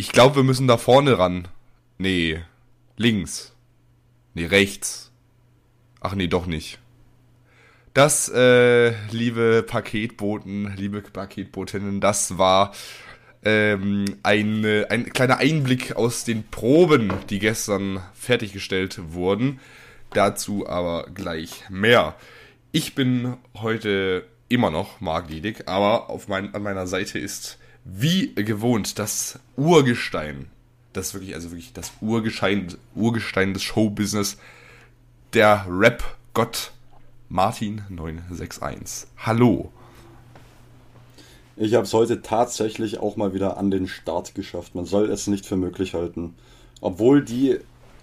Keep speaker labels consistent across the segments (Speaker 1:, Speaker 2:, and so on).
Speaker 1: Ich glaube, wir müssen da vorne ran. Nee, links. Nee, rechts. Ach nee, doch nicht. Das, äh, liebe Paketboten, liebe Paketbotinnen, das war ähm, ein, ein kleiner Einblick aus den Proben, die gestern fertiggestellt wurden. Dazu aber gleich mehr. Ich bin heute immer noch Marc Liedig, aber auf mein, an meiner Seite ist wie gewohnt das Urgestein. Das wirklich, also wirklich das Urgestein, Urgestein des Showbusiness. Der Rap-Gott Martin961. Hallo.
Speaker 2: Ich habe es heute tatsächlich auch mal wieder an den Start geschafft. Man soll es nicht für möglich halten. Obwohl die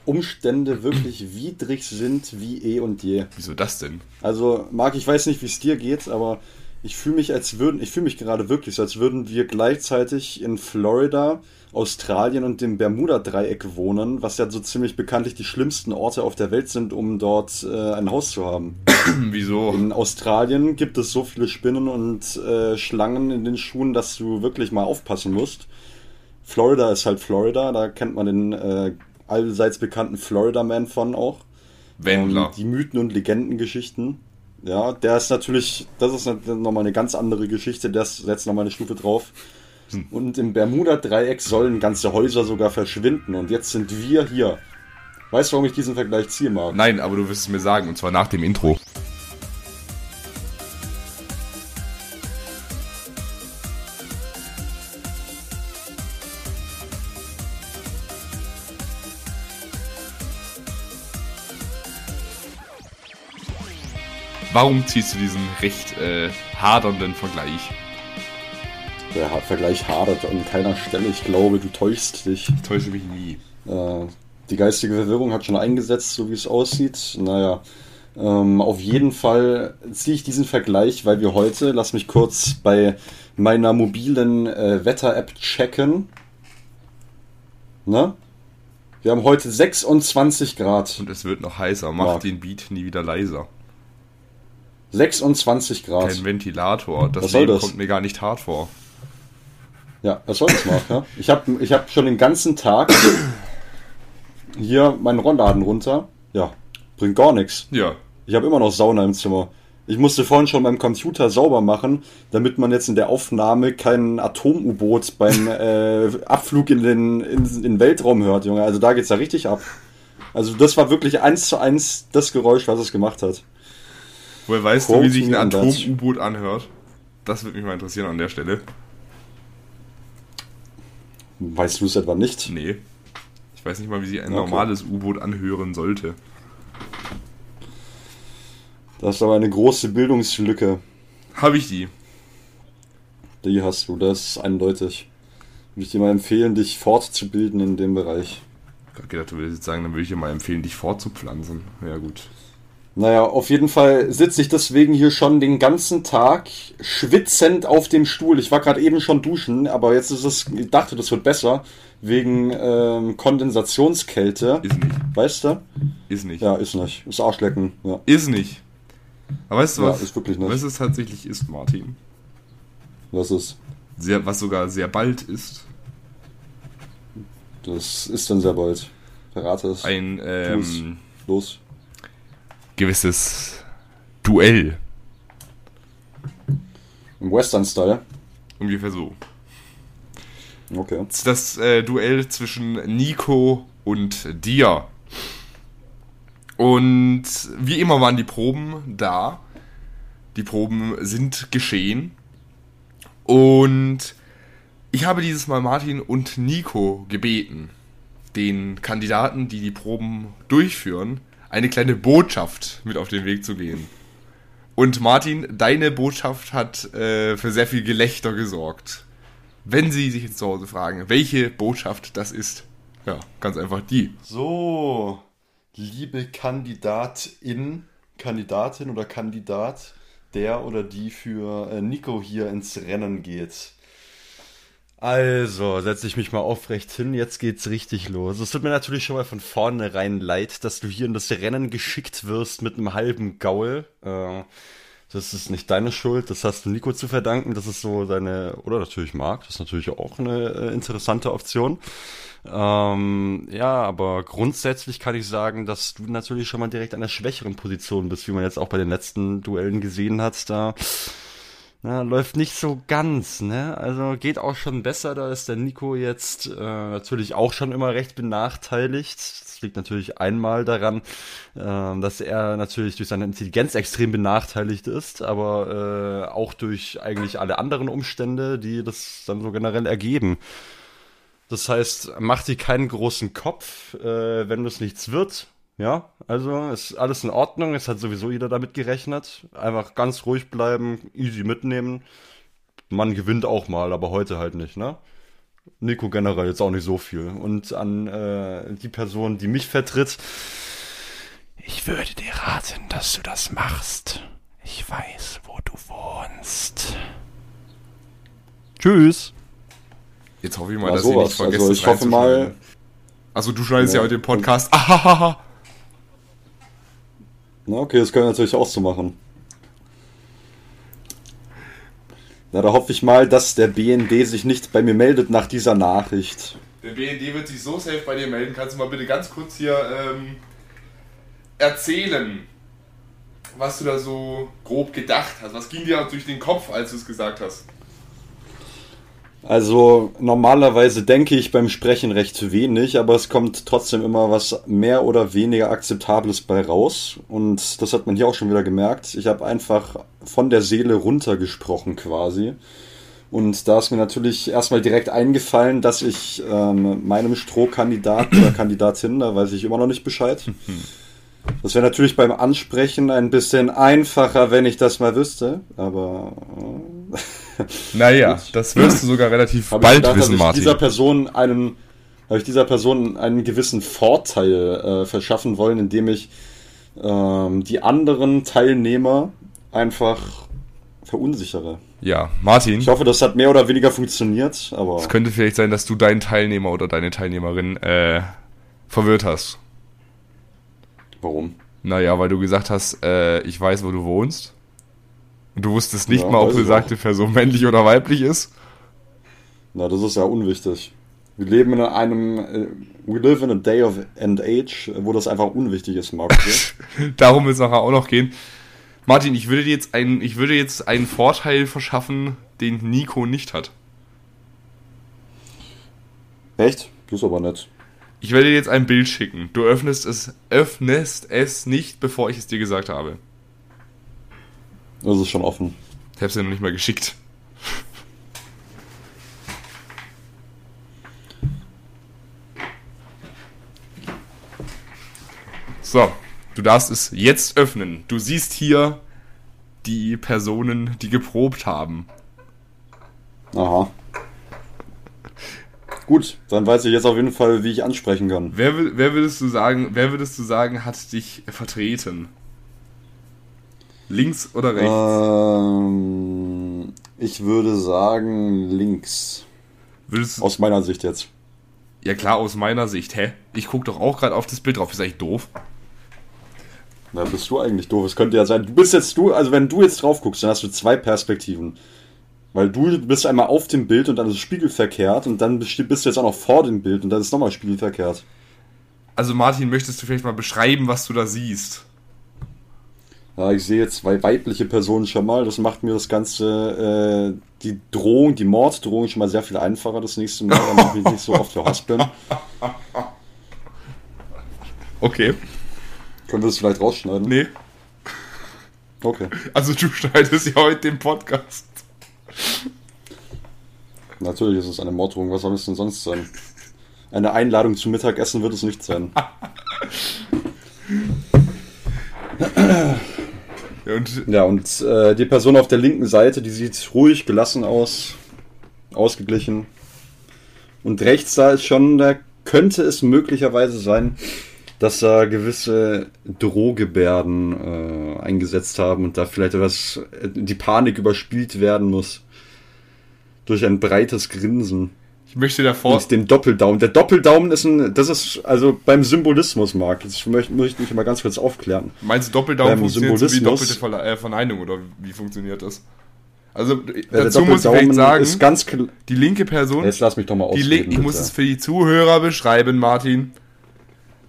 Speaker 2: Umstände wirklich widrig sind wie eh und je.
Speaker 1: Wieso das denn?
Speaker 2: Also, Marc, ich weiß nicht, wie es dir geht, aber ich fühle mich, als würden, ich fühle mich gerade wirklich so, als würden wir gleichzeitig in Florida, Australien und dem Bermuda-Dreieck wohnen, was ja so ziemlich bekanntlich die schlimmsten Orte auf der Welt sind, um dort äh, ein Haus zu haben.
Speaker 1: Wieso?
Speaker 2: In Australien gibt es so viele Spinnen und äh, Schlangen in den Schuhen, dass du wirklich mal aufpassen musst. Florida ist halt Florida, da kennt man den äh, allseits bekannten Florida Man von auch.
Speaker 1: Wendler.
Speaker 2: Ähm, die Mythen und Legendengeschichten. Ja, der ist natürlich, das ist nochmal eine ganz andere Geschichte, der setzt nochmal eine Stufe drauf. Hm. Und im Bermuda-Dreieck sollen ganze Häuser sogar verschwinden. Und jetzt sind wir hier. Weißt du, warum ich diesen Vergleich ziehe, Marc?
Speaker 1: Nein, aber du wirst es mir sagen, und zwar nach dem Intro. Warum ziehst du diesen recht äh, hadernden Vergleich?
Speaker 2: Der Vergleich hadert an keiner Stelle. Ich glaube, du täuschst dich.
Speaker 1: Ich täusche mich nie.
Speaker 2: Äh, die geistige Verwirrung hat schon eingesetzt, so wie es aussieht. Naja, ähm, auf jeden Fall ziehe ich diesen Vergleich, weil wir heute, lass mich kurz bei meiner mobilen äh, Wetter-App checken. Ne? Wir haben heute 26 Grad.
Speaker 1: Und es wird noch heißer. Mach ja. den Beat nie wieder leiser.
Speaker 2: 26 Grad.
Speaker 1: Kein Ventilator. Das, was Leben das? kommt mir gar nicht hart vor.
Speaker 2: Ja, was soll das mal? Ja? Ich habe ich hab schon den ganzen Tag hier meinen Rollladen runter. Ja, bringt gar nichts.
Speaker 1: Ja.
Speaker 2: Ich habe immer noch Sauna im Zimmer. Ich musste vorhin schon beim Computer sauber machen, damit man jetzt in der Aufnahme kein Atom-U-Boot beim äh, Abflug in den, in, in den Weltraum hört, Junge. Also da geht's ja richtig ab. Also das war wirklich eins zu eins das Geräusch, was es gemacht hat.
Speaker 1: Woher weißt Quote du, wie sich ein Atom-U-Boot anhört? Das würde mich mal interessieren an der Stelle.
Speaker 2: Weißt du es etwa nicht?
Speaker 1: Nee. Ich weiß nicht mal, wie sich ein okay. normales U-Boot anhören sollte.
Speaker 2: Das ist aber eine große Bildungslücke.
Speaker 1: Habe ich die?
Speaker 2: Die hast du, das ist eindeutig. Würde ich dir mal empfehlen, dich fortzubilden in dem Bereich.
Speaker 1: Ich habe gedacht, du würdest jetzt sagen, dann würde ich dir mal empfehlen, dich fortzupflanzen. Ja, gut.
Speaker 2: Naja, auf jeden Fall sitze ich deswegen hier schon den ganzen Tag schwitzend auf dem Stuhl. Ich war gerade eben schon duschen, aber jetzt ist es, ich dachte, das wird besser, wegen ähm, Kondensationskälte.
Speaker 1: Ist nicht.
Speaker 2: Weißt du?
Speaker 1: Ist nicht.
Speaker 2: Ja, ist nicht. Ist Arschlecken. Ja.
Speaker 1: Ist nicht. Aber weißt du was?
Speaker 2: Ja, ist wirklich nicht.
Speaker 1: Was es tatsächlich ist, Martin?
Speaker 2: Was ist?
Speaker 1: Sehr, was sogar sehr bald ist.
Speaker 2: Das ist dann sehr bald. Verrate es.
Speaker 1: Ein, ähm,
Speaker 2: Los
Speaker 1: gewisses Duell.
Speaker 2: Im Western-Style?
Speaker 1: Ungefähr so.
Speaker 2: Okay.
Speaker 1: Das äh, Duell zwischen Nico und dir. Und wie immer waren die Proben da. Die Proben sind geschehen. Und ich habe dieses Mal Martin und Nico gebeten, den Kandidaten, die die Proben durchführen, eine kleine Botschaft mit auf den Weg zu gehen. Und Martin, deine Botschaft hat äh, für sehr viel Gelächter gesorgt. Wenn Sie sich jetzt zu Hause fragen, welche Botschaft das ist, ja, ganz einfach die.
Speaker 2: So, liebe Kandidatin, Kandidatin oder Kandidat, der oder die für äh, Nico hier ins Rennen geht. Also, setze ich mich mal aufrecht hin, jetzt geht's richtig los. Es tut mir natürlich schon mal von vornherein leid, dass du hier in das Rennen geschickt wirst mit einem halben Gaul. Äh, das ist nicht deine Schuld, das hast du Nico zu verdanken, das ist so deine, oder natürlich Marc, das ist natürlich auch eine äh, interessante Option. Ähm, ja, aber grundsätzlich kann ich sagen, dass du natürlich schon mal direkt an der schwächeren Position bist, wie man jetzt auch bei den letzten Duellen gesehen hat. Da na, läuft nicht so ganz, ne? Also geht auch schon besser. Da ist der Nico jetzt äh, natürlich auch schon immer recht benachteiligt. Das liegt natürlich einmal daran, äh, dass er natürlich durch seine Intelligenz extrem benachteiligt ist, aber äh, auch durch eigentlich alle anderen Umstände, die das dann so generell ergeben. Das heißt, mach dir keinen großen Kopf, äh, wenn das nichts wird. Ja, also ist alles in Ordnung. Es hat sowieso jeder damit gerechnet. Einfach ganz ruhig bleiben, easy mitnehmen. Man gewinnt auch mal, aber heute halt nicht, ne? Nico generell jetzt auch nicht so viel. Und an äh, die Person, die mich vertritt, ich würde dir raten, dass du das machst. Ich weiß, wo du wohnst. Tschüss.
Speaker 1: Jetzt hoffe ich mal,
Speaker 2: Ja,
Speaker 1: dass
Speaker 2: sowas.
Speaker 1: ihr nicht
Speaker 2: Also
Speaker 1: es
Speaker 2: ich hoffe mal-.
Speaker 1: Also du schneidest ja,
Speaker 2: Ja.
Speaker 1: heute den Podcast. Ahahaha.
Speaker 2: Na, okay, das können wir natürlich auch so machen. Na, da hoffe ich mal, dass der BND sich nicht bei mir meldet nach dieser Nachricht.
Speaker 1: Der BND wird sich so safe bei dir melden. Kannst du mal bitte ganz kurz hier ähm, erzählen, was du da so grob gedacht hast? Was ging dir durch den Kopf, als du es gesagt hast?
Speaker 2: Also normalerweise denke ich beim Sprechen recht wenig, aber es kommt trotzdem immer was mehr oder weniger Akzeptables bei raus. Und das hat man hier auch schon wieder gemerkt. Ich habe einfach von der Seele runtergesprochen quasi. Und da ist mir natürlich erstmal direkt eingefallen, dass ich ähm, meinem Strohkandidaten oder Kandidatin, da weiß ich immer noch nicht Bescheid. Das wäre natürlich beim Ansprechen ein bisschen einfacher, wenn ich das mal wüsste. Aber äh,
Speaker 1: Naja, das wirst du sogar relativ bald
Speaker 2: gedacht,
Speaker 1: wissen,
Speaker 2: ich
Speaker 1: Martin.
Speaker 2: dieser Person einen habe ich dieser Person einen gewissen Vorteil äh, verschaffen wollen, indem ich ähm, die anderen Teilnehmer einfach verunsichere.
Speaker 1: Ja, Martin,
Speaker 2: Ich hoffe, das hat mehr oder weniger funktioniert, aber
Speaker 1: es könnte vielleicht sein, dass du deinen Teilnehmer oder deine Teilnehmerin äh, verwirrt hast.
Speaker 2: warum?
Speaker 1: Naja, weil du gesagt hast, äh, ich weiß, wo du wohnst. Und du wusstest nicht
Speaker 2: Ja,
Speaker 1: mal, ob besagte Person männlich oder weiblich ist.
Speaker 2: Na, das ist ja unwichtig. Wir leben in einem äh, we live in a day of and age, wo das einfach unwichtig ist, Marco.
Speaker 1: Darum wird es nachher auch noch gehen. Martin, ich würde dir jetzt einen, ich würde jetzt einen Vorteil verschaffen, den Nico nicht hat.
Speaker 2: Echt? Das ist aber nett.
Speaker 1: Ich werde dir jetzt ein Bild schicken. Du öffnest es, öffnest es nicht, bevor ich es dir gesagt habe.
Speaker 2: Das ist schon offen.
Speaker 1: Ich habe es dir noch nicht mal geschickt. So, du darfst es jetzt öffnen. Du siehst hier die Personen, die geprobt haben.
Speaker 2: Aha. Gut, dann weiß ich jetzt auf jeden Fall, wie ich ansprechen kann.
Speaker 1: Wer, wer würdest du sagen, wer würdest du sagen, hat dich vertreten? Links oder rechts?
Speaker 2: Ähm, ich würde sagen links.
Speaker 1: würdest
Speaker 2: Aus meiner Sicht jetzt.
Speaker 1: ja klar, aus meiner Sicht, hä? Ich guck doch auch gerade auf das Bild drauf. Ist eigentlich doof.
Speaker 2: Na, bist du eigentlich doof. Es könnte ja sein, du bist jetzt du, also wenn du jetzt drauf guckst, dann hast du zwei Perspektiven. Weil du bist einmal auf dem Bild und dann ist es spiegelverkehrt und dann bist bist du jetzt auch noch vor dem Bild und dann ist es nochmal spiegelverkehrt.
Speaker 1: Also Martin, möchtest du vielleicht mal beschreiben, was du da siehst?
Speaker 2: Ja, ich sehe jetzt zwei weibliche Personen schon mal. Das macht mir das Ganze, äh, die Drohung, die Morddrohung schon mal sehr viel einfacher das nächste Mal, damit ich nicht so oft verhasst bin.
Speaker 1: Okay.
Speaker 2: Können wir das vielleicht rausschneiden?
Speaker 1: Nee.
Speaker 2: Okay.
Speaker 1: Also du schneidest ja heute den Podcast.
Speaker 2: Natürlich ist es eine Morddrohung. Was soll es denn sonst sein? Eine Einladung zum Mittagessen wird es nicht sein.
Speaker 1: Ja, und
Speaker 2: Ja, und äh, die Person auf der linken Seite, die sieht ruhig, gelassen aus, ausgeglichen. Und rechts da ist schon, da könnte es möglicherweise sein, dass da gewisse Drohgebärden äh, eingesetzt haben und da vielleicht etwas, äh, die Panik überspielt werden muss. Durch ein breites Grinsen.
Speaker 1: Ich möchte davor.
Speaker 2: Und den Doppeldaumen. Der Doppeldaumen ist ein, das ist, also beim Symbolismus, Marc, das möchte, möchte ich mal ganz kurz aufklären.
Speaker 1: Meinst du Doppeldaumen funktioniert so wie doppelte Verle äh, Verneinung oder wie funktioniert das? Also
Speaker 2: ja, dazu muss ich vielleicht sagen,
Speaker 1: die linke Person.
Speaker 2: Jetzt lass mich doch mal
Speaker 1: ausreden, Ich muss es für die Zuhörer beschreiben, Martin.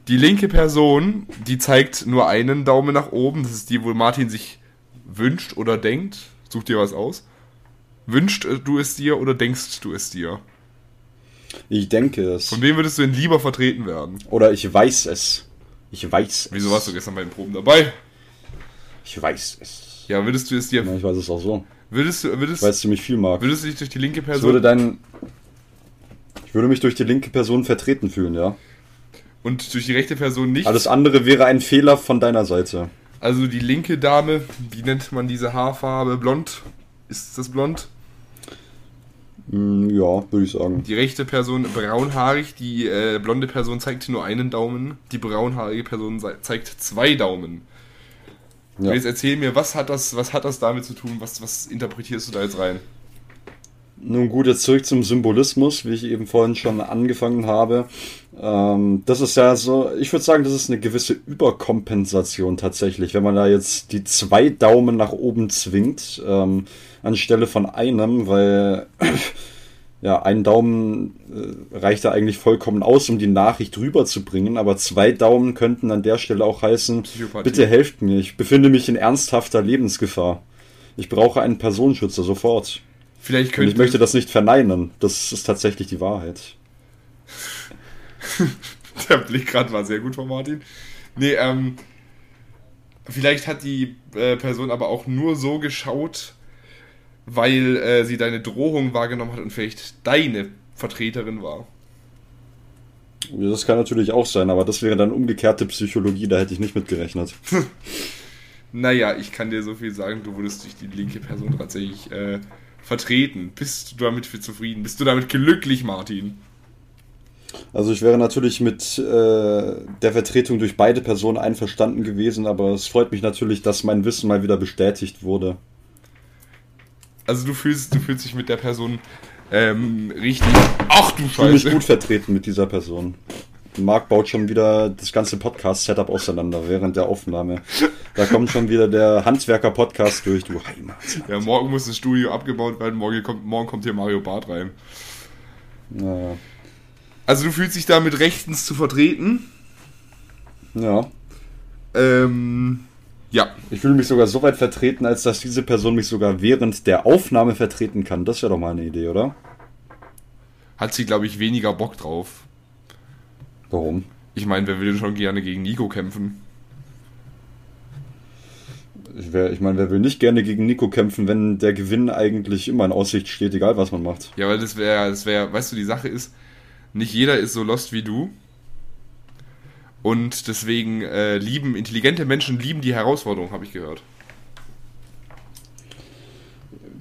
Speaker 1: Die linke Person, die zeigt nur einen Daumen nach oben. Das ist die, wo Martin sich wünscht oder denkt. Such dir was aus. Wünscht du es dir oder denkst du es dir?
Speaker 2: Ich denke es.
Speaker 1: Von wem würdest du denn lieber vertreten werden?
Speaker 2: Oder ich weiß es. Ich weiß
Speaker 1: Wieso warst du gestern bei den Proben dabei?
Speaker 2: Ich weiß es.
Speaker 1: Ja, würdest du es dir.
Speaker 2: Ja, ich weiß es auch so.
Speaker 1: Würdest du. Würdest,
Speaker 2: Weil es ziemlich viel mag.
Speaker 1: Würdest du dich durch die linke Person.
Speaker 2: Ich würde dein. Ich würde mich durch die linke Person vertreten fühlen, ja.
Speaker 1: Und durch die rechte Person nicht.
Speaker 2: Alles andere wäre ein Fehler von deiner Seite.
Speaker 1: Also die linke Dame, wie nennt man diese Haarfarbe? Blond? Ist das blond?
Speaker 2: Mm, ja, würde ich sagen.
Speaker 1: Die rechte Person braunhaarig, die äh, blonde Person zeigt nur einen Daumen, die braunhaarige Person zeigt zwei Daumen. Ja. Jetzt erzähl mir, was hat das, was hat das damit zu tun? Was, was interpretierst du da jetzt rein?
Speaker 2: Nun gut, jetzt zurück zum Symbolismus, wie ich eben vorhin schon angefangen habe. Ähm, das ist ja so, ich würde sagen, das ist eine gewisse Überkompensation tatsächlich, wenn man da jetzt die zwei Daumen nach oben zwingt, ähm, anstelle von einem, weil ja, ein Daumen äh, reicht da eigentlich vollkommen aus, um die Nachricht rüberzubringen, aber zwei Daumen könnten an der Stelle auch heißen, bitte helft mir, ich befinde mich in ernsthafter Lebensgefahr. Ich brauche einen Personenschützer sofort.
Speaker 1: Vielleicht könnte
Speaker 2: Und ich möchte das nicht verneinen. Das ist tatsächlich die Wahrheit.
Speaker 1: Der Blick gerade war sehr gut von Martin. Nee, ähm, vielleicht hat die äh, Person aber auch nur so geschaut, weil äh, sie deine Drohung wahrgenommen hat und vielleicht deine Vertreterin war.
Speaker 2: Das kann natürlich auch sein, aber das wäre dann umgekehrte Psychologie, da hätte ich nicht mit gerechnet.
Speaker 1: naja, ich kann dir so viel sagen, du wurdest durch die linke Person tatsächlich äh, vertreten. Bist du damit zufrieden? Bist du damit glücklich, Martin?
Speaker 2: Also ich wäre natürlich mit äh, der Vertretung durch beide Personen einverstanden gewesen, aber es freut mich natürlich, dass mein Wissen mal wieder bestätigt wurde.
Speaker 1: Also du fühlst, du fühlst dich mit der Person ähm, richtig. Ach du Scheiße. Ich
Speaker 2: fühle mich gut vertreten mit dieser Person. Marc baut schon wieder das ganze Podcast-Setup auseinander während der Aufnahme. Da kommt schon wieder der Handwerker-Podcast durch, du Heimat.
Speaker 1: Ja, morgen muss das Studio abgebaut werden, morgen kommt, morgen kommt hier Mario Barth rein.
Speaker 2: Naja.
Speaker 1: Also du fühlst dich damit rechtens zu vertreten?
Speaker 2: Ja.
Speaker 1: Ähm, ja.
Speaker 2: Ich fühle mich sogar so weit vertreten, als dass diese Person mich sogar während der Aufnahme vertreten kann. Das wäre doch mal eine Idee, oder?
Speaker 1: Hat sie, glaube ich, weniger Bock drauf.
Speaker 2: Warum?
Speaker 1: Ich meine, wer will denn schon gerne gegen Nico kämpfen?
Speaker 2: Ich, ich meine, wer will nicht gerne gegen Nico kämpfen, wenn der Gewinn eigentlich immer in Aussicht steht, egal was man macht.
Speaker 1: Ja, weil das wäre, das wäre, weißt du, die Sache ist, nicht jeder ist so lost wie du. Und deswegen äh, lieben intelligente Menschen lieben die Herausforderung, habe ich gehört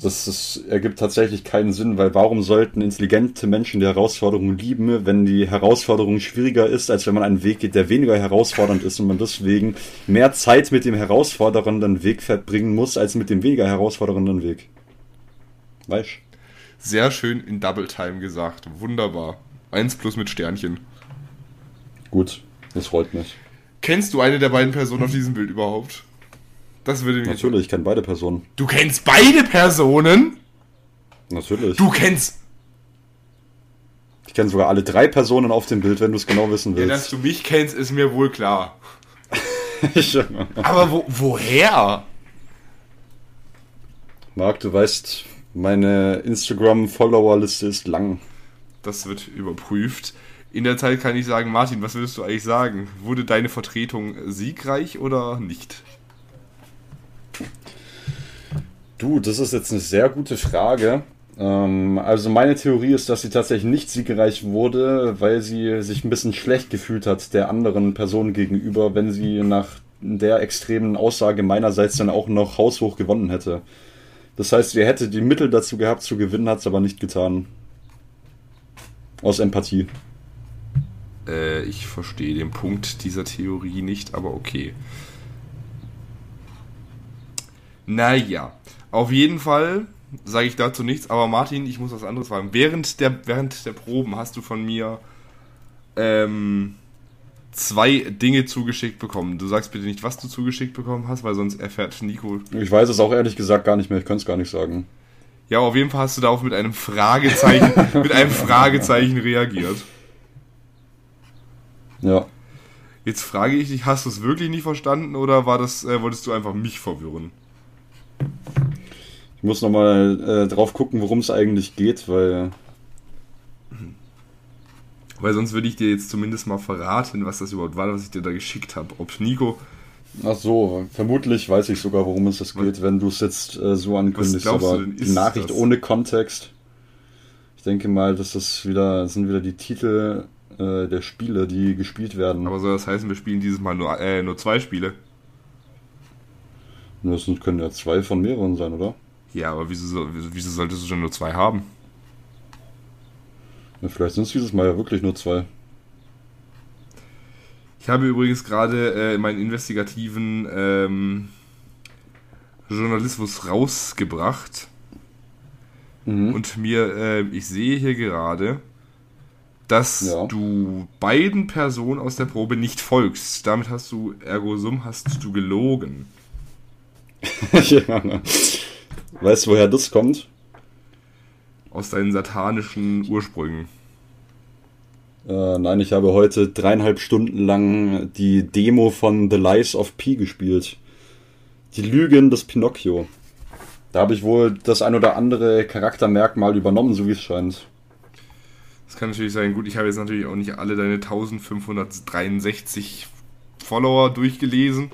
Speaker 2: das, das ergibt tatsächlich keinen Sinn, weil warum sollten intelligente Menschen die Herausforderung lieben, wenn die Herausforderung schwieriger ist, als wenn man einen Weg geht, der weniger herausfordernd ist und man deswegen mehr Zeit mit dem herausfordernden Weg verbringen muss, als mit dem weniger herausfordernden Weg. Weißt
Speaker 1: Sehr schön in Double Time gesagt. Wunderbar. Eins plus mit Sternchen.
Speaker 2: Gut, das freut mich.
Speaker 1: Kennst du eine der beiden Personen auf diesem Bild überhaupt? Das würde mich.
Speaker 2: Natürlich, ich kenne beide Personen.
Speaker 1: Du kennst beide Personen?
Speaker 2: Natürlich.
Speaker 1: Du kennst.
Speaker 2: Ich kenne sogar alle drei Personen auf dem Bild, wenn du es genau wissen willst.
Speaker 1: Ja, dass du mich kennst, ist mir wohl klar. Aber wo, woher?
Speaker 2: Marc, du weißt, meine Instagram-Follower-Liste ist lang.
Speaker 1: Das wird überprüft. In der Zeit kann ich sagen, Martin, was würdest du eigentlich sagen? Wurde deine Vertretung siegreich oder nicht?
Speaker 2: Du, das ist jetzt eine sehr gute Frage. Ähm, also meine Theorie ist, dass sie tatsächlich nicht siegreich wurde, weil sie sich ein bisschen schlecht gefühlt hat der anderen Person gegenüber, wenn sie nach der extremen Aussage meinerseits dann auch noch haushoch gewonnen hätte. Das heißt, sie hätte die Mittel dazu gehabt zu gewinnen, hat es aber nicht getan. Aus Empathie.
Speaker 1: Äh, ich verstehe den Punkt dieser Theorie nicht, aber okay. Naja, auf jeden Fall sage ich dazu nichts. Aber Martin, ich muss was anderes fragen. Während der, während der Proben hast du von mir ähm, zwei Dinge zugeschickt bekommen. Du sagst bitte nicht, was du zugeschickt bekommen hast, weil sonst erfährt Nico.
Speaker 2: Ich weiß es auch ehrlich gesagt gar nicht mehr. Ich kann es gar nicht sagen.
Speaker 1: Ja, auf jeden Fall hast du darauf mit einem Fragezeichen, mit einem Fragezeichen reagiert.
Speaker 2: Ja.
Speaker 1: Jetzt frage ich dich, hast du es wirklich nicht verstanden oder war das, äh, wolltest du einfach mich verwirren?
Speaker 2: Ich muss nochmal äh, drauf gucken, worum es eigentlich geht, weil.
Speaker 1: Weil sonst würde ich dir jetzt zumindest mal verraten, was das überhaupt war, was ich dir da geschickt habe. Ob Nico.
Speaker 2: Ach so, vermutlich weiß ich sogar, worum es das geht, wenn du es jetzt äh, so ankündigst. Aber
Speaker 1: denn,
Speaker 2: die Nachricht das? ohne Kontext. Ich denke mal, dass das wieder das sind wieder die Titel äh, der Spiele, die gespielt werden.
Speaker 1: Aber soll das heißen, wir spielen dieses Mal nur, äh, nur zwei Spiele?
Speaker 2: Das können ja zwei von mehreren sein, oder?
Speaker 1: Ja, aber wieso, wieso solltest du schon nur zwei haben?
Speaker 2: Ja, vielleicht sind es dieses Mal ja wirklich nur zwei.
Speaker 1: Ich habe übrigens gerade äh, meinen investigativen ähm, Journalismus rausgebracht. Mhm. Und mir, äh, ich sehe hier gerade, dass ja. du beiden Personen aus der Probe nicht folgst. Damit hast du, ergo sum, hast du gelogen.
Speaker 2: ja. Weißt du, woher das kommt?
Speaker 1: Aus deinen satanischen Ursprüngen.
Speaker 2: Äh, nein, ich habe heute dreieinhalb Stunden lang die Demo von The Lies of P gespielt. Die Lügen des Pinocchio. Da habe ich wohl das ein oder andere Charaktermerkmal übernommen, so wie es scheint.
Speaker 1: Das kann natürlich sein. Gut, ich habe jetzt natürlich auch nicht alle deine 1563 Follower durchgelesen.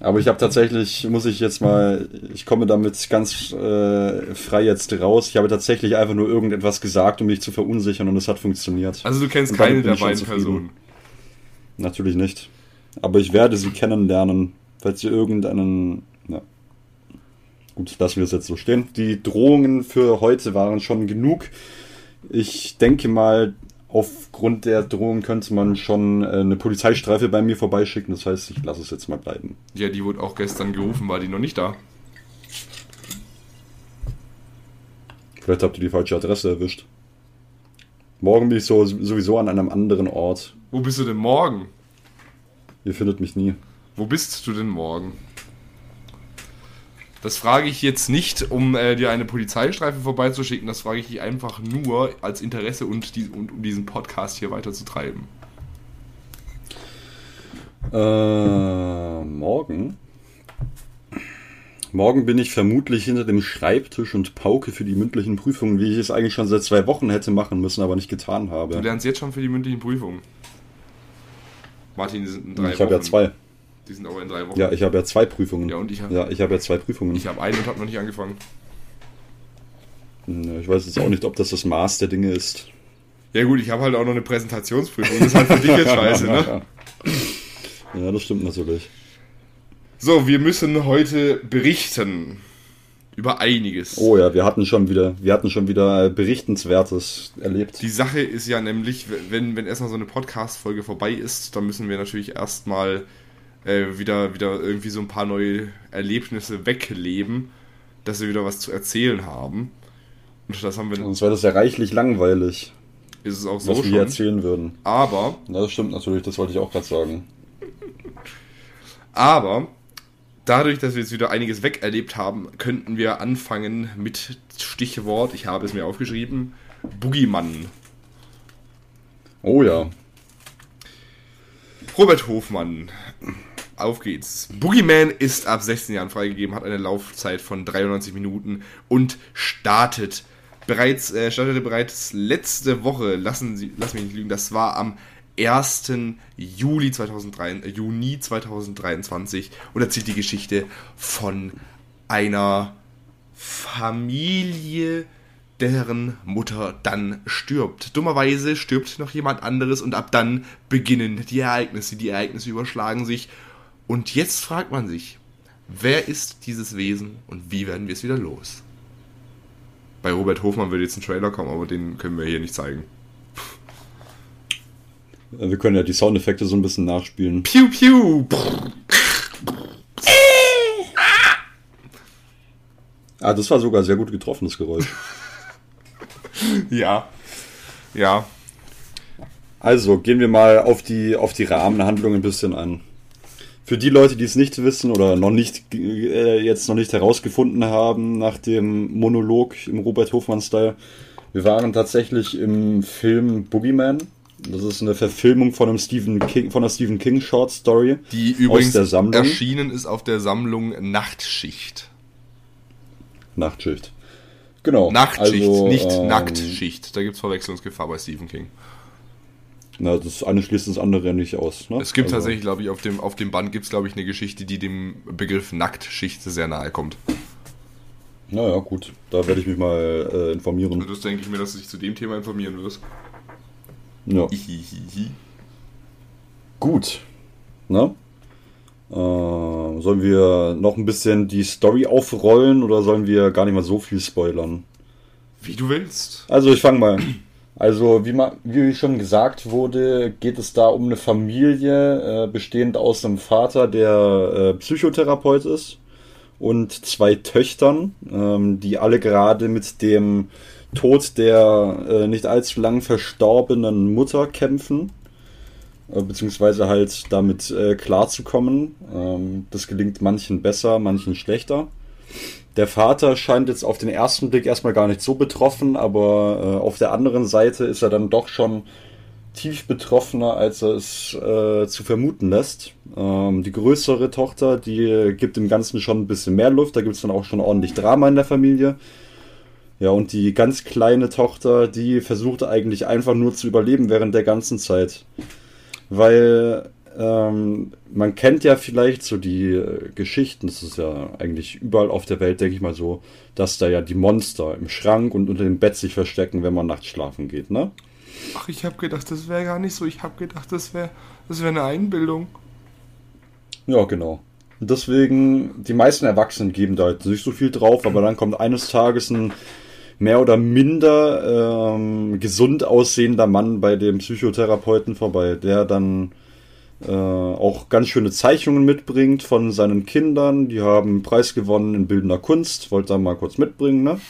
Speaker 2: Aber ich habe tatsächlich, muss ich jetzt mal, ich komme damit ganz äh, frei jetzt raus. Ich habe tatsächlich einfach nur irgendetwas gesagt, um mich zu verunsichern und es hat funktioniert.
Speaker 1: Also du kennst keine der beiden Personen?
Speaker 2: Natürlich nicht. Aber ich werde sie kennenlernen, falls sie irgendeinen. Ja. Gut, lassen wir es jetzt so stehen. Die Drohungen für heute waren schon genug. Ich denke mal, aufgrund der Drohung könnte man schon äh, eine Polizeistreife bei mir vorbeischicken. Das heißt, ich lasse es jetzt mal bleiben.
Speaker 1: Ja, die wurde auch gestern gerufen, war die noch nicht da?
Speaker 2: Vielleicht habt ihr die falsche Adresse erwischt. Morgen bin ich so, sowieso an einem anderen Ort.
Speaker 1: Wo bist du denn morgen?
Speaker 2: Ihr findet mich nie.
Speaker 1: Wo bist du denn morgen? Das frage ich jetzt nicht, um äh, dir eine Polizeistreife vorbeizuschicken, das frage ich dich einfach nur als Interesse und, die, und um diesen Podcast hier weiterzutreiben.
Speaker 2: Äh, morgen? Morgen bin ich vermutlich hinter dem Schreibtisch und pauke für die mündlichen Prüfungen, wie ich es eigentlich schon seit zwei Wochen hätte machen müssen, aber nicht getan habe.
Speaker 1: Du lernst jetzt schon für die mündlichen Prüfungen. Martin, die sind in drei
Speaker 2: ich habe ja zwei.
Speaker 1: Die sind aber in drei Wochen.
Speaker 2: Ja, ich habe ja zwei Prüfungen.
Speaker 1: Ja, und ich habe
Speaker 2: ja, ich ja zwei Prüfungen.
Speaker 1: Ich habe eine und habe noch nicht angefangen.
Speaker 2: Ich weiß jetzt auch nicht, ob das das Maß der Dinge ist.
Speaker 1: Ja gut, ich habe halt auch noch eine Präsentationsprüfung. Das ist halt für dich jetzt scheiße, ne?
Speaker 2: Ja, das stimmt natürlich.
Speaker 1: So, wir müssen heute berichten über einiges.
Speaker 2: Oh ja, wir hatten schon wieder, wir hatten schon wieder berichtenswertes erlebt.
Speaker 1: Die Sache ist ja nämlich, wenn, wenn erstmal so eine Podcast-Folge vorbei ist, dann müssen wir natürlich erstmal äh, wieder, wieder irgendwie so ein paar neue Erlebnisse wegleben, dass wir wieder was zu erzählen haben.
Speaker 2: Und das haben wir. Sonst wäre das ja reichlich langweilig.
Speaker 1: Ist es auch so.
Speaker 2: Was wir hier erzählen würden.
Speaker 1: Aber.
Speaker 2: Na, das stimmt natürlich, das wollte ich auch gerade sagen.
Speaker 1: Aber dadurch, dass wir jetzt wieder einiges wegerlebt haben, könnten wir anfangen mit Stichwort, ich habe es mir aufgeschrieben, Boogeyman.
Speaker 2: Oh ja.
Speaker 1: Robert Hofmann auf geht's. Boogeyman ist ab 16 Jahren freigegeben, hat eine Laufzeit von 93 Minuten und startet bereits, äh, startete bereits letzte Woche, lassen Sie, lass mich nicht lügen, das war am 1. Juli 2003, äh, Juni 2023 und erzählt die Geschichte von einer Familie, deren Mutter dann stirbt. Dummerweise stirbt noch jemand anderes und ab dann beginnen die Ereignisse. Die Ereignisse überschlagen sich und jetzt fragt man sich, wer ist dieses Wesen und wie werden wir es wieder los? Bei Robert Hofmann würde jetzt ein Trailer kommen, aber den können wir hier nicht zeigen.
Speaker 2: Wir können ja die Soundeffekte so ein bisschen nachspielen.
Speaker 1: Piu, piu!
Speaker 2: Ah, das war sogar sehr gut getroffen, das Geräusch.
Speaker 1: ja. Ja.
Speaker 2: Also, gehen wir mal auf die, auf die Rahmenhandlung ein bisschen an. Für die Leute, die es nicht wissen oder noch nicht äh, jetzt noch nicht herausgefunden haben nach dem Monolog im Robert Hofmann-Style, wir waren tatsächlich im Film Boogeyman. Das ist eine Verfilmung von einem Stephen King, von einer Stephen King Short Story.
Speaker 1: Die übrigens erschienen ist auf der Sammlung Nachtschicht.
Speaker 2: Nachtschicht. Genau.
Speaker 1: Nachtschicht, also, nicht ähm, Nacktschicht. Da gibt es Verwechslungsgefahr bei Stephen King.
Speaker 2: Na, das eine schließt das andere nicht aus.
Speaker 1: Ne? Es gibt also. tatsächlich, glaube ich, auf dem, auf dem Band gibt es, glaube ich, eine Geschichte, die dem Begriff Nacktschicht sehr nahe kommt.
Speaker 2: Naja, gut. Da werde ich mich mal äh, informieren.
Speaker 1: Das denke ich mir, dass du dich zu dem Thema informieren wirst.
Speaker 2: Ja. Ihihihi. Gut. Na? Äh, sollen wir noch ein bisschen die Story aufrollen oder sollen wir gar nicht mal so viel spoilern?
Speaker 1: Wie du willst.
Speaker 2: Also ich fange mal. Also wie, man, wie schon gesagt wurde, geht es da um eine Familie, äh, bestehend aus einem Vater, der äh, Psychotherapeut ist und zwei Töchtern, ähm, die alle gerade mit dem Tod der äh, nicht allzu lang verstorbenen Mutter kämpfen, äh, beziehungsweise halt damit äh, klarzukommen. Ähm, das gelingt manchen besser, manchen schlechter. Der Vater scheint jetzt auf den ersten Blick erstmal gar nicht so betroffen, aber äh, auf der anderen Seite ist er dann doch schon tief betroffener, als er es äh, zu vermuten lässt. Ähm, die größere Tochter, die gibt dem Ganzen schon ein bisschen mehr Luft, da gibt es dann auch schon ordentlich Drama in der Familie. Ja, und die ganz kleine Tochter, die versucht eigentlich einfach nur zu überleben während der ganzen Zeit. Weil ähm, man kennt ja vielleicht so die äh, Geschichten, das ist ja eigentlich überall auf der Welt, denke ich mal so, dass da ja die Monster im Schrank und unter dem Bett sich verstecken, wenn man nachts schlafen geht, ne?
Speaker 1: Ach, ich habe gedacht, das wäre gar nicht so. Ich habe gedacht, das wäre das wär eine Einbildung.
Speaker 2: Ja, genau. Und deswegen, die meisten Erwachsenen geben da jetzt nicht so viel drauf, aber dann kommt eines Tages ein mehr oder minder ähm, gesund aussehender Mann bei dem Psychotherapeuten vorbei, der dann äh, auch ganz schöne Zeichnungen mitbringt von seinen Kindern. Die haben einen Preis gewonnen in bildender Kunst, wollte da mal kurz mitbringen, ne?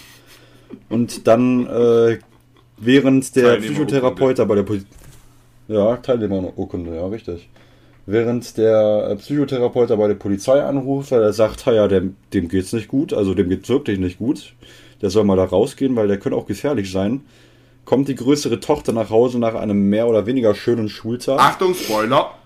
Speaker 2: Und dann, äh, während der Psychotherapeut bei der Polizei. Ja, Teilnehmerurkunde, ja, richtig. Während der äh, Psychotherapeut bei der Polizei anruft, weil er sagt, ja, dem, dem geht's nicht gut, also dem geht's wirklich nicht gut. Der soll mal da rausgehen, weil der könnte auch gefährlich sein. Kommt die größere Tochter nach Hause nach einem mehr oder weniger schönen Schultag.
Speaker 1: Achtung, Spoiler!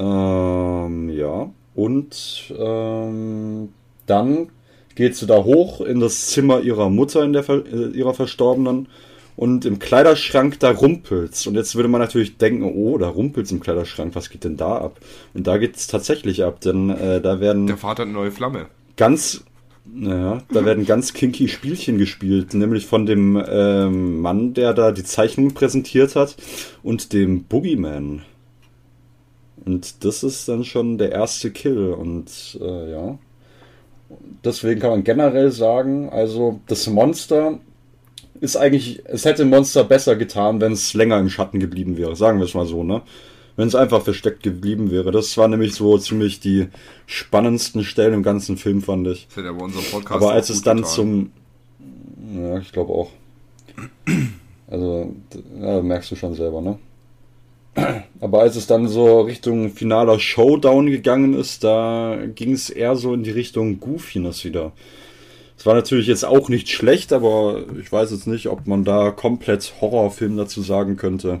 Speaker 2: Ähm, ja. Und ähm, dann geht sie da hoch in das Zimmer ihrer Mutter, in der, äh, ihrer Verstorbenen. Und im Kleiderschrank, da rumpelt's. Und jetzt würde man natürlich denken, oh, da rumpelt's im Kleiderschrank, was geht denn da ab? Und da geht's tatsächlich ab, denn äh, da werden.
Speaker 1: Der Vater hat eine neue Flamme.
Speaker 2: Ganz, naja, da werden ganz kinky Spielchen gespielt, nämlich von dem ähm, Mann, der da die Zeichnung präsentiert hat, und dem Boogeyman. Und das ist dann schon der erste Kill. Und äh, ja. Deswegen kann man generell sagen, also das Monster ist eigentlich, es hätte Monster besser getan, wenn es länger im Schatten geblieben wäre, sagen wir es mal so, ne? Wenn es einfach versteckt geblieben wäre. Das war nämlich so ziemlich die spannendsten Stellen im ganzen Film, fand ich. Das hätte aber unserem Podcast Aber als es dann getan. zum. Ja, ich glaube auch. Also, ja, merkst du schon selber, ne? Aber als es dann so Richtung finaler Showdown gegangen ist, da ging es eher so in die Richtung Goofiness wieder. Es war natürlich jetzt auch nicht schlecht, aber ich weiß jetzt nicht, ob man da komplett Horrorfilm dazu sagen könnte.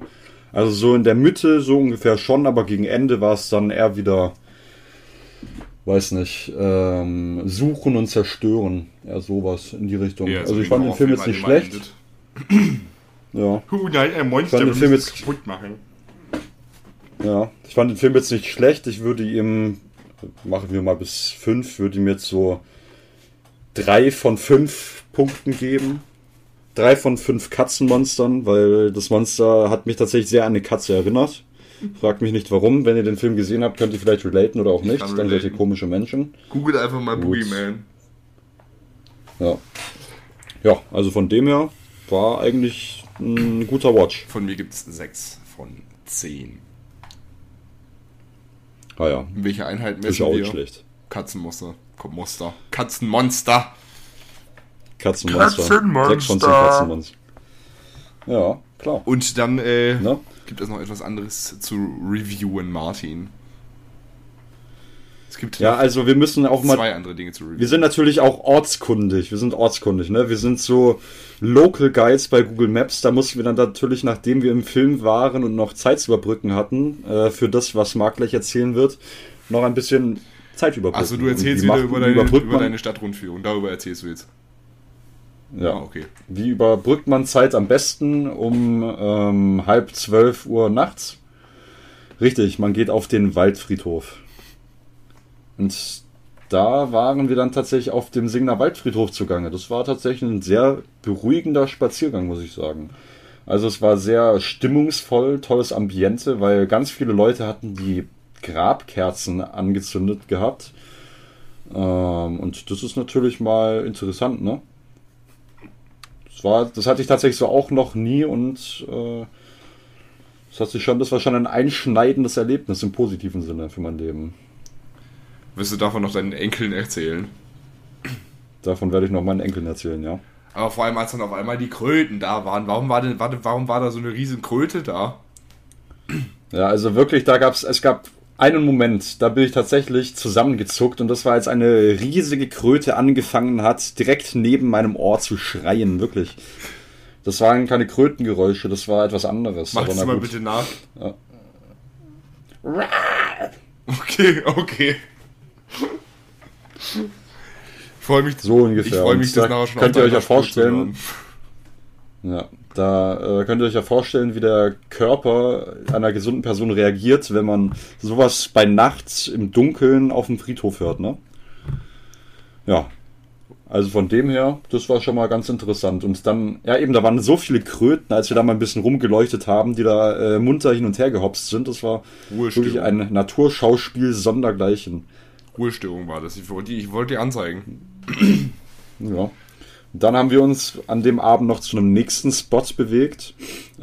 Speaker 2: Also so in der Mitte so ungefähr schon, aber gegen Ende war es dann eher wieder, weiß nicht, ähm, suchen und zerstören. Ja, sowas in die Richtung. Ja, also, also ich fand den Film jetzt nicht schlecht. ja. Huh, nein, ein Monster ich fand den Film jetzt kaputt machen. Ja, ich fand den Film jetzt nicht schlecht. Ich würde ihm, machen wir mal bis fünf, würde ihm jetzt so drei von fünf Punkten geben. Drei von fünf Katzenmonstern, weil das Monster hat mich tatsächlich sehr an eine Katze erinnert. Fragt mich nicht warum. Wenn ihr den Film gesehen habt, könnt ihr vielleicht relaten oder auch nicht. Dann seid ihr komische Menschen.
Speaker 1: Googelt einfach mal Boogeyman.
Speaker 2: Ja. Ja, also von dem her war eigentlich ein guter Watch.
Speaker 1: Von mir gibt es sechs von zehn.
Speaker 2: Ah ja.
Speaker 1: Welche Einheit messen
Speaker 2: ist auch wir? schlecht.
Speaker 1: Katzenmuster. Monster. Katzenmonster.
Speaker 2: Katzenmonster.
Speaker 1: Katzenmonster.
Speaker 2: 6 von 10 Katzenmonster. Ja, klar.
Speaker 1: Und dann äh, gibt es noch etwas anderes zu reviewen, Martin. Es gibt
Speaker 2: Ja, also wir müssen auch mal
Speaker 1: zwei andere Dinge zu reviewen.
Speaker 2: Wir sind natürlich auch ortskundig. Wir sind ortskundig, ne? Wir sind so Local Guides bei Google Maps. Da mussten wir dann natürlich, nachdem wir im Film waren und noch Zeit zu überbrücken hatten, äh, für das, was Marc gleich erzählen wird, noch ein bisschen Zeit überbrücken.
Speaker 1: Achso, du erzählst
Speaker 2: wie
Speaker 1: wieder
Speaker 2: macht-
Speaker 1: über deine, über deine Stadtrundführung. Darüber erzählst du jetzt.
Speaker 2: Ja.
Speaker 1: Ah, okay.
Speaker 2: Wie überbrückt man Zeit am besten um ähm, halb zwölf Uhr nachts? Richtig, man geht auf den Waldfriedhof. Und da waren wir dann tatsächlich auf dem Singner Waldfriedhof zugange. Das war tatsächlich ein sehr beruhigender Spaziergang, muss ich sagen. Also es war sehr stimmungsvoll, tolles Ambiente, weil ganz viele Leute hatten die Grabkerzen angezündet gehabt. Ähm, und das ist natürlich mal interessant, ne? Das, war, das hatte ich tatsächlich so auch noch nie und äh, das, hat sich schon, das war schon ein einschneidendes Erlebnis im positiven Sinne für mein Leben.
Speaker 1: Wirst du davon noch deinen Enkeln erzählen?
Speaker 2: Davon werde ich noch meinen Enkeln erzählen, ja.
Speaker 1: Aber vor allem, als dann auf einmal die Kröten da waren, warum war denn, warte, warum war da so eine riesen Kröte da?
Speaker 2: Ja, also wirklich, da gab's, es gab einen Moment, da bin ich tatsächlich zusammengezuckt und das war, als eine riesige Kröte angefangen hat, direkt neben meinem Ohr zu schreien, wirklich. Das waren keine Krötengeräusche, das war etwas anderes.
Speaker 1: Mach das mal bitte nach.
Speaker 2: Ja.
Speaker 1: Okay, okay. Ich freue mich,
Speaker 2: So ungefähr.
Speaker 1: ich freue mich,
Speaker 2: Und
Speaker 1: das
Speaker 2: da
Speaker 1: nachher schon
Speaker 2: könnt ihr euch ja vorstellen. Ja, da äh, könnt ihr euch ja vorstellen, wie der Körper einer gesunden Person reagiert, wenn man sowas bei Nacht im Dunkeln auf dem Friedhof hört, ne? Ja. Also von dem her, das war schon mal ganz interessant. Und dann, ja eben, da waren so viele Kröten, als wir da mal ein bisschen rumgeleuchtet haben, die da äh, munter hin und her gehopst sind. Das war
Speaker 1: Ruhestörung.
Speaker 2: wirklich ein Naturschauspiel sondergleichen.
Speaker 1: Ruhestörung war das. Ich wollte, ich wollte die anzeigen.
Speaker 2: Ja. Dann haben wir uns an dem Abend noch zu einem nächsten Spot bewegt,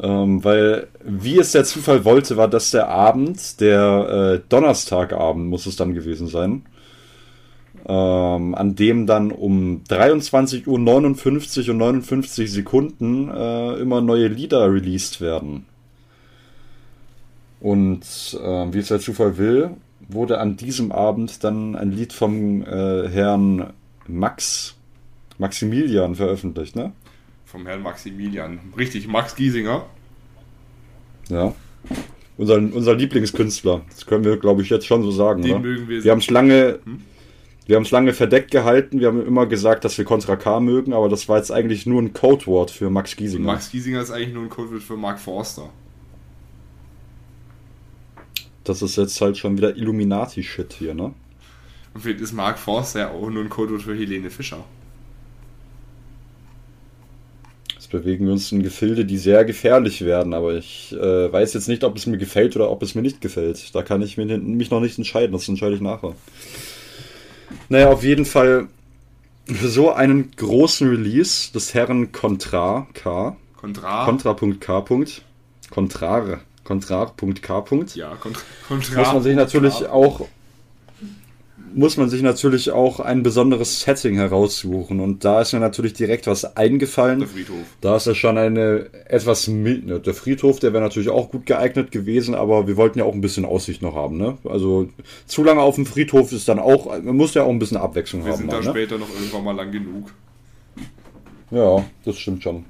Speaker 2: ähm, weil wie es der Zufall wollte, war das der Abend, der äh, Donnerstagabend muss es dann gewesen sein, ähm, an dem dann um 23.59 Uhr und 59 Sekunden äh, immer neue Lieder released werden. Und äh, wie es der Zufall will, wurde an diesem Abend dann ein Lied vom äh, Herrn Max Maximilian veröffentlicht, ne?
Speaker 1: Vom Herrn Maximilian. Richtig, Max Giesinger.
Speaker 2: Ja. Unser, unser Lieblingskünstler. Das können wir, glaube ich, jetzt schon so sagen.
Speaker 1: Den
Speaker 2: oder?
Speaker 1: mögen wir
Speaker 2: Wir haben es lange,
Speaker 1: Hm?
Speaker 2: wir haben es lange verdeckt gehalten. Wir haben immer gesagt, dass wir Contra K mögen, aber das war jetzt eigentlich nur ein Codewort für Max Giesinger.
Speaker 1: Max Giesinger ist eigentlich nur ein Codewort für Mark Forster.
Speaker 2: Das ist jetzt halt schon wieder Illuminati-Shit hier, ne?
Speaker 1: Und vielleicht ist Mark Forster ja auch nur ein Codewort für Helene Fischer.
Speaker 2: Jetzt bewegen wir uns in Gefilde, die sehr gefährlich werden, aber ich äh, weiß jetzt nicht, ob es mir gefällt oder ob es mir nicht gefällt. Da kann ich mir, mich noch nicht entscheiden, das entscheide ich nachher. Naja, auf jeden Fall für so einen großen Release des Herren Contra K,
Speaker 1: Contra.
Speaker 2: Contra.k. Contrar, Contrar.k.
Speaker 1: ja. Contra.
Speaker 2: muss man sich natürlich auch muss man sich natürlich auch ein besonderes Setting heraussuchen und da ist mir natürlich direkt was eingefallen.
Speaker 1: Der Friedhof.
Speaker 2: Da ist ja schon eine etwas mild, ne? Der Friedhof, der wäre natürlich auch gut geeignet gewesen, aber wir wollten ja auch ein bisschen Aussicht noch haben, ne? Also zu lange auf dem Friedhof ist dann auch, man muss ja auch ein bisschen Abwechslung
Speaker 1: Wir
Speaker 2: haben.
Speaker 1: sind da
Speaker 2: ne?
Speaker 1: später noch irgendwann mal lang genug.
Speaker 2: Ja, das stimmt schon.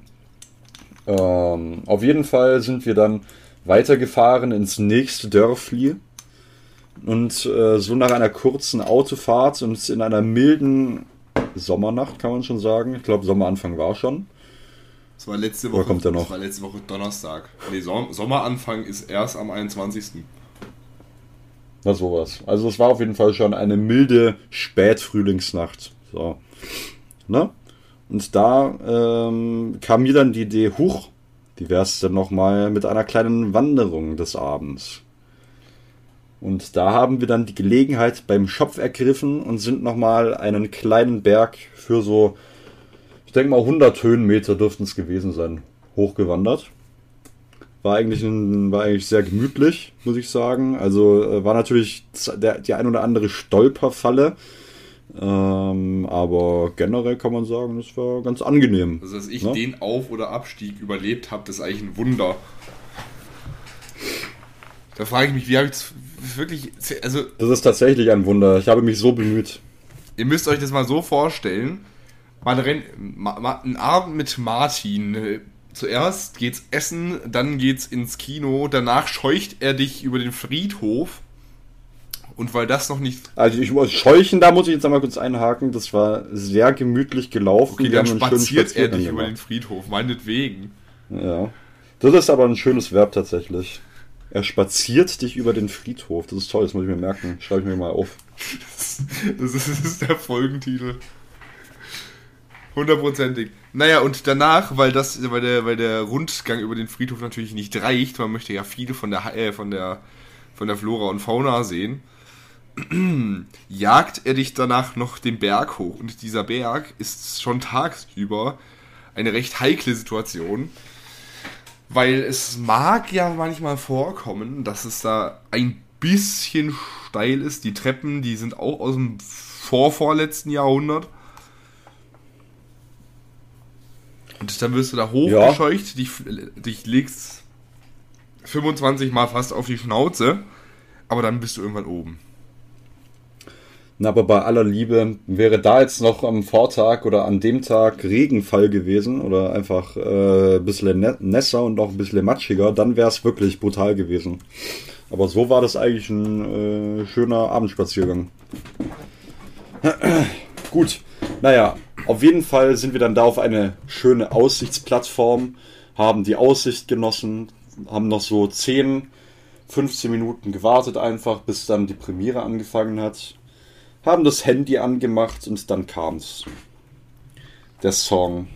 Speaker 2: Ähm, auf jeden Fall sind wir dann weitergefahren ins nächste Dörfli. Und äh, so nach einer kurzen Autofahrt und in einer milden Sommernacht, kann man schon sagen. Ich glaube, Sommeranfang war schon.
Speaker 1: Das war letzte Woche.
Speaker 2: kommt noch?
Speaker 1: Das war letzte Woche Donnerstag. Nee, Som Sommeranfang ist erst am 21.
Speaker 2: Na sowas. Also es war auf jeden Fall schon eine milde Spätfrühlingsnacht. So. Ne? Und da ähm, kam mir dann die Idee, huch, wie wär's denn nochmal mit einer kleinen Wanderung des Abends? Und da haben wir dann die Gelegenheit beim Schopf ergriffen und sind nochmal einen kleinen Berg für so, ich denke mal 100 Höhenmeter dürften es gewesen sein, hochgewandert. War eigentlich, ein, war eigentlich sehr gemütlich, muss ich sagen. Also äh, war natürlich der, die ein oder andere Stolperfalle, Ähm, aber generell kann man sagen, das war ganz angenehm.
Speaker 1: Also, dass ich
Speaker 2: ne?
Speaker 1: den Auf- oder Abstieg überlebt habe, das ist eigentlich ein Wunder. Da frage ich mich, wie habe ich das wirklich. Also,
Speaker 2: Das ist tatsächlich ein Wunder. Ich habe mich so bemüht.
Speaker 1: ihr müsst euch das mal so vorstellen: man rennt, ma, ma, ein Abend mit Martin. Zuerst geht's essen, dann geht's ins Kino, danach scheucht er dich über den Friedhof. Und weil das noch nicht.
Speaker 2: Also ich muss scheuchen, da muss ich jetzt einmal kurz einhaken. Das war sehr gemütlich gelaufen.
Speaker 1: Okay, dann spaziert er dich über den. Friedhof, meinetwegen.
Speaker 2: Ja. Das ist aber ein schönes Verb tatsächlich. Er spaziert dich über den Friedhof. Das ist toll, das muss ich mir merken. Schreibe ich mir mal auf.
Speaker 1: Das ist, das ist der Folgentitel. Hundertprozentig. Naja, und danach, weil das, weil der, weil der Rundgang über den Friedhof natürlich nicht reicht, man möchte ja viel von der, äh, von der, von der Flora und Fauna sehen, jagt er dich danach noch den Berg hoch. Und dieser Berg ist schon tagsüber eine recht heikle Situation, weil es mag ja manchmal vorkommen, dass es da ein bisschen steil ist. Die Treppen, die sind auch aus dem vorvorletzten Jahrhundert. Und dann wirst du da hochgescheucht, dich, dich legst 25 Mal fast auf die Schnauze, aber dann bist du irgendwann oben.
Speaker 2: Na, aber bei aller Liebe, wäre da jetzt noch am Vortag oder an dem Tag Regenfall gewesen oder einfach äh, ein bisschen nä- nässer und auch ein bisschen matschiger, dann wäre es wirklich brutal gewesen. Aber so war das eigentlich ein äh, schöner Abendspaziergang. Gut, naja, auf jeden Fall sind wir dann da auf eine schöne Aussichtsplattform, haben die Aussicht genossen, haben noch so 10, 15 Minuten gewartet einfach, bis dann die Premiere angefangen hat haben das Handy angemacht und dann kam's. Der Song.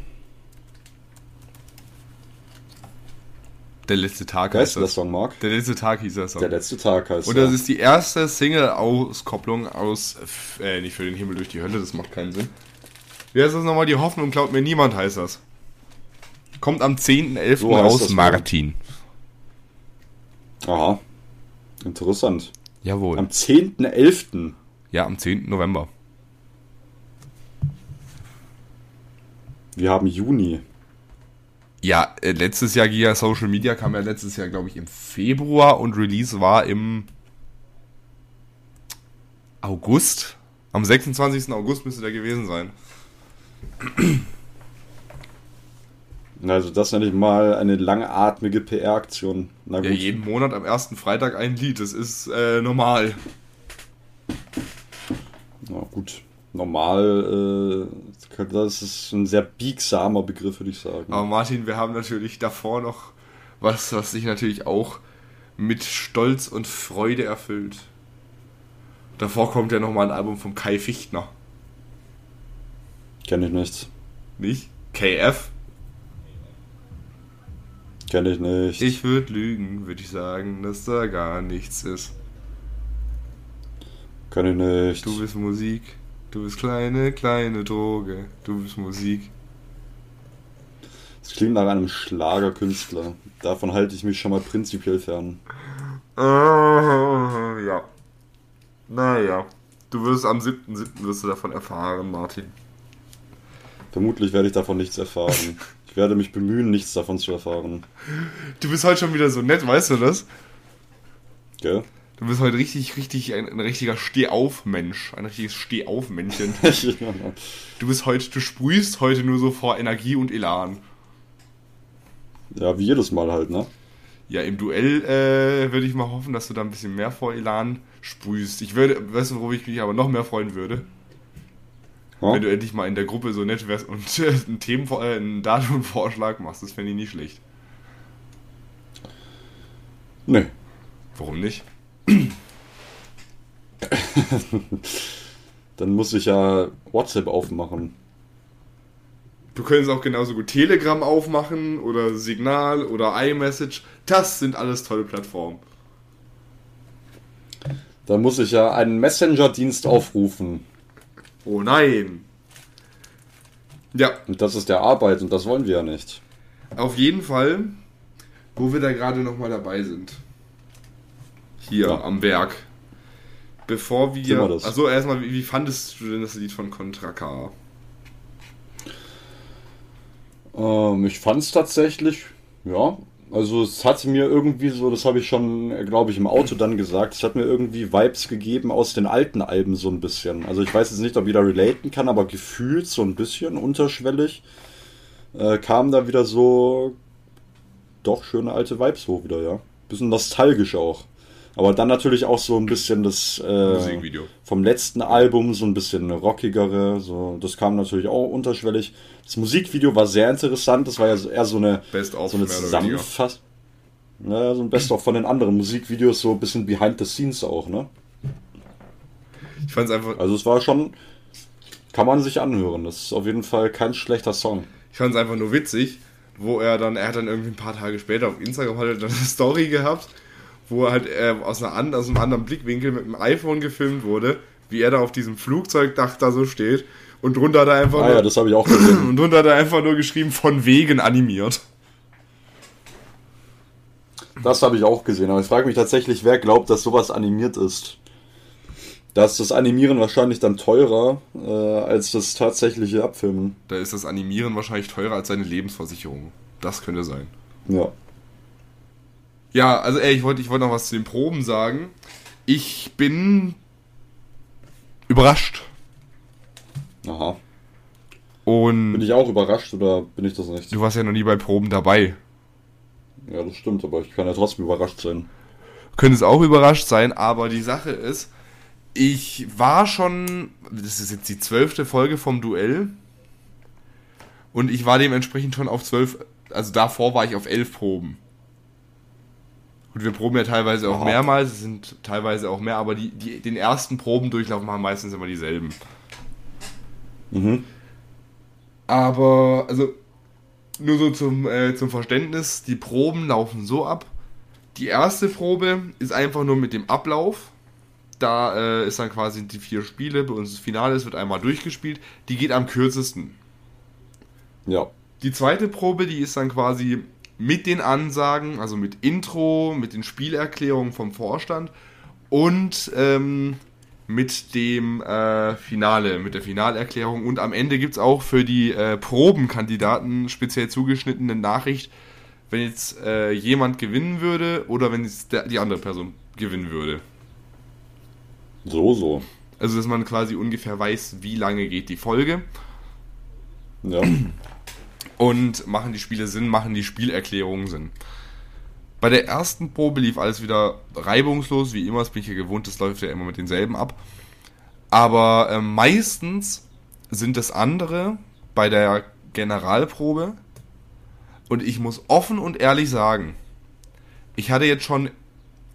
Speaker 1: Der letzte Tag heißt
Speaker 2: du der
Speaker 1: das.
Speaker 2: Song, Mark?
Speaker 1: Der letzte Tag hieß der Song.
Speaker 2: Der letzte Tag heißt
Speaker 1: Und das ist die erste Single-Auskopplung aus, äh, nicht für den Himmel durch die Hölle, das macht keinen Sinn. Wie heißt das nochmal? Die Hoffnung klaut mir niemand, heißt das. Kommt am 10.11.
Speaker 2: So
Speaker 1: raus,
Speaker 2: das.
Speaker 1: Martin.
Speaker 2: Aha. Interessant.
Speaker 1: Jawohl.
Speaker 2: Am 10.11.
Speaker 1: ja, am 10. November.
Speaker 2: Wir haben Juni.
Speaker 1: Ja, äh, letztes Jahr Giga Social Media kam ja letztes Jahr, glaube ich, im Februar und Release war im August. Am 26. August müsste der gewesen sein.
Speaker 2: Also das nenne ich mal eine langatmige PR-Aktion.
Speaker 1: Ja, jeden Monat am ersten Freitag ein Lied, das ist äh, normal.
Speaker 2: Na gut. Normal, äh, das ist ein sehr biegsamer Begriff, würde ich sagen.
Speaker 1: Aber Martin, wir haben natürlich davor noch was, was sich natürlich auch mit Stolz und Freude erfüllt. Davor kommt ja nochmal ein Album vom Kai Fichtner.
Speaker 2: Kenne ich nicht.
Speaker 1: Nicht? KF?
Speaker 2: Kenne ich nicht.
Speaker 1: Ich würde lügen, würde ich sagen, dass da gar nichts ist.
Speaker 2: Kenne ich nicht.
Speaker 1: Du bist Musik, du bist kleine, kleine Droge, du bist Musik.
Speaker 2: Das klingt nach einem Schlagerkünstler. Davon halte ich mich schon mal prinzipiell fern.
Speaker 1: Ah, ja. Naja. Du wirst am 7.7. wirst du davon erfahren, Martin.
Speaker 2: Vermutlich werde ich davon nichts erfahren. Ich werde mich bemühen, nichts davon zu erfahren.
Speaker 1: Du bist heute schon wieder so nett, weißt du das?
Speaker 2: Gell?
Speaker 1: Du bist heute richtig, richtig ein, ein richtiger Steh-auf-Mensch. Ein richtiges Steh-auf-Männchen. Du bist heute, du sprühst heute nur so vor Energie und Elan.
Speaker 2: ja, wie jedes Mal halt, ne?
Speaker 1: Ja, im Duell äh, würde ich mal hoffen, dass du da ein bisschen mehr vor Elan sprühst. Ich würde, weißt du, worüber ich mich aber noch mehr freuen würde?
Speaker 2: Ha?
Speaker 1: Wenn du endlich mal in der Gruppe so nett wärst und äh, einen, Themen, äh, einen Datumvorschlag machst. Das fände ich nicht schlecht.
Speaker 2: Nee.
Speaker 1: Warum nicht?
Speaker 2: Dann muss ich ja WhatsApp aufmachen.
Speaker 1: Du könntest auch genauso gut Telegram aufmachen oder Signal oder iMessage. Das sind alles tolle Plattformen.
Speaker 2: Dann muss ich ja einen Messenger-Dienst aufrufen.
Speaker 1: Oh nein. Ja,
Speaker 2: Und das ist der Arbeit und das wollen wir ja nicht.
Speaker 1: auf jeden Fall, wo wir da gerade nochmal dabei sind. Hier
Speaker 2: Ja.
Speaker 1: am Werk. bevor wir. Also erstmal, wie, wie, fandest du denn das Lied von Contra?
Speaker 2: Ähm, ich fand es tatsächlich, ja. Also es hat mir irgendwie so, das habe ich schon, glaube ich, im Auto dann gesagt, es hat mir irgendwie Vibes gegeben aus den alten Alben so ein bisschen. Also ich weiß jetzt nicht, ob ich da relaten kann, aber gefühlt so ein bisschen unterschwellig äh, kamen da wieder so doch schöne alte Vibes hoch wieder, ja. Bisschen nostalgisch auch. Aber dann natürlich auch so ein bisschen das äh, vom letzten Album, so ein bisschen rockigere. So, das kam natürlich auch unterschwellig. Das Musikvideo war sehr interessant. Das war ja eher so eine, Best so eine Zusammenfassung. Ja, so ein Best-of von den anderen Musikvideos, so ein bisschen behind the scenes auch, ne? Ich fand's einfach. Also es war schon. Kann man sich anhören. Das ist auf jeden Fall kein schlechter Song.
Speaker 1: Ich fand's einfach nur witzig, wo er dann, er hat dann irgendwie ein paar Tage später auf Instagram hat er dann eine Story gehabt wo halt äh, aus, einer, aus einem anderen Blickwinkel mit dem iPhone gefilmt wurde, wie er da auf diesem Flugzeugdach da so steht. Und drunter er einfach. Ah, nur, ja, das habe ich auch gesehen. Und drunter er einfach nur geschrieben, von wegen animiert.
Speaker 2: Das habe ich auch gesehen, aber ich frage mich tatsächlich, wer glaubt, dass sowas animiert ist. Da ist das Animieren wahrscheinlich dann teurer äh, als das tatsächliche Abfilmen.
Speaker 1: Da ist das Animieren wahrscheinlich teurer als seine Lebensversicherung. Das könnte sein. Ja. Ja, also ey, ich wollte ich wollt noch was zu den Proben sagen. Ich bin überrascht.
Speaker 2: Aha. Und bin ich auch überrascht oder bin ich das nicht?
Speaker 1: Du warst ja noch nie bei Proben dabei.
Speaker 2: Ja, das stimmt, aber ich kann ja trotzdem überrascht sein.
Speaker 1: Könnte es auch überrascht sein, aber die Sache ist, ich war schon, das ist jetzt die zwölfte Folge vom Duell und ich war dementsprechend schon auf zwölf, also davor war ich auf elf Proben. Gut, wir proben ja teilweise auch Aha. mehrmals, es sind teilweise auch mehr, aber die, die, den ersten Probendurchlauf machen meistens immer dieselben. Mhm. Aber, also, nur so zum, äh, zum Verständnis, die Proben laufen so ab. Die erste Probe ist einfach nur mit dem Ablauf. Da äh, ist dann quasi die vier Spiele, bei uns das Finale, es wird einmal durchgespielt. Die geht am kürzesten. Ja. Die zweite Probe, die ist dann quasi mit den Ansagen, also mit Intro, mit den Spielerklärungen vom Vorstand und ähm, mit dem äh, Finale, mit der Finalerklärung. Und am Ende gibt es auch für die äh, Probenkandidaten speziell zugeschnittene Nachricht, wenn jetzt äh, jemand gewinnen würde oder wenn jetzt der, die andere Person gewinnen würde.
Speaker 2: So, so.
Speaker 1: Also, dass man quasi ungefähr weiß, wie lange geht die Folge. Ja. Und machen die Spiele Sinn, machen die Spielerklärungen Sinn. Bei der ersten Probe lief alles wieder reibungslos, wie immer, das bin ich ja gewohnt, das läuft ja immer mit denselben ab. Aber äh, meistens sind es andere bei der Generalprobe. Und ich muss offen und ehrlich sagen, ich hatte jetzt schon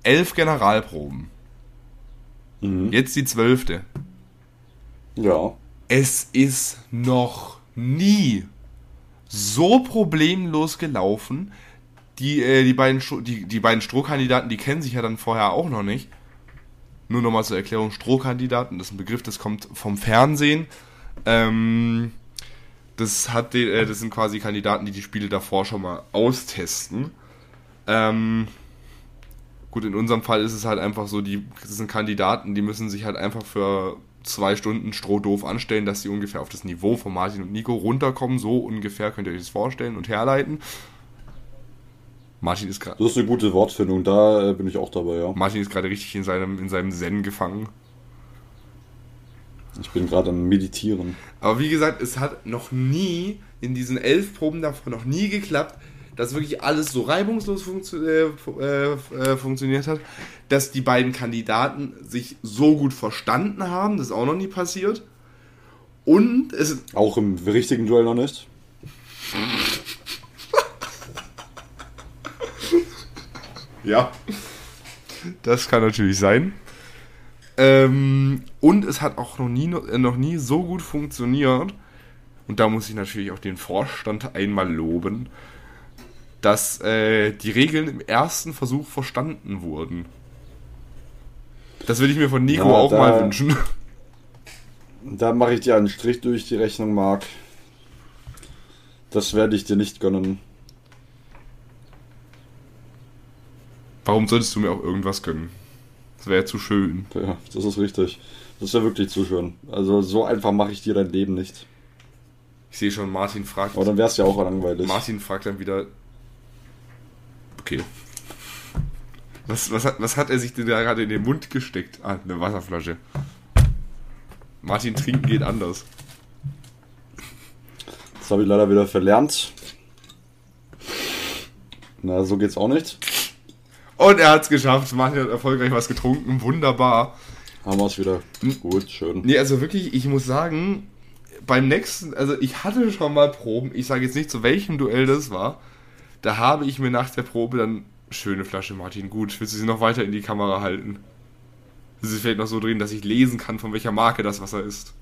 Speaker 1: elf Generalproben. Mhm. Jetzt die zwölfte. Ja. Es ist noch nie so problemlos gelaufen. Die, äh, die, beiden, die, die beiden Strohkandidaten, die kennen sich ja dann vorher auch noch nicht. Nur nochmal zur Erklärung: Strohkandidaten, das ist ein Begriff, das kommt vom Fernsehen. Ähm, das, hat die, äh, das sind quasi Kandidaten, die die Spiele davor schon mal austesten. Ähm, gut, in unserem Fall ist es halt einfach so, die, das sind Kandidaten, die müssen sich halt einfach für zwei Stunden strohdoof anstellen, dass sie ungefähr auf das Niveau von Martin und Nico runterkommen. So ungefähr könnt ihr euch das vorstellen und herleiten.
Speaker 2: Martin ist gerade. Das ist eine gute Wortfindung, da äh, bin ich auch dabei, ja.
Speaker 1: Martin ist gerade richtig in seinem, in seinem Zen gefangen.
Speaker 2: Ich bin gerade am Meditieren.
Speaker 1: Aber wie gesagt, es hat noch nie in diesen elf Proben davon noch nie geklappt, dass wirklich alles so reibungslos funktio äh, äh, äh, funktioniert hat, dass die beiden Kandidaten sich so gut verstanden haben, das ist auch noch nie passiert. Und es
Speaker 2: auch im richtigen Duell noch nicht.
Speaker 1: ja, das kann natürlich sein. Ähm, und es hat auch noch nie, noch nie so gut funktioniert. Und da muss ich natürlich auch den Vorstand einmal loben dass äh, die Regeln im ersten Versuch verstanden wurden. Das würde ich mir von Nico ja, auch da, mal wünschen.
Speaker 2: Da mache ich dir einen Strich durch die Rechnung, Marc. Das werde ich dir nicht gönnen.
Speaker 1: Warum solltest du mir auch irgendwas gönnen? Das wäre zu schön.
Speaker 2: Ja, das ist richtig. Das ist ja wirklich zu schön. Also so einfach mache ich dir dein Leben nicht.
Speaker 1: Ich sehe schon, Martin fragt.
Speaker 2: Aber dann wäre es ja auch langweilig.
Speaker 1: Martin fragt dann wieder. Okay. Was, was, hat, was hat er sich denn da gerade in den Mund gesteckt? Ah, eine Wasserflasche. Martin trinken geht anders.
Speaker 2: Das habe ich leider wieder verlernt. Na, so geht's auch nicht.
Speaker 1: Und er hat es geschafft. Martin hat erfolgreich was getrunken. Wunderbar.
Speaker 2: Haben wir es wieder. Gut, schön.
Speaker 1: Nee, also wirklich, ich muss sagen, beim nächsten, also ich hatte schon mal Proben. Ich sage jetzt nicht, zu welchem Duell das war. Da habe ich mir nach der Probe dann schöne Flasche Martin. Gut, willst du sie noch weiter in die Kamera halten? Das ist vielleicht noch so drin, dass ich lesen kann, von welcher Marke das Wasser ist.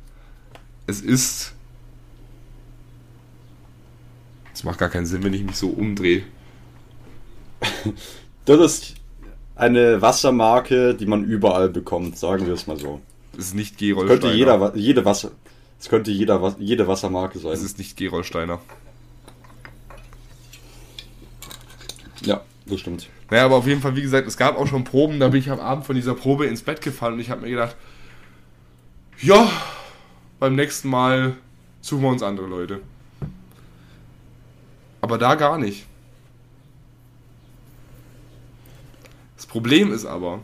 Speaker 1: Es ist. Es macht gar keinen Sinn, wenn ich mich so umdrehe.
Speaker 2: Das ist eine Wassermarke, die man überall bekommt, sagen wir es mal so.
Speaker 1: Es ist nicht
Speaker 2: Es
Speaker 1: Gerolsteiner.
Speaker 2: könnte jeder, jede Wasser, es könnte jeder, jede Wassermarke sein.
Speaker 1: Es ist nicht Gerolsteiner.
Speaker 2: ja, das stimmt.
Speaker 1: Naja, aber auf jeden Fall, wie gesagt, es gab auch schon Proben, da bin ich am Abend von dieser Probe ins Bett gefallen und ich habe mir gedacht, ja, beim nächsten Mal suchen wir uns andere Leute. Aber da gar nicht. Das Problem ist aber,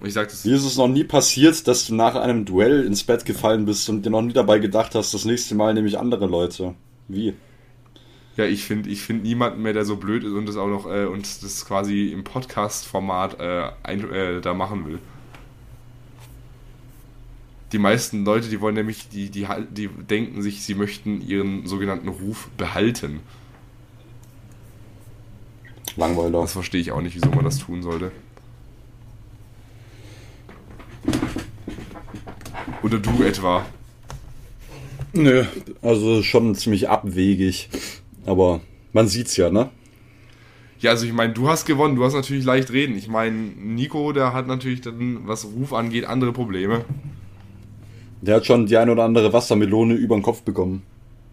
Speaker 1: und ich sage das,
Speaker 2: Mir ist es noch nie passiert, dass du nach einem Duell ins Bett gefallen bist und dir noch nie dabei gedacht hast, das nächste Mal nehme ich andere Leute. Wie?
Speaker 1: Ja, ich finde ich find niemanden mehr, der so blöd ist und das auch noch äh, und das quasi im Podcast-Format äh, äh, da machen will. Die meisten Leute, die wollen nämlich, die, die, die denken sich, sie möchten ihren sogenannten Ruf behalten.
Speaker 2: Langweiler.
Speaker 1: Das verstehe ich auch nicht, wieso man das tun sollte. Oder du etwa.
Speaker 2: Nö, also schon ziemlich abwegig. Aber man sieht's ja, ne?
Speaker 1: Ja, also ich meine, du hast gewonnen, du hast natürlich leicht reden. Ich meine, Nico, der hat natürlich dann, was Ruf angeht, andere Probleme.
Speaker 2: Der hat schon die ein oder andere Wassermelone über den Kopf bekommen.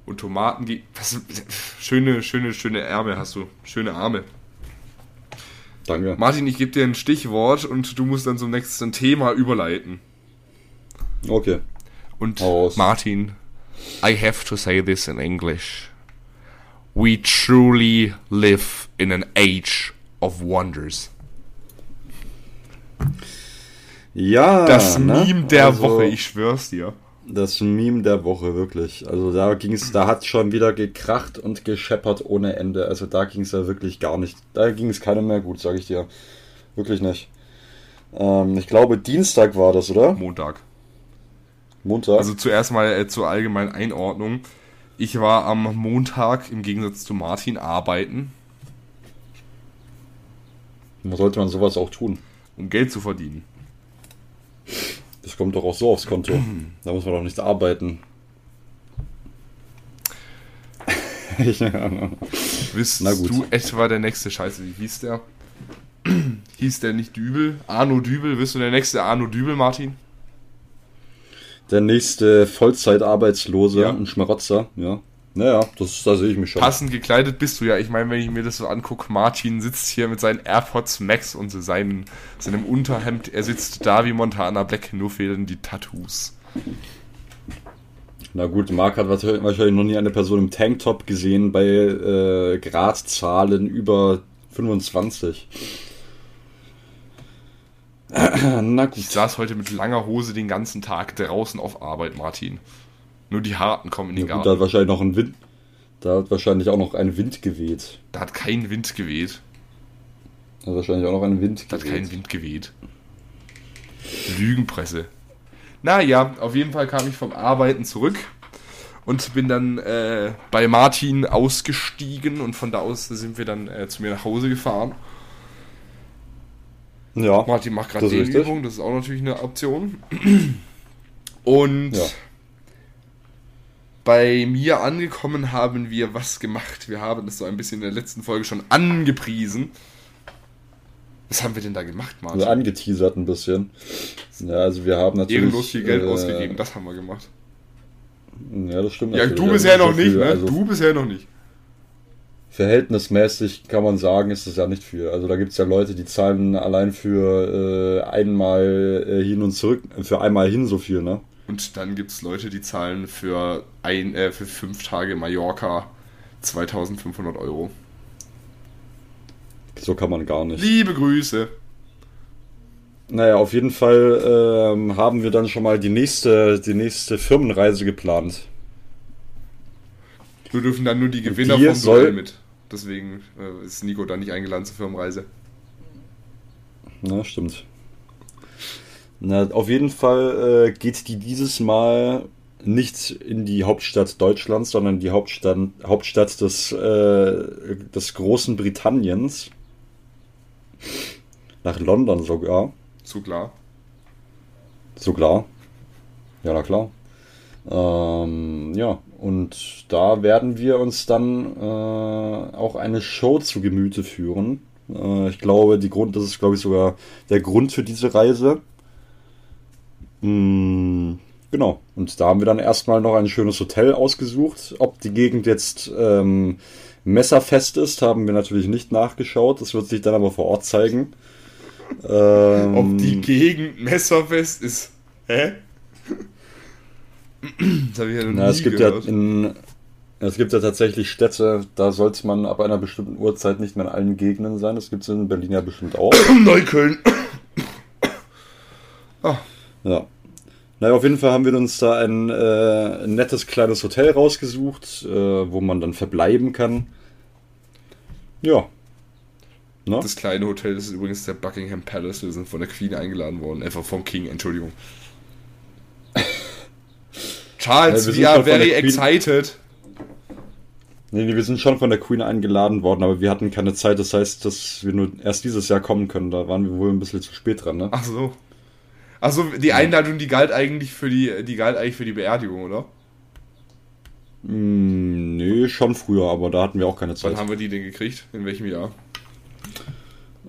Speaker 1: Und Tomaten geht. Was, schöne, schöne, schöne Ärmel hast du. Schöne Arme.
Speaker 2: Danke.
Speaker 1: Martin, ich gebe dir ein Stichwort und du musst dann zum nächsten Thema überleiten.
Speaker 2: Okay.
Speaker 1: Und. Martin, I have to say this in English. We truly live in an age of wonders.
Speaker 2: Ja.
Speaker 1: Das
Speaker 2: ne?
Speaker 1: Meme der
Speaker 2: Also,
Speaker 1: Woche, ich schwör's dir.
Speaker 2: Das Meme der Woche, wirklich. Also da ging's, da hat schon wieder gekracht und gescheppert ohne Ende. Also da ging's ja wirklich gar nicht. Da ging es keinem mehr gut, sage ich dir. Wirklich nicht. Ähm, ich glaube, Dienstag war das, oder?
Speaker 1: Montag.
Speaker 2: Montag.
Speaker 1: Also zuerst mal äh, zur allgemeinen Einordnung. Ich war am Montag im Gegensatz zu Martin arbeiten,
Speaker 2: Wo sollte man sowas auch tun?
Speaker 1: um Geld zu verdienen.
Speaker 2: Das kommt doch auch so aufs Konto. Da muss man doch nicht arbeiten.
Speaker 1: Wisst
Speaker 2: Na gut.
Speaker 1: du etwa der nächste Scheiße? Wie hieß der? hieß der nicht Dübel? Arno Dübel? Bist du der nächste Arno Dübel, Martin?
Speaker 2: Der nächste Vollzeitarbeitslose
Speaker 1: Ja.
Speaker 2: und Schmarotzer, ja. Naja, das, da sehe ich mich schon.
Speaker 1: Passend gekleidet bist du ja. Ich meine, wenn ich mir das so angucke, Martin sitzt hier mit seinen AirPods Max und so seinen, seinem Unterhemd. Er sitzt da wie Montana Black, nur fehlen die Tattoos.
Speaker 2: Na gut, Marc hat wahrscheinlich wahrscheinlich noch nie eine Person im Tanktop gesehen bei äh, Gradzahlen über 25. Na gut.
Speaker 1: Ich saß heute mit langer Hose den ganzen Tag draußen auf Arbeit, Martin. Nur die Harten kommen in den
Speaker 2: Ja, gut, da hat
Speaker 1: Garten.
Speaker 2: wahrscheinlich noch ein Wind. Da hat wahrscheinlich auch noch ein Wind geweht.
Speaker 1: Da hat kein Wind geweht.
Speaker 2: Da hat wahrscheinlich auch noch ein Wind
Speaker 1: Da hat kein
Speaker 2: geweht.
Speaker 1: Wind geweht. Lügenpresse. Naja, auf jeden Fall kam ich vom Arbeiten zurück und bin dann äh, bei Martin ausgestiegen und von da aus sind wir dann äh, zu mir nach Hause gefahren.
Speaker 2: Ja,
Speaker 1: Martin macht gerade
Speaker 2: richtig.
Speaker 1: Dehnübung, das ist auch natürlich eine Option. Und
Speaker 2: Ja.
Speaker 1: bei mir angekommen haben wir was gemacht. Wir haben das so ein bisschen in der letzten Folge schon angepriesen. Was haben wir denn da gemacht, Martin?
Speaker 2: also angeteasert ein bisschen. Ja, also wir haben natürlich.
Speaker 1: Ehrenlos viel Geld
Speaker 2: äh,
Speaker 1: ausgegeben, das haben wir gemacht.
Speaker 2: Ja, das stimmt.
Speaker 1: Ja, du
Speaker 2: Also
Speaker 1: bisher
Speaker 2: so
Speaker 1: noch nicht, ne?
Speaker 2: Also
Speaker 1: du bisher noch nicht.
Speaker 2: Verhältnismäßig kann man sagen, ist es ja nicht viel. Also da gibt es ja Leute, die zahlen allein für äh, einmal äh, hin und zurück, für einmal hin so viel, ne?
Speaker 1: Und dann gibt es Leute, die zahlen für, ein, äh, für fünf Tage Mallorca 2500 Euro.
Speaker 2: So kann man gar nicht.
Speaker 1: Liebe Grüße.
Speaker 2: Naja, auf jeden Fall ähm, haben wir dann schon mal die nächste, die nächste Firmenreise geplant.
Speaker 1: Wir dürfen dann nur die Gewinner
Speaker 2: die
Speaker 1: vom
Speaker 2: soll-
Speaker 1: Duell mit. Deswegen äh, ist Nico dann nicht eingeladen zur Firmenreise.
Speaker 2: Na, stimmt. Na, auf jeden Fall äh, geht die dieses Mal nicht in die Hauptstadt Deutschlands, sondern in die Hauptstadt, Hauptstadt des, äh, des großen Britanniens. Nach London sogar.
Speaker 1: So klar.
Speaker 2: So klar. Ja, na klar. Ähm, ja, und da werden wir uns dann äh, auch eine Show zu Gemüte führen. Äh, ich glaube, die Grund, das ist, glaube ich, sogar der Grund für diese Reise. Mm, genau. Und da haben wir dann erstmal noch ein schönes Hotel ausgesucht. Ob die Gegend jetzt ähm, messerfest ist, haben wir natürlich nicht nachgeschaut. Das wird sich dann aber vor Ort zeigen. Ähm,
Speaker 1: Ob die Gegend messerfest ist. Hä? Das habe ich ja noch
Speaker 2: Na,
Speaker 1: nie
Speaker 2: es gibt
Speaker 1: gehört.
Speaker 2: ja in, es gibt ja tatsächlich Städte, da sollte man ab einer bestimmten Uhrzeit nicht mehr in allen Gegenden sein. Das gibt es in Berlin ja bestimmt auch.
Speaker 1: Neukölln.
Speaker 2: Ja. Naja, auf jeden Fall haben wir uns da ein äh, nettes kleines Hotel rausgesucht, äh, wo man dann verbleiben kann. Ja. Ne?
Speaker 1: Das kleine Hotel das ist übrigens der Buckingham Palace. Wir sind von der Queen eingeladen worden. Einfach vom King, Entschuldigung. Charles,
Speaker 2: Ja, wir sind
Speaker 1: we are very excited.
Speaker 2: Nee, nee, wir sind schon von der Queen eingeladen worden, aber wir hatten keine Zeit. Das heißt, dass wir nur erst dieses Jahr kommen können. Da waren wir wohl ein bisschen zu spät dran, ne?
Speaker 1: Ach so. Ach so, die Einladung, die galt eigentlich für die, die galt eigentlich für die Beerdigung, oder?
Speaker 2: Mm, nee, schon früher, aber da hatten wir auch keine
Speaker 1: Wann
Speaker 2: Zeit.
Speaker 1: haben wir die denn gekriegt? In welchem Jahr?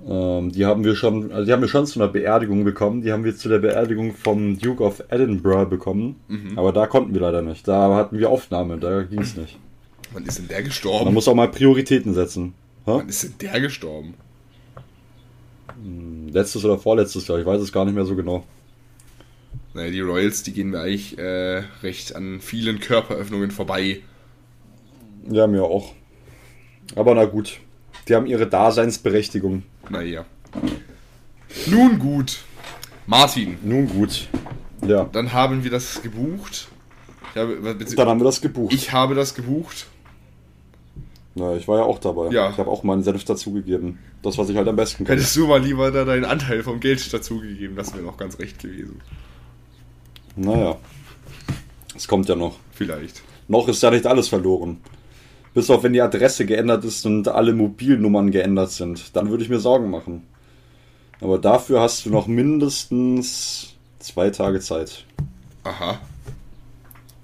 Speaker 2: Ähm, die haben wir schon, also die haben wir schon zu einer Beerdigung bekommen. Die haben wir zu der Beerdigung vom Duke of Edinburgh bekommen.
Speaker 1: Mhm.
Speaker 2: Aber da konnten wir leider nicht. Da hatten wir Aufnahme, da ging es nicht.
Speaker 1: Wann ist denn der
Speaker 2: Man
Speaker 1: gestorben?
Speaker 2: muss auch mal Prioritäten setzen. Hä?
Speaker 1: Wann ist denn der gestorben?
Speaker 2: Letztes oder vorletztes Jahr, ich weiß es gar nicht mehr so genau.
Speaker 1: Naja, die Royals, die gehen mir eigentlich äh, recht an vielen Körperöffnungen vorbei.
Speaker 2: Ja, mir auch. Aber na gut. Die haben ihre Daseinsberechtigung.
Speaker 1: Naja. Nun gut. Martin,
Speaker 2: Nun gut. Ja,
Speaker 1: dann haben wir das gebucht. Habe,
Speaker 2: dann haben wir das gebucht.
Speaker 1: ich habe das gebucht.
Speaker 2: Na, ich war ja auch dabei.
Speaker 1: Ja.
Speaker 2: Ich habe auch meinen Senf dazugegeben. Das, was ich halt am besten kann.
Speaker 1: Hättest du mal lieber da deinen Anteil vom Geld dazugegeben, das wäre noch ganz recht gewesen.
Speaker 2: Naja. Es kommt ja noch.
Speaker 1: Vielleicht.
Speaker 2: Noch ist ja nicht alles verloren. Bis auf wenn die Adresse geändert ist und alle Mobilnummern geändert sind. Dann würde ich mir Sorgen machen. Aber dafür hast du noch mindestens zwei Tage Zeit.
Speaker 1: Aha.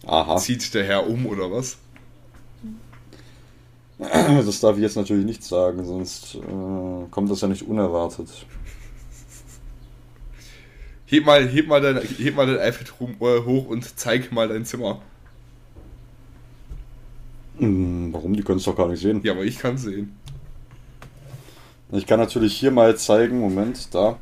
Speaker 2: Aha.
Speaker 1: Zieht der Herr um oder was?
Speaker 2: Das darf ich jetzt natürlich nicht sagen, sonst äh, kommt das ja nicht unerwartet.
Speaker 1: Heb mal, heb mal dein, heb mal dein iPad äh, hoch und zeig mal dein Zimmer.
Speaker 2: Hm, warum? Die können es doch gar nicht sehen.
Speaker 1: Ja, aber ich kann sehen.
Speaker 2: Ich kann natürlich hier mal zeigen, Moment, da.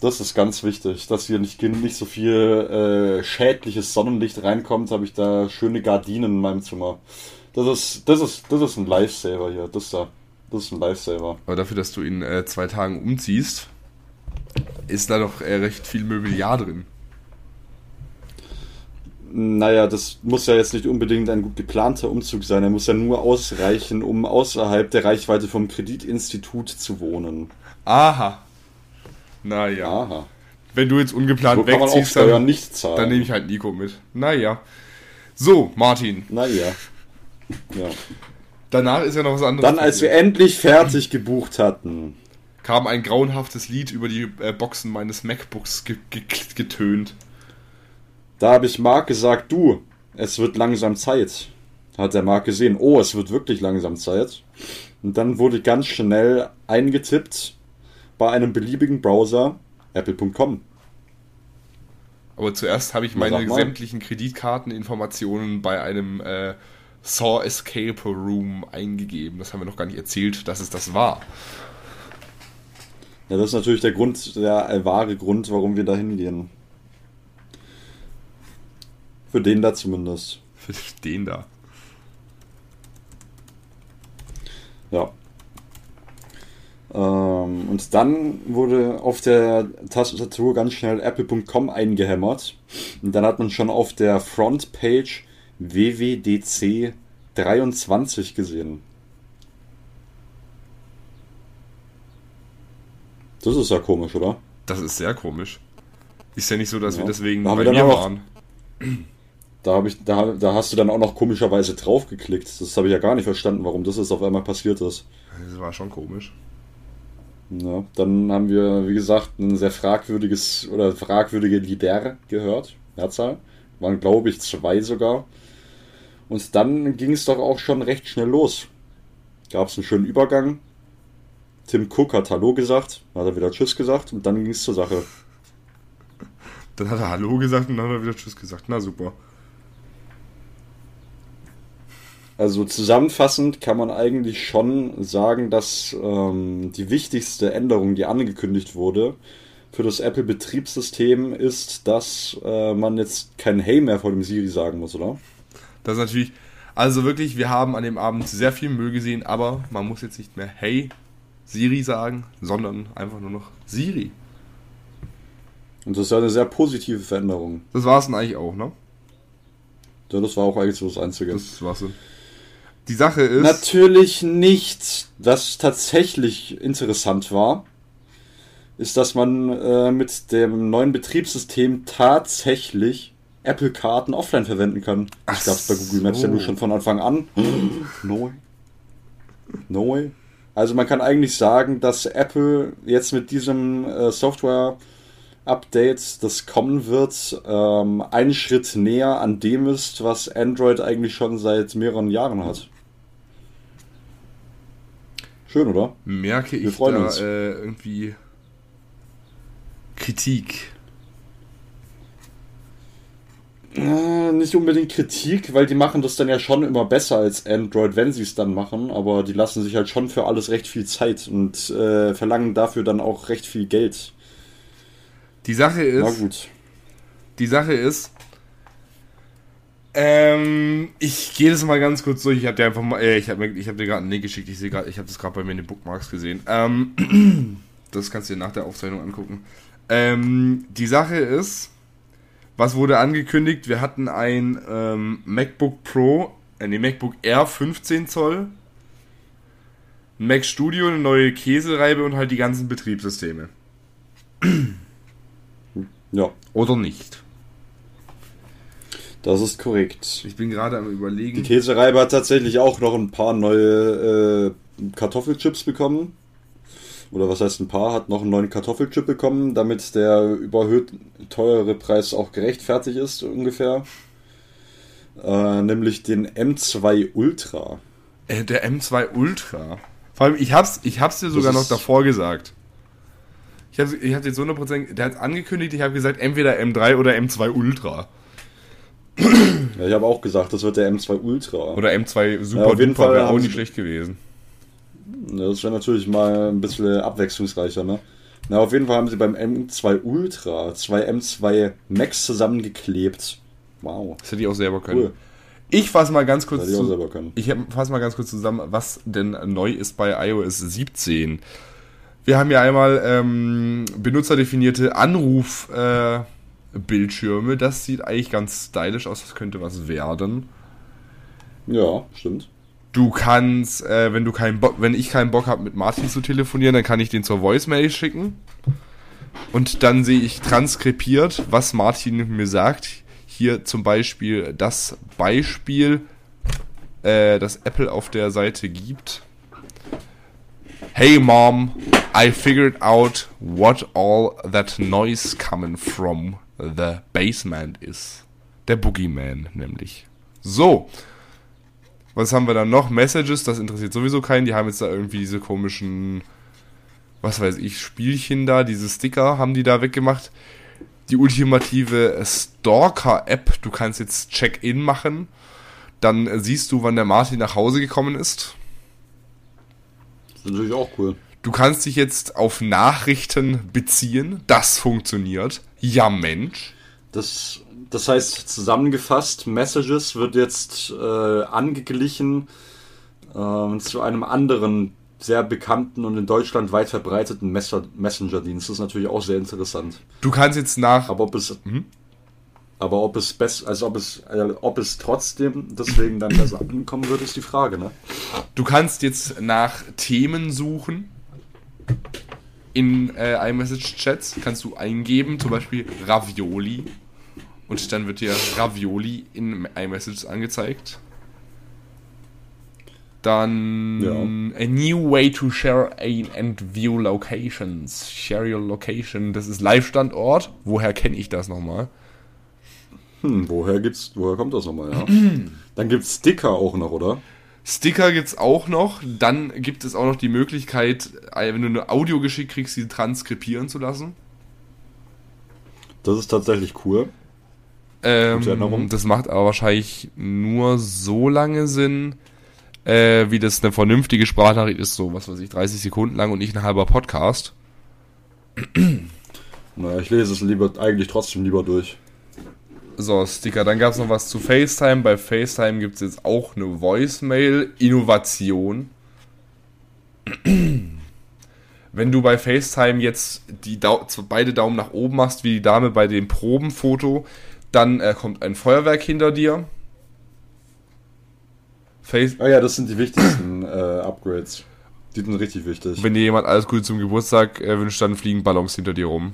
Speaker 2: Das ist ganz wichtig, dass hier nicht, nicht so viel äh, schädliches Sonnenlicht reinkommt, habe ich da schöne Gardinen in meinem Zimmer. Das ist, das ist, das ist ein Lifesaver hier, das da. Das ist ein Lifesaver.
Speaker 1: Aber dafür, dass du in äh, zwei Tagen umziehst, ist da doch äh, recht viel Mobiliar drin.
Speaker 2: Naja, das muss ja jetzt nicht unbedingt ein gut geplanter Umzug sein. Er muss ja nur ausreichen, um außerhalb der Reichweite vom Kreditinstitut zu wohnen.
Speaker 1: Aha. Naja.
Speaker 2: Aha.
Speaker 1: Wenn du jetzt ungeplant
Speaker 2: So
Speaker 1: wegziehst, dann,
Speaker 2: nicht zahlen.
Speaker 1: dann nehme ich halt Nico mit. Naja. So, Martin.
Speaker 2: Naja. Ja.
Speaker 1: Danach ist ja noch was anderes.
Speaker 2: Dann, als wir endlich fertig gebucht hatten,
Speaker 1: kam ein grauenhaftes Lied über die äh, Boxen meines MacBooks ge ge getönt.
Speaker 2: Da habe ich Marc gesagt, du, es wird langsam Zeit. Hat der Marc gesehen, oh, es wird wirklich langsam Zeit. Und dann wurde ganz schnell eingetippt bei einem beliebigen Browser apple.com.
Speaker 1: Aber zuerst habe ich meine sämtlichen Kreditkarteninformationen bei einem äh, Saw Escape Room eingegeben. Das haben wir noch gar nicht erzählt, dass es das war.
Speaker 2: Ja, das ist natürlich der Grund, der wahre Grund, warum wir da hingehen. Für den da zumindest.
Speaker 1: Für den da.
Speaker 2: Ja. Ähm, und dann wurde auf der Tastatur ganz schnell apple.com eingehämmert. Und dann hat man schon auf der Frontpage WWDC 23 gesehen. Das ist ja komisch, oder?
Speaker 1: Das ist sehr komisch. Ist ja nicht so, dass
Speaker 2: Ja.
Speaker 1: wir deswegen
Speaker 2: Da
Speaker 1: bei
Speaker 2: wir
Speaker 1: mir
Speaker 2: auch-
Speaker 1: waren.
Speaker 2: Da, hab ich, da, da hast du dann auch noch komischerweise draufgeklickt. Das habe ich ja gar nicht verstanden, warum das jetzt auf einmal passiert ist.
Speaker 1: Das war schon komisch.
Speaker 2: Ja, dann haben wir, wie gesagt, ein sehr fragwürdiges oder fragwürdige Lieder gehört. Mehrzahl. Waren, glaube ich, zwei sogar. Und dann ging es doch auch schon recht schnell los. Gab es einen schönen Übergang. Tim Cook hat Hallo gesagt, hat er wieder Tschüss gesagt und dann ging es zur Sache.
Speaker 1: Dann hat er Hallo gesagt und dann hat er wieder Tschüss gesagt. Na super.
Speaker 2: Also zusammenfassend kann man eigentlich schon sagen, dass ähm, die wichtigste Änderung, die angekündigt wurde für das Apple-Betriebssystem, ist, dass äh, man jetzt kein Hey mehr vor dem Siri sagen muss, oder?
Speaker 1: Das ist natürlich. Also wirklich, wir haben an dem Abend sehr viel Müll gesehen, aber man muss jetzt nicht mehr Hey Siri sagen, sondern einfach nur noch Siri.
Speaker 2: Und das ist ja eine sehr positive Veränderung.
Speaker 1: Das war es dann eigentlich auch, ne?
Speaker 2: Ja, das war auch eigentlich so das Einzige.
Speaker 1: Das war's. dann. Die Sache ist.
Speaker 2: Natürlich nicht. Was tatsächlich interessant war, ist, dass man äh, mit dem neuen Betriebssystem tatsächlich Apple-Karten offline verwenden kann.
Speaker 1: Ach
Speaker 2: Das gab es bei Google Maps ja
Speaker 1: so.
Speaker 2: nur schon von Anfang an. Neu. Neu. Also man kann eigentlich sagen, dass Apple jetzt mit diesem äh, Software-Update, das kommen wird, ähm, einen Schritt näher an dem ist, was Android eigentlich schon seit mehreren Jahren hat. Schön, oder?
Speaker 1: merke
Speaker 2: Wir
Speaker 1: ich
Speaker 2: freuen
Speaker 1: da
Speaker 2: uns.
Speaker 1: äh, irgendwie Kritik.
Speaker 2: Äh, nicht unbedingt Kritik, weil die machen das dann ja schon immer besser als Android, wenn sie es dann machen, aber die lassen sich halt schon für alles recht viel Zeit und äh, verlangen dafür dann auch recht viel Geld.
Speaker 1: Die Sache
Speaker 2: Na
Speaker 1: ist,
Speaker 2: gut.
Speaker 1: die Sache ist, ähm, ich gehe das mal ganz kurz durch. Ich habe dir einfach mal, äh, ich habe ich hab dir gerade einen Link geschickt. Ich sehe gerade, ich habe das gerade bei mir in den Bookmarks gesehen. Ähm, das kannst du dir nach der Aufzeichnung angucken. Ähm, die Sache ist, was wurde angekündigt? Wir hatten ein ähm, MacBook Pro, äh, nee, MacBook Air 15 Zoll, ein Mac Studio, eine neue Käsereibe und halt die ganzen Betriebssysteme.
Speaker 2: Ja,
Speaker 1: Oder nicht?
Speaker 2: Das ist korrekt.
Speaker 1: Ich bin gerade am
Speaker 2: Die
Speaker 1: überlegen.
Speaker 2: Käsereibe hat tatsächlich auch noch ein paar neue äh, Kartoffelchips bekommen. Oder was heißt ein paar? Hat noch einen neuen Kartoffelchip bekommen, damit der überhöht teure Preis auch gerechtfertigt ist, ungefähr. Äh, nämlich den M2 Ultra.
Speaker 1: Äh, der M2 Ultra. Vor allem, ich hab's, ich hab's dir sogar noch davor gesagt. Ich hab's, ich hab's jetzt 100%, der hat's angekündigt, ich habe gesagt, entweder M3 oder M2 Ultra.
Speaker 2: Ja, ich habe auch gesagt, das wird der M2 Ultra.
Speaker 1: Oder M2 Super
Speaker 2: Ja, auf jeden
Speaker 1: Duper
Speaker 2: Fall
Speaker 1: wäre auch nicht schlecht gewesen.
Speaker 2: Das wäre natürlich mal ein bisschen abwechslungsreicher, ne? Na, auf jeden Fall haben sie beim M2 Ultra zwei M2 Max zusammengeklebt. Wow.
Speaker 1: Das hätte ich auch selber können.
Speaker 2: Cool.
Speaker 1: Ich fasse mal ganz kurz
Speaker 2: hätte ich.
Speaker 1: Ich fasse mal ganz kurz zusammen, was denn neu ist bei iOS 17. Wir haben ja einmal ähm, benutzerdefinierte Anrufbildschirme. Äh, Bildschirme. das sieht eigentlich ganz stylisch aus. Das könnte was werden.
Speaker 2: Ja, stimmt.
Speaker 1: Du kannst, äh, wenn du keinen Bock, wenn ich keinen Bock habe, mit Martin zu telefonieren, dann kann ich den zur Voicemail schicken. Und dann sehe ich transkribiert, was Martin mir sagt. Hier zum Beispiel das Beispiel, äh, das Apple auf der Seite gibt. Hey Mom, I figured out what all that noise coming from the basement is. Der Boogeyman nämlich. So. Was haben wir dann noch? Messages, das interessiert sowieso keinen. Die haben jetzt da irgendwie diese komischen, was weiß ich, Spielchen da, diese Sticker haben die da weggemacht. Die ultimative Stalker-App, du kannst jetzt Check-in machen. Dann siehst du, wann der Martin nach Hause gekommen ist.
Speaker 2: Das ist natürlich auch cool.
Speaker 1: Du kannst dich jetzt auf Nachrichten beziehen. Das funktioniert. Ja, Mensch.
Speaker 2: Das, das heißt, zusammengefasst, Messages wird jetzt äh, angeglichen äh, zu einem anderen sehr bekannten und in Deutschland weit verbreiteten Messenger-Dienst. Das ist natürlich auch sehr interessant.
Speaker 1: Du kannst jetzt nach.
Speaker 2: Aber ob es. Mhm. Aber ob es best, also ob es, äh, ob es trotzdem deswegen dann besser ankommen wird, ist die Frage, ne?
Speaker 1: Du kannst jetzt nach Themen suchen. In äh, iMessage-Chats kannst du eingeben, zum Beispiel Ravioli. Und dann wird dir Ravioli in iMessage angezeigt. Dann ja. a new way to share and view locations. Share your location. Das ist Live-Standort. Woher kenne ich das nochmal?
Speaker 2: Hm, woher gibt's, woher kommt das nochmal, ja? Dann gibt's Sticker auch noch, oder?
Speaker 1: Sticker gibt's auch noch. Dann gibt es auch noch die Möglichkeit, äh, wenn du eine Audio geschickt kriegst, sie transkribieren zu lassen.
Speaker 2: Das ist tatsächlich cool.
Speaker 1: Ähm, das macht aber wahrscheinlich nur so lange Sinn, äh, wie das eine vernünftige Sprachnachricht ist, so was weiß ich, 30 Sekunden lang und nicht ein halber Podcast.
Speaker 2: naja, ich lese es lieber eigentlich trotzdem lieber durch.
Speaker 1: So, Sticker. Dann gab es noch was zu FaceTime. Bei FaceTime gibt es jetzt auch eine Voicemail. Innovation. Wenn du bei FaceTime jetzt die Dau beide Daumen nach oben machst, wie die Dame bei dem Probenfoto, dann äh, kommt ein Feuerwerk hinter dir.
Speaker 2: Face ah ja, das sind die wichtigsten äh, Upgrades. Die sind richtig wichtig.
Speaker 1: Wenn dir jemand alles Gute zum Geburtstag äh, wünscht, dann fliegen Ballons hinter dir rum.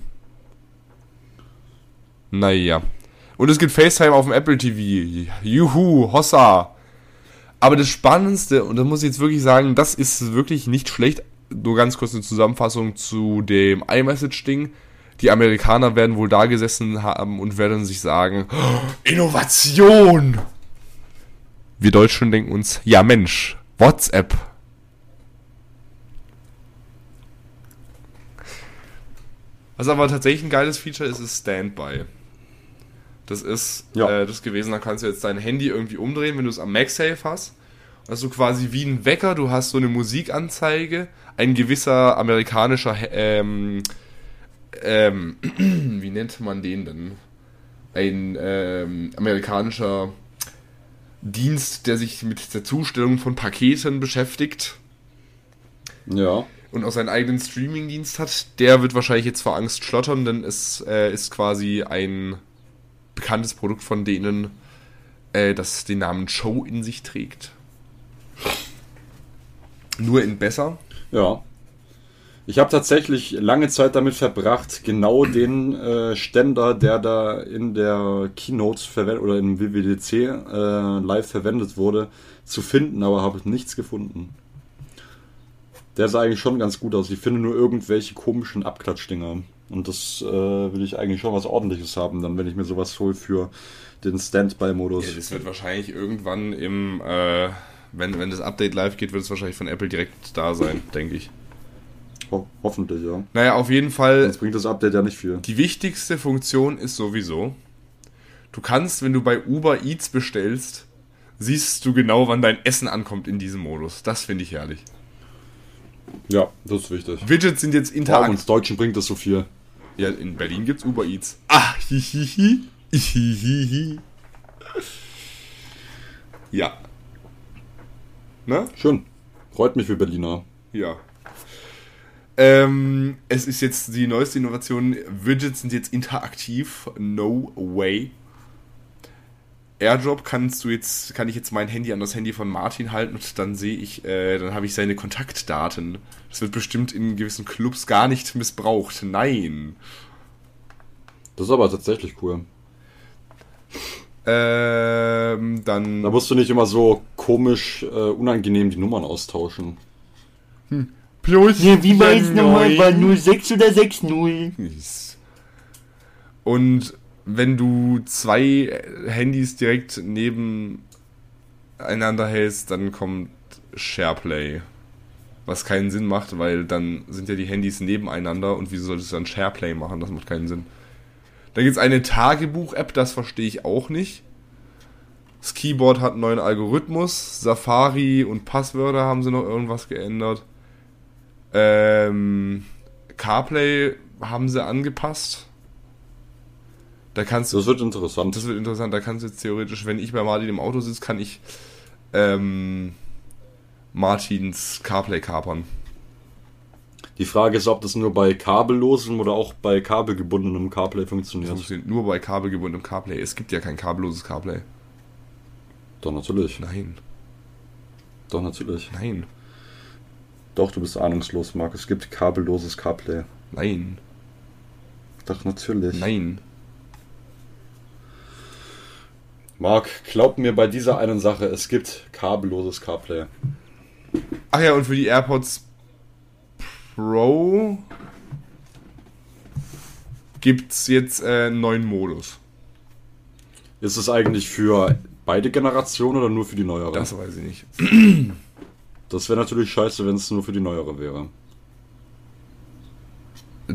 Speaker 1: Naja. Und es gibt FaceTime auf dem Apple TV. Juhu, Hossa. Aber das Spannendste, und da muss ich jetzt wirklich sagen, das ist wirklich nicht schlecht. Nur ganz kurz eine Zusammenfassung zu dem iMessage-Ding. Die Amerikaner werden wohl da gesessen haben und werden sich sagen, oh, Innovation! Wir Deutschen denken uns, ja Mensch, WhatsApp. Was aber tatsächlich ein geiles Feature ist, ist Standby. Das ist ja. äh, das gewesen, da kannst du jetzt dein Handy irgendwie umdrehen, wenn du es am MagSafe hast. Also quasi wie ein Wecker, du hast so eine Musikanzeige, ein gewisser amerikanischer, ähm, ähm, wie nennt man den denn? Ein ähm, amerikanischer Dienst, der sich mit der Zustellung von Paketen beschäftigt.
Speaker 2: Ja.
Speaker 1: Und auch seinen eigenen Streaming-Dienst hat, der wird wahrscheinlich jetzt vor Angst schlottern, denn es äh, ist quasi ein bekanntes Produkt von denen, äh, das den Namen Show in sich trägt. Nur in besser.
Speaker 2: Ja. Ich habe tatsächlich lange Zeit damit verbracht, genau den äh, Ständer, der da in der Keynote verwendet oder im WWDC äh, live verwendet wurde, zu finden, aber habe nichts gefunden. Der sah eigentlich schon ganz gut aus. Ich finde nur irgendwelche komischen Abklatschdinger. Und das äh, will ich eigentlich schon was ordentliches haben, dann wenn ich mir sowas hole für den Standby-Modus.
Speaker 1: Ja, das wird wahrscheinlich irgendwann im, äh, wenn, wenn das Update live geht, wird es wahrscheinlich von Apple direkt da sein, denke ich.
Speaker 2: Ho hoffentlich, ja.
Speaker 1: Naja, auf jeden Fall.
Speaker 2: Sonst bringt das Update ja nicht viel.
Speaker 1: Die wichtigste Funktion ist sowieso, du kannst, wenn du bei Uber Eats bestellst, siehst du genau, wann dein Essen ankommt in diesem Modus. Das finde ich herrlich.
Speaker 2: Ja, das ist wichtig.
Speaker 1: Widgets sind jetzt interaktiv.
Speaker 2: Wow, uns Deutschen bringt das so viel.
Speaker 1: Ja, in Berlin gibt's Uber Eats. Ah, hihihi. Hihihi. Ja.
Speaker 2: Ne? Schön. Freut mich für Berliner.
Speaker 1: Ja. Ähm, es ist jetzt die neueste Innovation. Widgets sind jetzt interaktiv. No way. Airdrop kannst du jetzt, kann ich jetzt mein Handy an das Handy von Martin halten und dann sehe ich, äh, dann habe ich seine Kontaktdaten. Das wird bestimmt in gewissen Clubs gar nicht missbraucht. Nein.
Speaker 2: Das ist aber tatsächlich cool.
Speaker 1: Ähm, dann.
Speaker 2: Da musst du nicht immer so komisch, äh, unangenehm die Nummern austauschen.
Speaker 1: Hm. Plus.
Speaker 2: Ja, wie war es nochmal? War 06 oder 60?
Speaker 1: Und wenn du zwei Handys direkt nebeneinander hältst, dann kommt SharePlay. Was keinen Sinn macht, weil dann sind ja die Handys nebeneinander und wieso solltest du dann SharePlay machen? Das macht keinen Sinn. Dann gibt es eine Tagebuch-App, das verstehe ich auch nicht. Das Keyboard hat einen neuen Algorithmus. Safari und Passwörter haben sie noch irgendwas geändert. Ähm, CarPlay haben sie angepasst. Da kannst.
Speaker 2: Das wird interessant.
Speaker 1: Das wird interessant. Da kannst du jetzt theoretisch, wenn ich bei Martin im Auto sitze, kann ich ähm, Martins CarPlay kapern.
Speaker 2: Die Frage ist, ob das nur bei kabellosem oder auch bei kabelgebundenem CarPlay funktioniert.
Speaker 1: Das funktioniert nur bei kabelgebundenem CarPlay. Es gibt ja kein kabelloses CarPlay.
Speaker 2: Doch, natürlich.
Speaker 1: Nein.
Speaker 2: Doch, natürlich.
Speaker 1: Nein.
Speaker 2: Doch, du bist ahnungslos, Marc. Es gibt kabelloses CarPlay.
Speaker 1: Nein.
Speaker 2: Doch, natürlich.
Speaker 1: Nein.
Speaker 2: Marc, glaub mir bei dieser einen Sache, es gibt kabelloses CarPlay.
Speaker 1: Ach ja, und für die AirPods Pro gibt es jetzt äh, einen neuen Modus.
Speaker 2: Ist es eigentlich für beide Generationen oder nur für die neuere?
Speaker 1: Das weiß ich nicht.
Speaker 2: Das wäre natürlich scheiße, wenn es nur für die neuere wäre.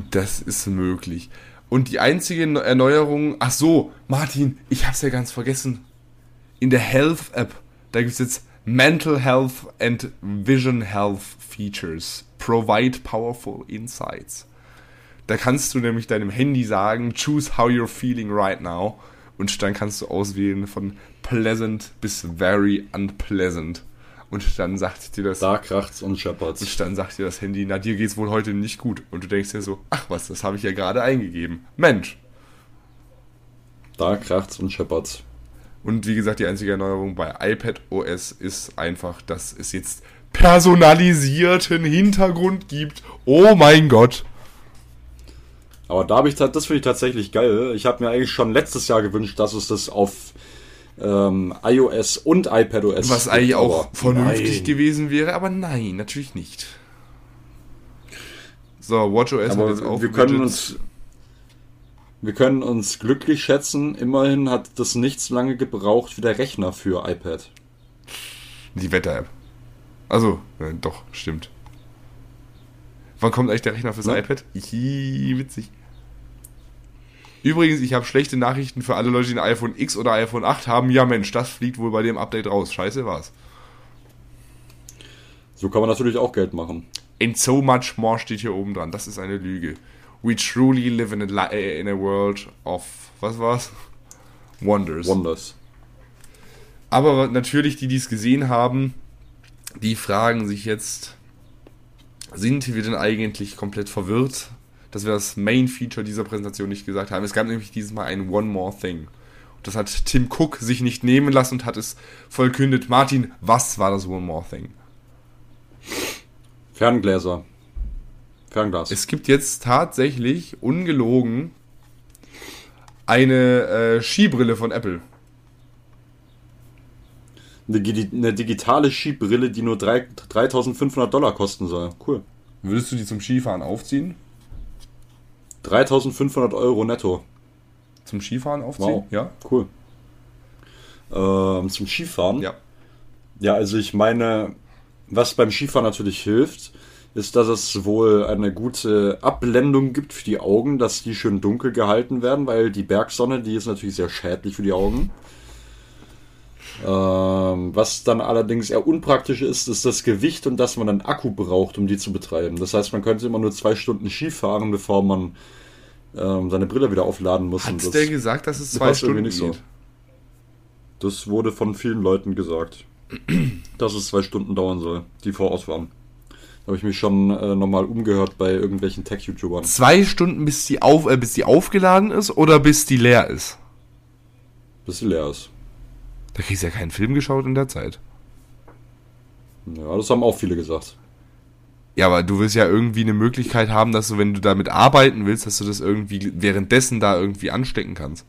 Speaker 1: Das ist möglich. Und die einzige Erneuerung. Ach so, Martin, ich hab's ja ganz vergessen. In der Health App, da gibt's jetzt Mental Health and Vision Health Features. Provide powerful insights. Da kannst du nämlich deinem Handy sagen, choose how you're feeling right now. Und dann kannst du auswählen von pleasant bis very unpleasant. Und dann sagt dir das.
Speaker 2: Da kracht's und scheppert's.
Speaker 1: Und dann sagt dir das Handy, na, dir geht's wohl heute nicht gut. Und du denkst dir so, ach was, das habe ich ja gerade eingegeben. Mensch.
Speaker 2: Da kracht's und scheppert's.
Speaker 1: Und wie gesagt, die einzige Erneuerung bei iPad OS ist einfach, dass es jetzt personalisierten Hintergrund gibt. Oh mein Gott.
Speaker 2: Aber da habe ich das finde ich tatsächlich geil. Ich habe mir eigentlich schon letztes Jahr gewünscht, dass es das auf ähm, iOS und iPadOS.
Speaker 1: Was eigentlich auch vernünftig
Speaker 2: nein.
Speaker 1: gewesen wäre, aber nein, natürlich nicht. So, WatchOS hat
Speaker 2: Aber
Speaker 1: jetzt auch
Speaker 2: wir können
Speaker 1: Widgets.
Speaker 2: uns wir können uns glücklich schätzen. Immerhin hat das nicht so lange gebraucht wie der Rechner für iPad.
Speaker 1: die Wetter-App. Also, äh, doch, stimmt. Wann kommt eigentlich der Rechner fürs
Speaker 2: Ne?
Speaker 1: iPad? Hihi, witzig. Übrigens, ich habe schlechte Nachrichten für alle Leute, die ein iPhone X oder iPhone 8 haben. Ja, Mensch, das fliegt wohl bei dem Update raus. Scheiße war's.
Speaker 2: So kann man natürlich auch Geld machen.
Speaker 1: And so much more steht hier oben dran. Das ist eine Lüge. We truly live in a, li- äh, in a world of, was war's? Wonders.
Speaker 2: Wonders.
Speaker 1: Aber natürlich, die, die es gesehen haben, die fragen sich jetzt, sind wir denn eigentlich komplett verwirrt, dass wir das Main-Feature dieser Präsentation nicht gesagt haben? Es gab nämlich dieses Mal ein One More Thing. Und das hat Tim Cook sich nicht nehmen lassen und hat es vollkündet. Martin, was war das One More Thing?
Speaker 2: Ferngläser. Fernglas.
Speaker 1: Es gibt jetzt tatsächlich, ungelogen, eine äh, Skibrille von Apple.
Speaker 2: Eine, eine digitale Skibrille, die nur drei- 3500 Dollar kosten soll. Cool.
Speaker 1: Würdest du die zum Skifahren aufziehen?
Speaker 2: 3500 Euro netto.
Speaker 1: Zum Skifahren aufziehen?
Speaker 2: Wow.
Speaker 1: Ja?
Speaker 2: Cool. Ähm, zum Skifahren.
Speaker 1: Ja.
Speaker 2: Ja, also ich meine, was beim Skifahren natürlich hilft, ist, dass es wohl eine gute Abblendung gibt für die Augen, dass die schön dunkel gehalten werden, weil die Bergsonne, die ist natürlich sehr schädlich für die Augen. Ähm, was dann allerdings eher unpraktisch ist, ist das Gewicht und dass man einen Akku braucht, um die zu betreiben. Das heißt, man könnte immer nur zwei Stunden Ski fahren, bevor man ähm, seine Brille wieder aufladen muss.
Speaker 1: Hat der gesagt, dass es zwei Stunden
Speaker 2: nicht so. Das wurde von vielen Leuten gesagt, dass es zwei Stunden dauern soll, die voraus waren. Da habe ich mich schon äh, nochmal umgehört bei irgendwelchen Tech-YouTubern.
Speaker 1: Zwei Stunden, bis die, auf, äh, bis die aufgeladen ist oder bis die leer ist?
Speaker 2: Bis sie leer ist.
Speaker 1: Da kriegst du ja keinen Film geschaut in der Zeit.
Speaker 2: Ja, das haben auch viele gesagt.
Speaker 1: Ja, aber du willst ja irgendwie eine Möglichkeit haben, dass du, wenn du damit arbeiten willst, dass du das irgendwie währenddessen da irgendwie anstecken kannst.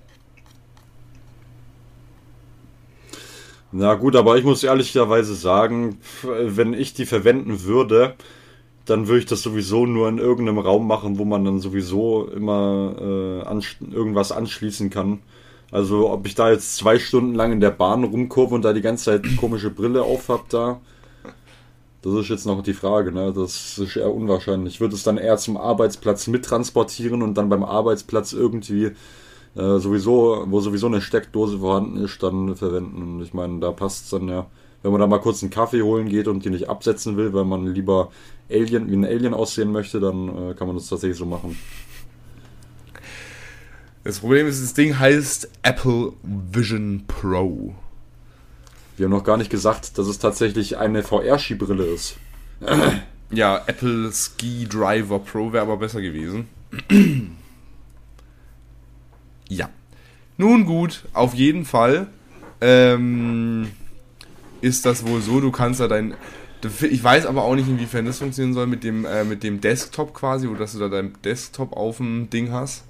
Speaker 2: Na gut, aber ich muss ehrlicherweise sagen, wenn ich die verwenden würde, dann würde ich das sowieso nur in irgendeinem Raum machen, wo man dann sowieso immer äh, ansch irgendwas anschließen kann. Also ob ich da jetzt zwei Stunden lang in der Bahn rumkurve und da die ganze Zeit komische Brille auf hab da, das ist jetzt noch die Frage, ne? Das ist eher unwahrscheinlich. Ich würde es dann eher zum Arbeitsplatz mittransportieren und dann beim Arbeitsplatz irgendwie äh, sowieso, wo sowieso eine Steckdose vorhanden ist, dann verwenden. Und ich meine, da passt es dann ja. Wenn man da mal kurz einen Kaffee holen geht und die nicht absetzen will, weil man lieber Alien, wie ein Alien aussehen möchte, dann äh, kann man das tatsächlich so machen.
Speaker 1: Das Problem ist, das Ding heißt Apple Vision Pro.
Speaker 2: Wir haben noch gar nicht gesagt, dass es tatsächlich eine VR-Skibrille ist.
Speaker 1: Ja, Apple Ski Driver Pro wäre aber besser gewesen. ja. Nun gut, auf jeden Fall ähm, ist das wohl so, du kannst da dein. Ich weiß aber auch nicht, inwiefern das funktionieren soll mit dem, äh, mit dem Desktop quasi, wo dass du da dein Desktop auf dem Ding hast.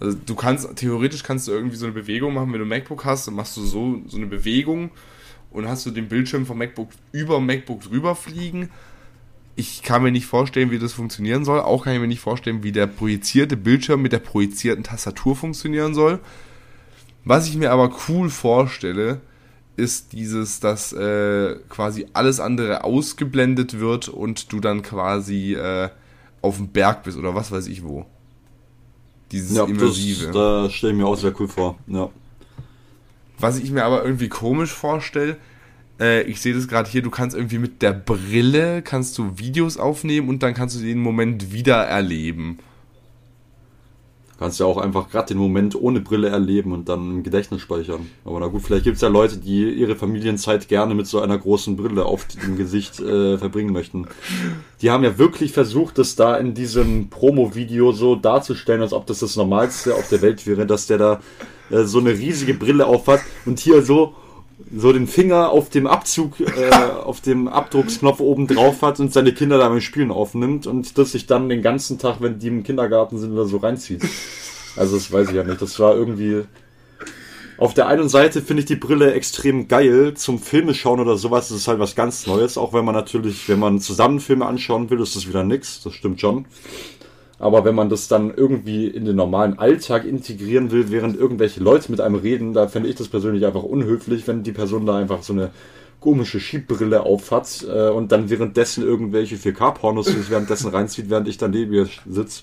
Speaker 1: Also du kannst, theoretisch kannst du irgendwie so eine Bewegung machen, wenn du ein MacBook hast, dann machst du so, so eine Bewegung und hast du den Bildschirm vom MacBook über MacBook drüber fliegen. Ich kann mir nicht vorstellen, wie das funktionieren soll. Auch kann ich mir nicht vorstellen, wie der projizierte Bildschirm mit der projizierten Tastatur funktionieren soll. Was ich mir aber cool vorstelle, ist dieses, dass äh, quasi alles andere ausgeblendet wird und du dann quasi äh, auf dem Berg bist oder was weiß ich wo.
Speaker 2: Dieses ja, Immersive. Das, da stelle ich mir auch sehr cool vor, ja.
Speaker 1: Was ich mir aber irgendwie komisch vorstelle, äh, ich sehe das gerade hier, du kannst irgendwie mit der Brille, kannst du Videos aufnehmen und dann kannst du den Moment wieder erleben.
Speaker 2: Kannst ja auch einfach gerade den Moment ohne Brille erleben und dann im Gedächtnis speichern. Aber na gut, vielleicht gibt es ja Leute, die ihre Familienzeit gerne mit so einer großen Brille auf dem Gesicht äh, verbringen möchten. Die haben ja wirklich versucht, das da in diesem Promo-Video so darzustellen, als ob das das Normalste auf der Welt wäre, dass der da äh, so eine riesige Brille aufhat und hier so so den Finger auf dem Abzug, äh, auf dem Abdrucksknopf oben drauf hat und seine Kinder da beim Spielen aufnimmt und das sich dann den ganzen Tag, wenn die im Kindergarten sind, oder so reinzieht. Also das weiß ich ja nicht. Das war irgendwie. Auf der einen Seite finde ich die Brille extrem geil zum Filme schauen oder sowas. Das ist halt was ganz Neues. Auch wenn man natürlich, wenn man zusammen Filme anschauen will, ist das wieder nix. Das stimmt schon. Aber wenn man das dann irgendwie in den normalen Alltag integrieren will, während irgendwelche Leute mit einem reden, da fände ich das persönlich einfach unhöflich, wenn die Person da einfach so eine komische Schiebbrille aufhat äh, und dann währenddessen irgendwelche 4K-Pornos währenddessen reinzieht, während ich dann neben ihr sitze.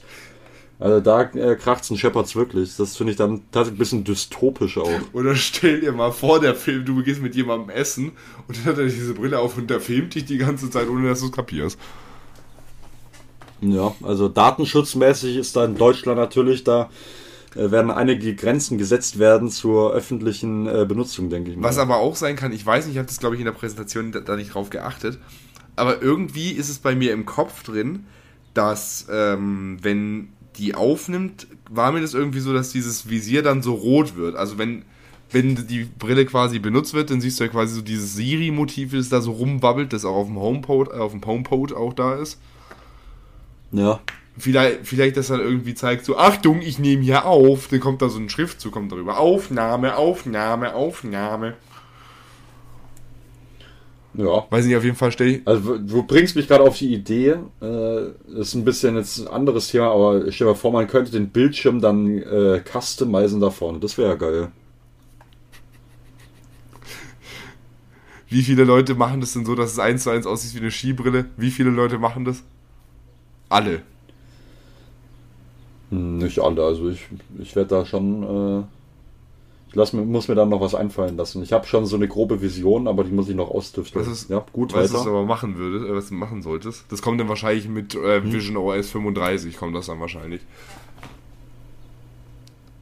Speaker 2: Also da äh, kracht's und scheppert's wirklich. Das finde ich dann tatsächlich ein bisschen dystopisch auch.
Speaker 1: Oder stell dir mal vor, der Film, du gehst mit jemandem essen und dann hat er diese Brille auf und der filmt dich die ganze Zeit, ohne dass du es kapierst.
Speaker 2: Ja, also datenschutzmäßig ist da in Deutschland natürlich, da äh, werden einige Grenzen gesetzt werden zur öffentlichen äh, Benutzung, denke ich
Speaker 1: mal. Was aber auch sein kann, ich weiß nicht, ich habe das glaube ich in der Präsentation da, nicht drauf geachtet, aber irgendwie ist es bei mir im Kopf drin, dass ähm, wenn die aufnimmt, war mir das irgendwie so, dass dieses Visier dann so rot wird. Also wenn wenn die Brille quasi benutzt wird, dann siehst du ja quasi so dieses Siri-Motiv, das da so rumwabbelt, das auch auf dem HomePod, auf dem HomePod auch da ist.
Speaker 2: Ja.
Speaker 1: Vielleicht, vielleicht das dann irgendwie zeigt, so, Achtung, ich nehme hier auf. Dann kommt da so ein Schriftzug, kommt darüber. Aufnahme, Aufnahme, Aufnahme.
Speaker 2: Ja.
Speaker 1: Weiß nicht, auf jeden Fall stell
Speaker 2: Also, du bringst mich gerade auf die Idee. Äh, ist ein bisschen jetzt ein anderes Thema, aber stell dir mal vor, man könnte den Bildschirm dann äh, customizen da vorne. Das wäre ja geil.
Speaker 1: Wie viele Leute machen das denn so, dass es eins zu eins aussieht wie eine Skibrille? Wie viele Leute machen das? Alle.
Speaker 2: Nicht alle, also ich, ich werde da schon. Äh, ich lass, muss mir dann noch was einfallen lassen. Ich habe schon so eine grobe Vision, aber die muss ich noch ausdüfteln.
Speaker 1: Das ist, ja, gut, was weiter. du aber machen würdest, äh, was du machen solltest, das kommt dann wahrscheinlich mit äh, hm. Vision OS 35, kommt das dann wahrscheinlich.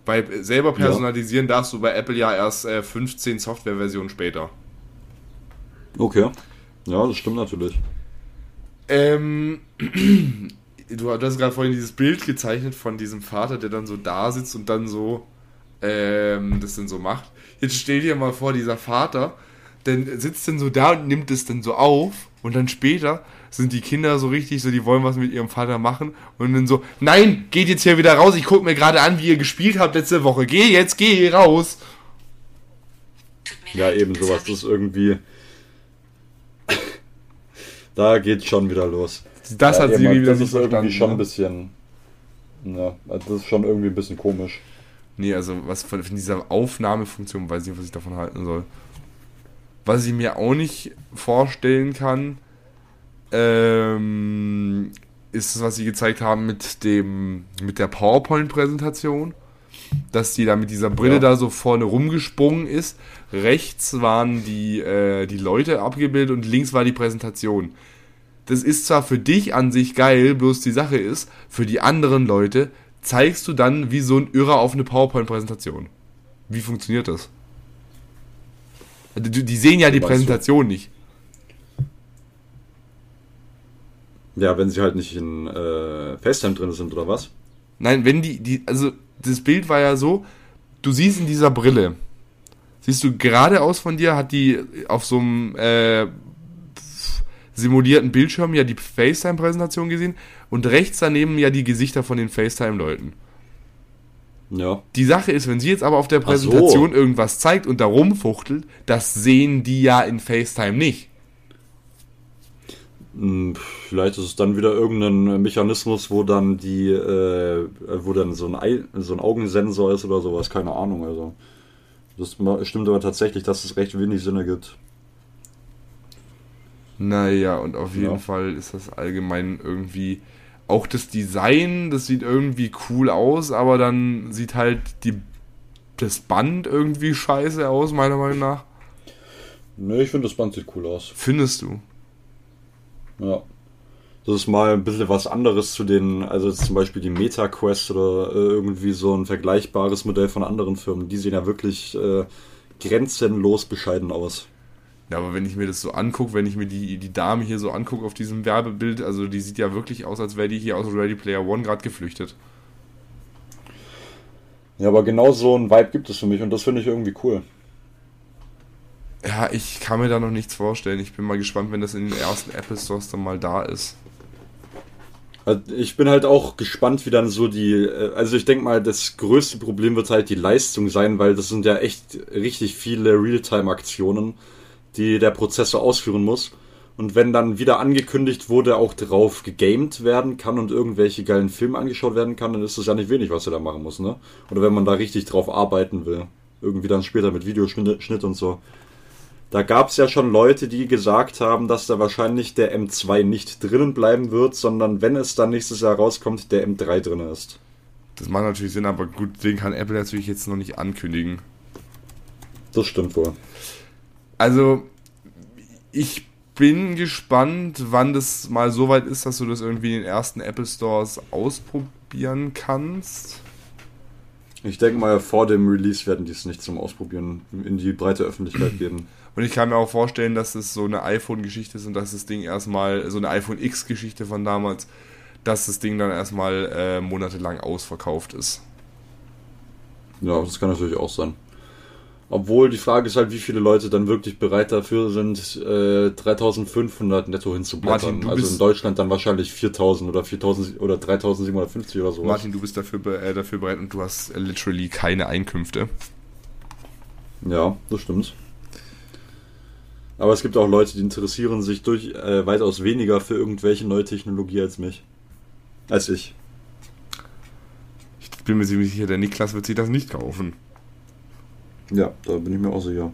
Speaker 1: Bei selber personalisieren ja. darfst du bei Apple ja erst äh, 15 Softwareversionen später.
Speaker 2: Okay. Ja, das stimmt natürlich.
Speaker 1: Ähm, du hast gerade vorhin dieses Bild gezeichnet von diesem Vater, der dann so da sitzt und dann so ähm, das dann so macht. Jetzt stell dir mal vor, dieser Vater, dann sitzt dann so da und nimmt es dann so auf und dann später sind die Kinder so richtig so, die wollen was mit ihrem Vater machen und dann so, nein, geht jetzt hier wieder raus, ich guck mir gerade an, wie ihr gespielt habt letzte Woche, geh jetzt, geh raus.
Speaker 2: Ja, eben sowas, das ist irgendwie da geht's schon wieder los.
Speaker 1: Das ja, hat sie wieder
Speaker 2: Das ist irgendwie schon ein ne? bisschen. Ja, also das ist schon irgendwie ein bisschen komisch.
Speaker 1: Nee, also was von, von dieser Aufnahmefunktion, weiß ich nicht, was ich davon halten soll. Was ich mir auch nicht vorstellen kann, ähm, ist das, was sie gezeigt haben mit dem mit der PowerPoint-Präsentation. dass die da mit dieser Brille
Speaker 2: Ja.
Speaker 1: da so vorne rumgesprungen ist. Rechts waren die, äh, die Leute abgebildet und links war die Präsentation. Das ist zwar für dich an sich geil, bloß die Sache ist, für die anderen Leute zeigst du dann wie so ein Irrer auf eine PowerPoint-Präsentation. Wie funktioniert das? Die die sehen ja die
Speaker 2: meinst du?
Speaker 1: Präsentation nicht.
Speaker 2: Ja, wenn sie halt nicht in äh, FaceTime drin sind oder was?
Speaker 1: Nein, wenn die, die, also das Bild war ja so, du siehst in dieser Brille, siehst du geradeaus von dir, hat die auf so einem äh, simulierten Bildschirm ja die FaceTime-Präsentation gesehen und rechts daneben ja die Gesichter von den FaceTime-Leuten.
Speaker 2: Ja.
Speaker 1: Die Sache ist, wenn sie jetzt aber auf der
Speaker 2: Ach so.
Speaker 1: Präsentation irgendwas zeigt und da rumfuchtelt, das sehen die ja in FaceTime nicht.
Speaker 2: Hm, Vielleicht ist es dann wieder irgendein Mechanismus, wo dann die, äh, wo dann so ein, Ei, so ein Augensensor ist oder sowas, keine Ahnung. Also das stimmt aber tatsächlich, dass es recht wenig Sinn ergibt.
Speaker 1: Naja, und auf jeden
Speaker 2: Ja.
Speaker 1: Fall ist das allgemein irgendwie. Auch das Design, das sieht irgendwie cool aus, aber dann sieht halt die, das Band irgendwie scheiße aus, meiner Meinung nach.
Speaker 2: Ne, ich finde das Band sieht cool aus.
Speaker 1: Findest du?
Speaker 2: Ja. Das ist mal ein bisschen was anderes zu den, also zum Beispiel die Meta Quest oder äh, irgendwie so ein vergleichbares Modell von anderen Firmen. Die sehen ja wirklich äh, grenzenlos bescheiden aus.
Speaker 1: Ja, aber wenn ich mir das so angucke, wenn ich mir die, die Dame hier so angucke auf diesem Werbebild, also die sieht ja wirklich aus, als wäre die hier aus Ready Player One gerade geflüchtet.
Speaker 2: Ja, aber genau so ein Vibe gibt es für mich und das finde ich irgendwie cool.
Speaker 1: Ja, ich kann mir da noch nichts vorstellen. Ich bin mal gespannt, wenn das in den ersten Apple Stores dann mal da ist.
Speaker 2: Also ich bin halt auch gespannt, wie dann so die, äh, also ich denke mal, das größte Problem wird halt die Leistung sein, weil das sind ja echt richtig viele Realtime-Aktionen, die der Prozessor ausführen muss. Und wenn dann wieder angekündigt wurde, auch drauf gegamed werden kann und irgendwelche geilen Filme angeschaut werden kann, dann ist das ja nicht wenig, was er da machen muss, ne? Oder wenn man da richtig drauf arbeiten will. Irgendwie dann später mit Videoschnitt Schnitt und so. Da gab es ja schon Leute, die gesagt haben, dass da wahrscheinlich der M2 nicht drinnen bleiben wird, sondern wenn es dann nächstes Jahr rauskommt, der M3 drin ist.
Speaker 1: Das macht natürlich Sinn, aber gut, den kann Apple natürlich jetzt noch nicht ankündigen.
Speaker 2: Das stimmt wohl.
Speaker 1: Also, ich bin gespannt, wann das mal so weit ist, dass du das irgendwie in den ersten Apple Stores ausprobieren kannst.
Speaker 2: Ich denke mal, vor dem Release werden die es nicht zum Ausprobieren in die breite Öffentlichkeit geben.
Speaker 1: Und ich kann mir auch vorstellen, dass es so eine iPhone-Geschichte ist und dass das Ding erstmal, so eine iPhone X-Geschichte von damals, dass das Ding dann erstmal äh, monatelang ausverkauft ist.
Speaker 2: Ja, das kann natürlich auch sein. Obwohl die Frage ist halt, wie viele Leute dann wirklich bereit dafür sind, äh, 3500 netto hinzublättern.
Speaker 1: Martin, du
Speaker 2: also
Speaker 1: bist-
Speaker 2: in Deutschland dann wahrscheinlich 4000 oder 4000 oder 3750 oder sowas.
Speaker 1: Martin, du bist dafür, äh, dafür bereit und du hast literally keine Einkünfte.
Speaker 2: Ja, das stimmt. Aber es gibt auch Leute, die interessieren sich durch äh, weitaus weniger für irgendwelche neue Technologie als mich. Als ich.
Speaker 1: Ich bin mir ziemlich sicher, der Niklas wird sich das nicht kaufen.
Speaker 2: Ja, da bin ich mir auch sicher.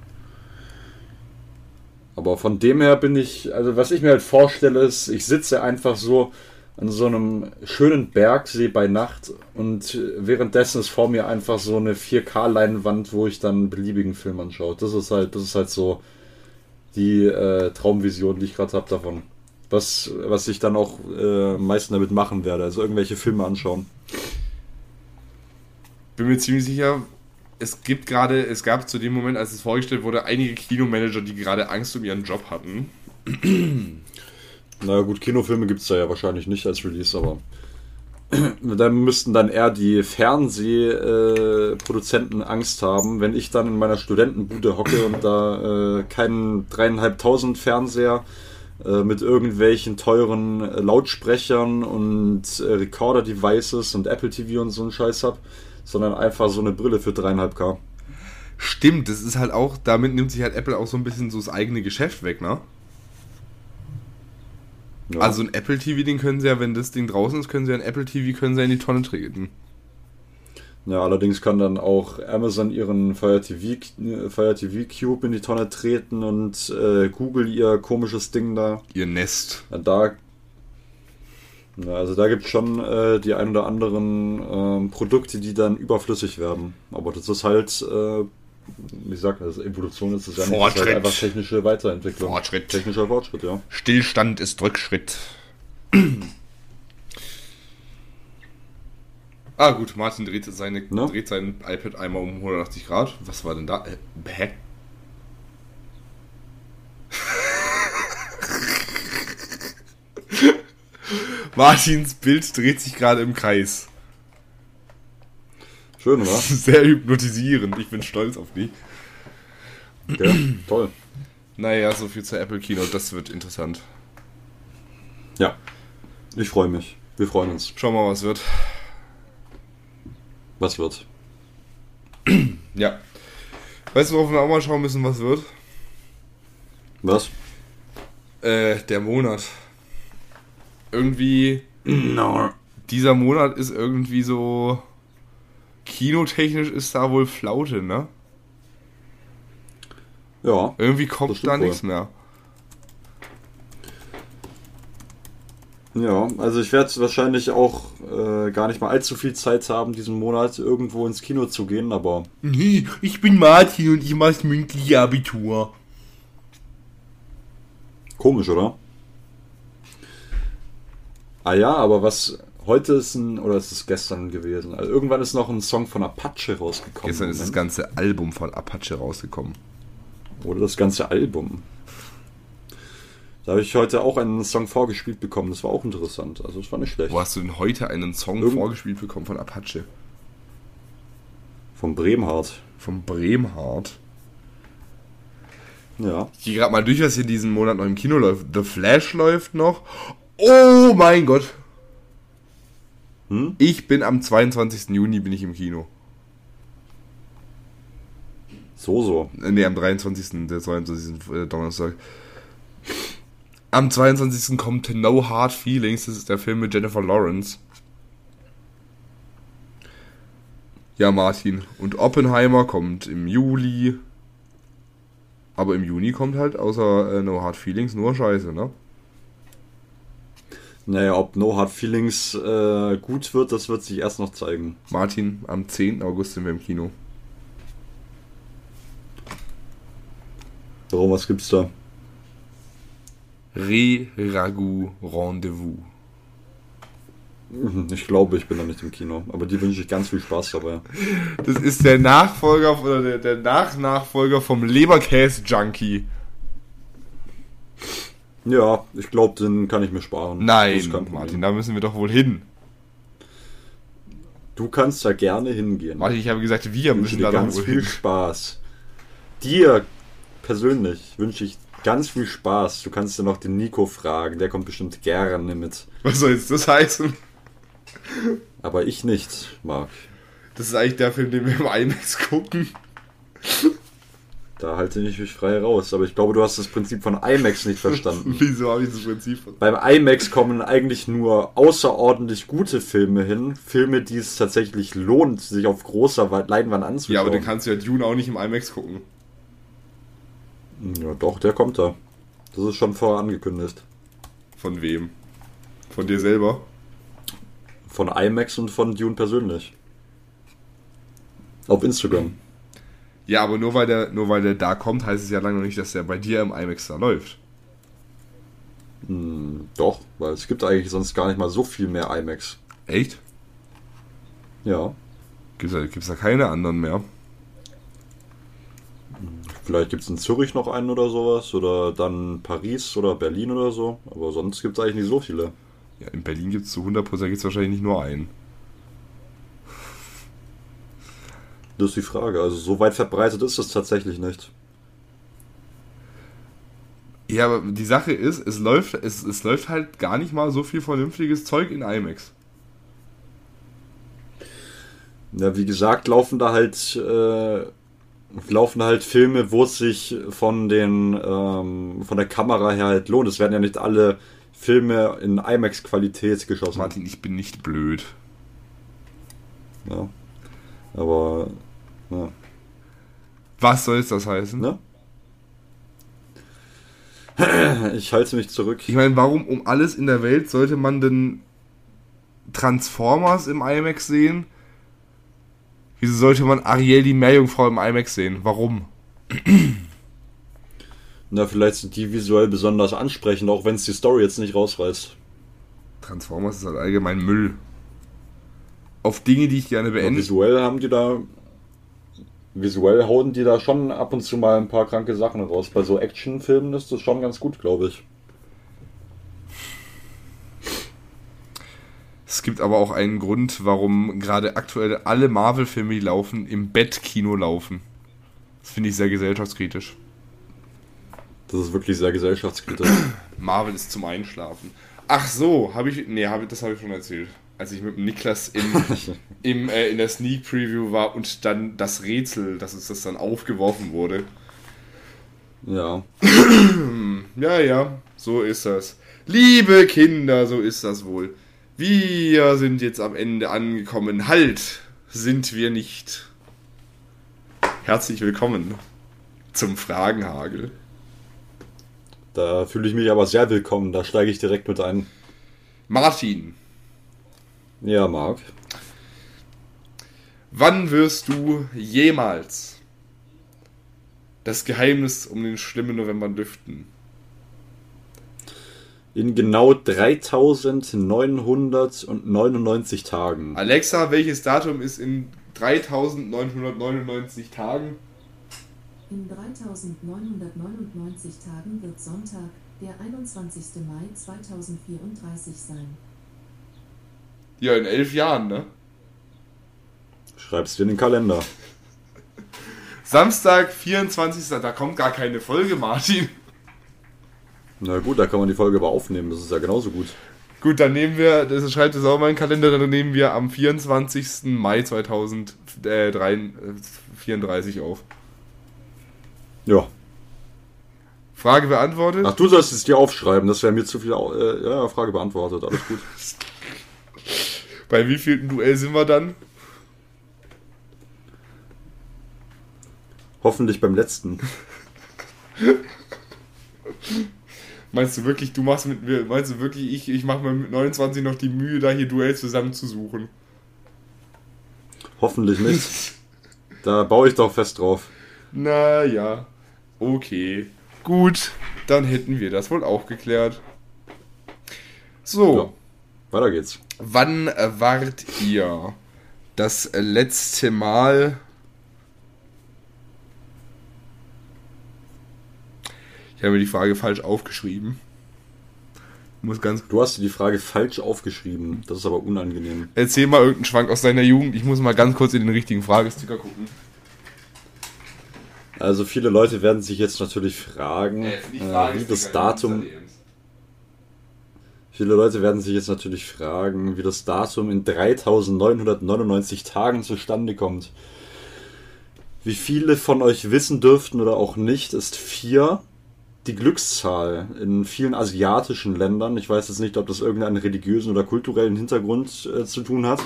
Speaker 2: Aber von dem her bin ich, also was ich mir halt vorstelle, ist, ich sitze einfach so an so einem schönen Bergsee bei Nacht und währenddessen ist vor mir einfach so eine 4K-Leinwand, wo ich dann beliebigen Film anschaue. Das ist halt, das ist halt so die äh, Traumvision, die ich gerade habe davon. Was, was ich dann auch äh, am meisten damit machen werde, also irgendwelche Filme anschauen.
Speaker 1: Bin mir ziemlich sicher, es gibt gerade, es gab zu dem Moment, als es vorgestellt wurde, einige Kinomanager, die gerade Angst um ihren Job hatten.
Speaker 2: Na gut, Kinofilme gibt es da ja wahrscheinlich nicht als Release, aber dann müssten dann eher die Fernsehproduzenten Angst haben, wenn ich dann in meiner Studentenbude hocke und da äh, keinen dreieinhalbtausend Fernseher äh, mit irgendwelchen teuren äh, Lautsprechern und äh, Recorder-Devices und Apple TV und so einen Scheiß hab, sondern einfach so eine Brille für dreieinhalb K.
Speaker 1: Stimmt, das ist halt auch, damit nimmt sich halt Apple auch so ein bisschen so das eigene Geschäft weg, ne?
Speaker 2: Ja.
Speaker 1: Also ein Apple TV, den können sie ja, wenn das Ding draußen ist, können sie ja ein Apple TV, können sie ja in die Tonne treten.
Speaker 2: Ja, allerdings kann dann auch Amazon ihren Fire TV, äh, Fire TV Cube in die Tonne treten und äh, Google ihr komisches Ding da.
Speaker 1: Ihr Nest.
Speaker 2: Ja, da. Ja, also da gibt es schon äh, die ein oder anderen ähm, Produkte, die dann überflüssig werden. Aber das ist halt, wie gesagt, also Evolution ist es ja nicht, ist
Speaker 1: Fortschritt.
Speaker 2: halt einfach technische Weiterentwicklung.
Speaker 1: Fortschritt.
Speaker 2: Technischer Fortschritt, ja.
Speaker 1: Stillstand ist Rückschritt. ah, gut, Martin dreht, seine,
Speaker 2: Ne?
Speaker 1: dreht sein iPad einmal um 180 Grad. Was war denn da? Äh, hä? Martins Bild dreht sich gerade im Kreis.
Speaker 2: Schön, oder?
Speaker 1: Sehr hypnotisierend. Ich bin stolz auf dich.
Speaker 2: Ja, toll.
Speaker 1: Naja, so viel zur Apple Keynote. Das wird interessant.
Speaker 2: Ja, ich freue mich. Wir freuen uns.
Speaker 1: Schauen wir mal, was wird.
Speaker 2: Was wird?
Speaker 1: Ja. Weißt du, worauf wir auch mal schauen müssen, was wird?
Speaker 2: Was?
Speaker 1: Äh, der Monat. Irgendwie,
Speaker 2: No.
Speaker 1: dieser Monat ist irgendwie so. Kinotechnisch ist da wohl Flaute, ne?
Speaker 2: Ja,
Speaker 1: Irgendwie
Speaker 2: Das
Speaker 1: kommt da nichts mehr.
Speaker 2: ja. Also ich werde wahrscheinlich auch äh, gar nicht mal allzu viel Zeit haben, diesen Monat irgendwo ins Kino zu gehen, aber
Speaker 1: Nee, ich bin Martin und ich mach's mündliche Abitur.
Speaker 2: komisch, oder? Ah ja, aber was heute ist ein, oder ist es gestern gewesen? Also irgendwann ist noch ein Song von Apache rausgekommen.
Speaker 1: Gestern ist das
Speaker 2: Moment.
Speaker 1: ganze Album von Apache rausgekommen.
Speaker 2: Oder das ganze Album. Da habe ich heute auch einen Song vorgespielt bekommen. Das war auch interessant. Also es war nicht schlecht.
Speaker 1: Wo hast du denn heute einen Song
Speaker 2: Irgend-
Speaker 1: vorgespielt bekommen von Apache?
Speaker 2: Von Bremhardt.
Speaker 1: Von Bremhardt.
Speaker 2: Ja.
Speaker 1: Ich gehe gerade mal durch, was hier diesen Monat noch im Kino läuft. The Flash läuft noch. Oh mein Gott.
Speaker 2: Hm?
Speaker 1: Ich bin am 22. Juni bin ich im Kino.
Speaker 2: So, so.
Speaker 1: Nee, am 23. der 22. äh, Donnerstag. Am 22. kommt No Hard Feelings. Das ist der Film mit Jennifer Lawrence. Ja, Martin. Und Oppenheimer kommt im Juli. Aber im Juni kommt halt außer äh, No Hard Feelings nur Scheiße, ne?
Speaker 2: Naja, ob No Hard Feelings äh, gut wird, das wird sich erst noch zeigen.
Speaker 1: Martin, am 10. August sind wir im Kino.
Speaker 2: Warum, was gibt's da?
Speaker 1: Re-Ragout Rendezvous.
Speaker 2: Mhm, Ich glaube, ich bin noch nicht im Kino. Aber dir wünsche ich ganz viel Spaß dabei.
Speaker 1: Das ist der Nachfolger oder der, der Nachnachfolger vom Leberkäse-Junkie.
Speaker 2: Ja, ich glaube, den kann ich mir sparen.
Speaker 1: Nein. Martin, da müssen wir doch wohl hin.
Speaker 2: Du kannst da gerne hingehen.
Speaker 1: Martin, ich habe gesagt, wir
Speaker 2: ich
Speaker 1: müssen da
Speaker 2: ganz
Speaker 1: wohl
Speaker 2: viel
Speaker 1: hin.
Speaker 2: Spaß. Dir persönlich wünsche ich ganz viel Spaß. Du kannst ja noch den Nico fragen. Der kommt bestimmt gerne mit.
Speaker 1: Was soll jetzt das heißen?
Speaker 2: Aber ich nicht, Marc.
Speaker 1: Das ist eigentlich der Film, den wir im IMAX gucken.
Speaker 2: Da halte ich mich frei raus. Aber ich glaube, du hast das Prinzip von IMAX nicht verstanden.
Speaker 1: Wieso habe ich das Prinzip?
Speaker 2: Beim IMAX kommen eigentlich nur außerordentlich gute Filme hin. Filme, die es tatsächlich lohnt, sich auf großer Wa- Leinwand anzuschauen.
Speaker 1: Ja, aber den kannst du ja Dune auch nicht im IMAX gucken.
Speaker 2: Ja, doch, der kommt da. Das ist schon vorangekündigt.
Speaker 1: Von wem? Von dir selber?
Speaker 2: Von IMAX und von Dune persönlich. Auf Instagram.
Speaker 1: Ja, aber nur weil der, nur weil der da kommt, heißt es ja lange noch nicht, dass der bei dir im IMAX da läuft.
Speaker 2: Hm, doch, weil es gibt eigentlich sonst gar nicht mal so viel mehr IMAX.
Speaker 1: Echt?
Speaker 2: Ja,
Speaker 1: Gibt's da, gibt's da keine anderen mehr?
Speaker 2: vielleicht gibt es in Zürich noch einen oder sowas. Oder dann Paris oder Berlin oder so. Aber sonst gibt es eigentlich nicht so viele.
Speaker 1: Ja, in Berlin gibt's zu 100% gibt's wahrscheinlich nicht nur einen.
Speaker 2: Das ist die Frage. Also so weit verbreitet ist es tatsächlich nicht.
Speaker 1: Ja, aber die Sache ist, es läuft, es, es läuft halt gar nicht mal so viel vernünftiges Zeug in IMAX.
Speaker 2: Ja, wie gesagt, laufen da halt äh, laufen halt Filme, wo es sich von den ähm, von der Kamera her halt lohnt. Es werden ja nicht alle Filme in IMAX-Qualität geschossen.
Speaker 1: Martin, ich bin nicht blöd.
Speaker 2: Ja. Aber ja.
Speaker 1: Was soll das heißen?
Speaker 2: ne? Ich halte mich zurück.
Speaker 1: Ich meine, warum um alles in der Welt sollte man denn Transformers im IMAX sehen? Wieso sollte man Ariel die Meerjungfrau im IMAX sehen? Warum?
Speaker 2: Na, vielleicht sind die visuell besonders ansprechend, auch wenn es die Story jetzt nicht rausreißt.
Speaker 1: Transformers ist halt allgemein Müll. Auf Dinge, die ich gerne beende.
Speaker 2: visuell haben die da. Visuell hauen die da schon ab und zu mal ein paar kranke Sachen raus. Bei so Actionfilmen ist das schon ganz gut, glaube ich.
Speaker 1: Es gibt aber auch einen Grund, warum gerade aktuell alle Marvel-Filme, die laufen, im Bettkino laufen. Das finde ich sehr gesellschaftskritisch.
Speaker 2: Das ist wirklich sehr gesellschaftskritisch.
Speaker 1: Marvel ist zum Einschlafen. Ach so, habe ich. Nee, hab, das habe ich schon erzählt. Als ich mit dem Niklas in, im, äh, in der Sneak Preview war und dann das Rätsel, dass uns das dann aufgeworfen wurde.
Speaker 2: ja.
Speaker 1: Ja, ja, so ist das. Liebe Kinder, so ist das wohl. Wir sind jetzt am Ende angekommen. Halt, sind wir nicht. Herzlich willkommen zum Fragenhagel.
Speaker 2: Da fühle ich mich aber sehr willkommen. Da steige ich direkt mit ein.
Speaker 1: Martin,
Speaker 2: Ja, Marc.
Speaker 1: wann wirst du jemals das Geheimnis um den schlimmen November lüften?
Speaker 2: In genau 3999 Tagen.
Speaker 1: Alexa, welches Datum ist in 3999 Tagen?
Speaker 3: In 3999 Tagen wird Sonntag, der 21. Mai 2034 sein.
Speaker 1: Ja, in elf Jahren, ne?
Speaker 2: Schreib's dir in den Kalender.
Speaker 1: Samstag, 24. Da kommt gar keine Folge, Martin.
Speaker 2: Na gut, da kann man die Folge aber aufnehmen. Das ist ja genauso gut.
Speaker 1: Gut, dann nehmen wir, das schreibt es auch in meinen Kalender, dann nehmen wir am 24. Mai 2034 auf.
Speaker 2: Ja.
Speaker 1: Frage beantwortet?
Speaker 2: Ach, du sollst es dir aufschreiben. Das wäre mir zu viel. Äh, ja, Frage beantwortet. Alles gut.
Speaker 1: Bei wievielten Duell sind wir dann?
Speaker 2: Hoffentlich beim letzten.
Speaker 1: Meinst du wirklich, du machst mit mir, meinst du wirklich, ich, ich mache mir mit 29 noch die Mühe, da hier Duell zusammenzusuchen?
Speaker 2: Hoffentlich nicht. Da baue ich doch fest drauf.
Speaker 1: Naja, okay. Gut, dann hätten wir das wohl auch geklärt. So.
Speaker 2: Weiter geht's.
Speaker 1: Wann äh, wart ihr das äh, letzte Mal? Ich habe mir die Frage falsch aufgeschrieben. Muss ganz.
Speaker 2: Du hast dir die Frage falsch aufgeschrieben. Das ist aber unangenehm.
Speaker 1: Erzähl mal irgendeinen Schwank aus deiner Jugend. Ich muss mal ganz kurz in den richtigen Fragesticker gucken.
Speaker 2: Also viele Leute werden sich jetzt natürlich fragen, äh, wie das Datum. Viele Leute werden sich jetzt natürlich fragen, wie das Datum in 3999 Tagen zustande kommt. Wie viele von euch wissen dürften oder auch nicht, ist 4 die Glückszahl in vielen asiatischen Ländern. Ich weiß jetzt nicht, ob das irgendeinen religiösen oder kulturellen Hintergrund äh, zu tun hat.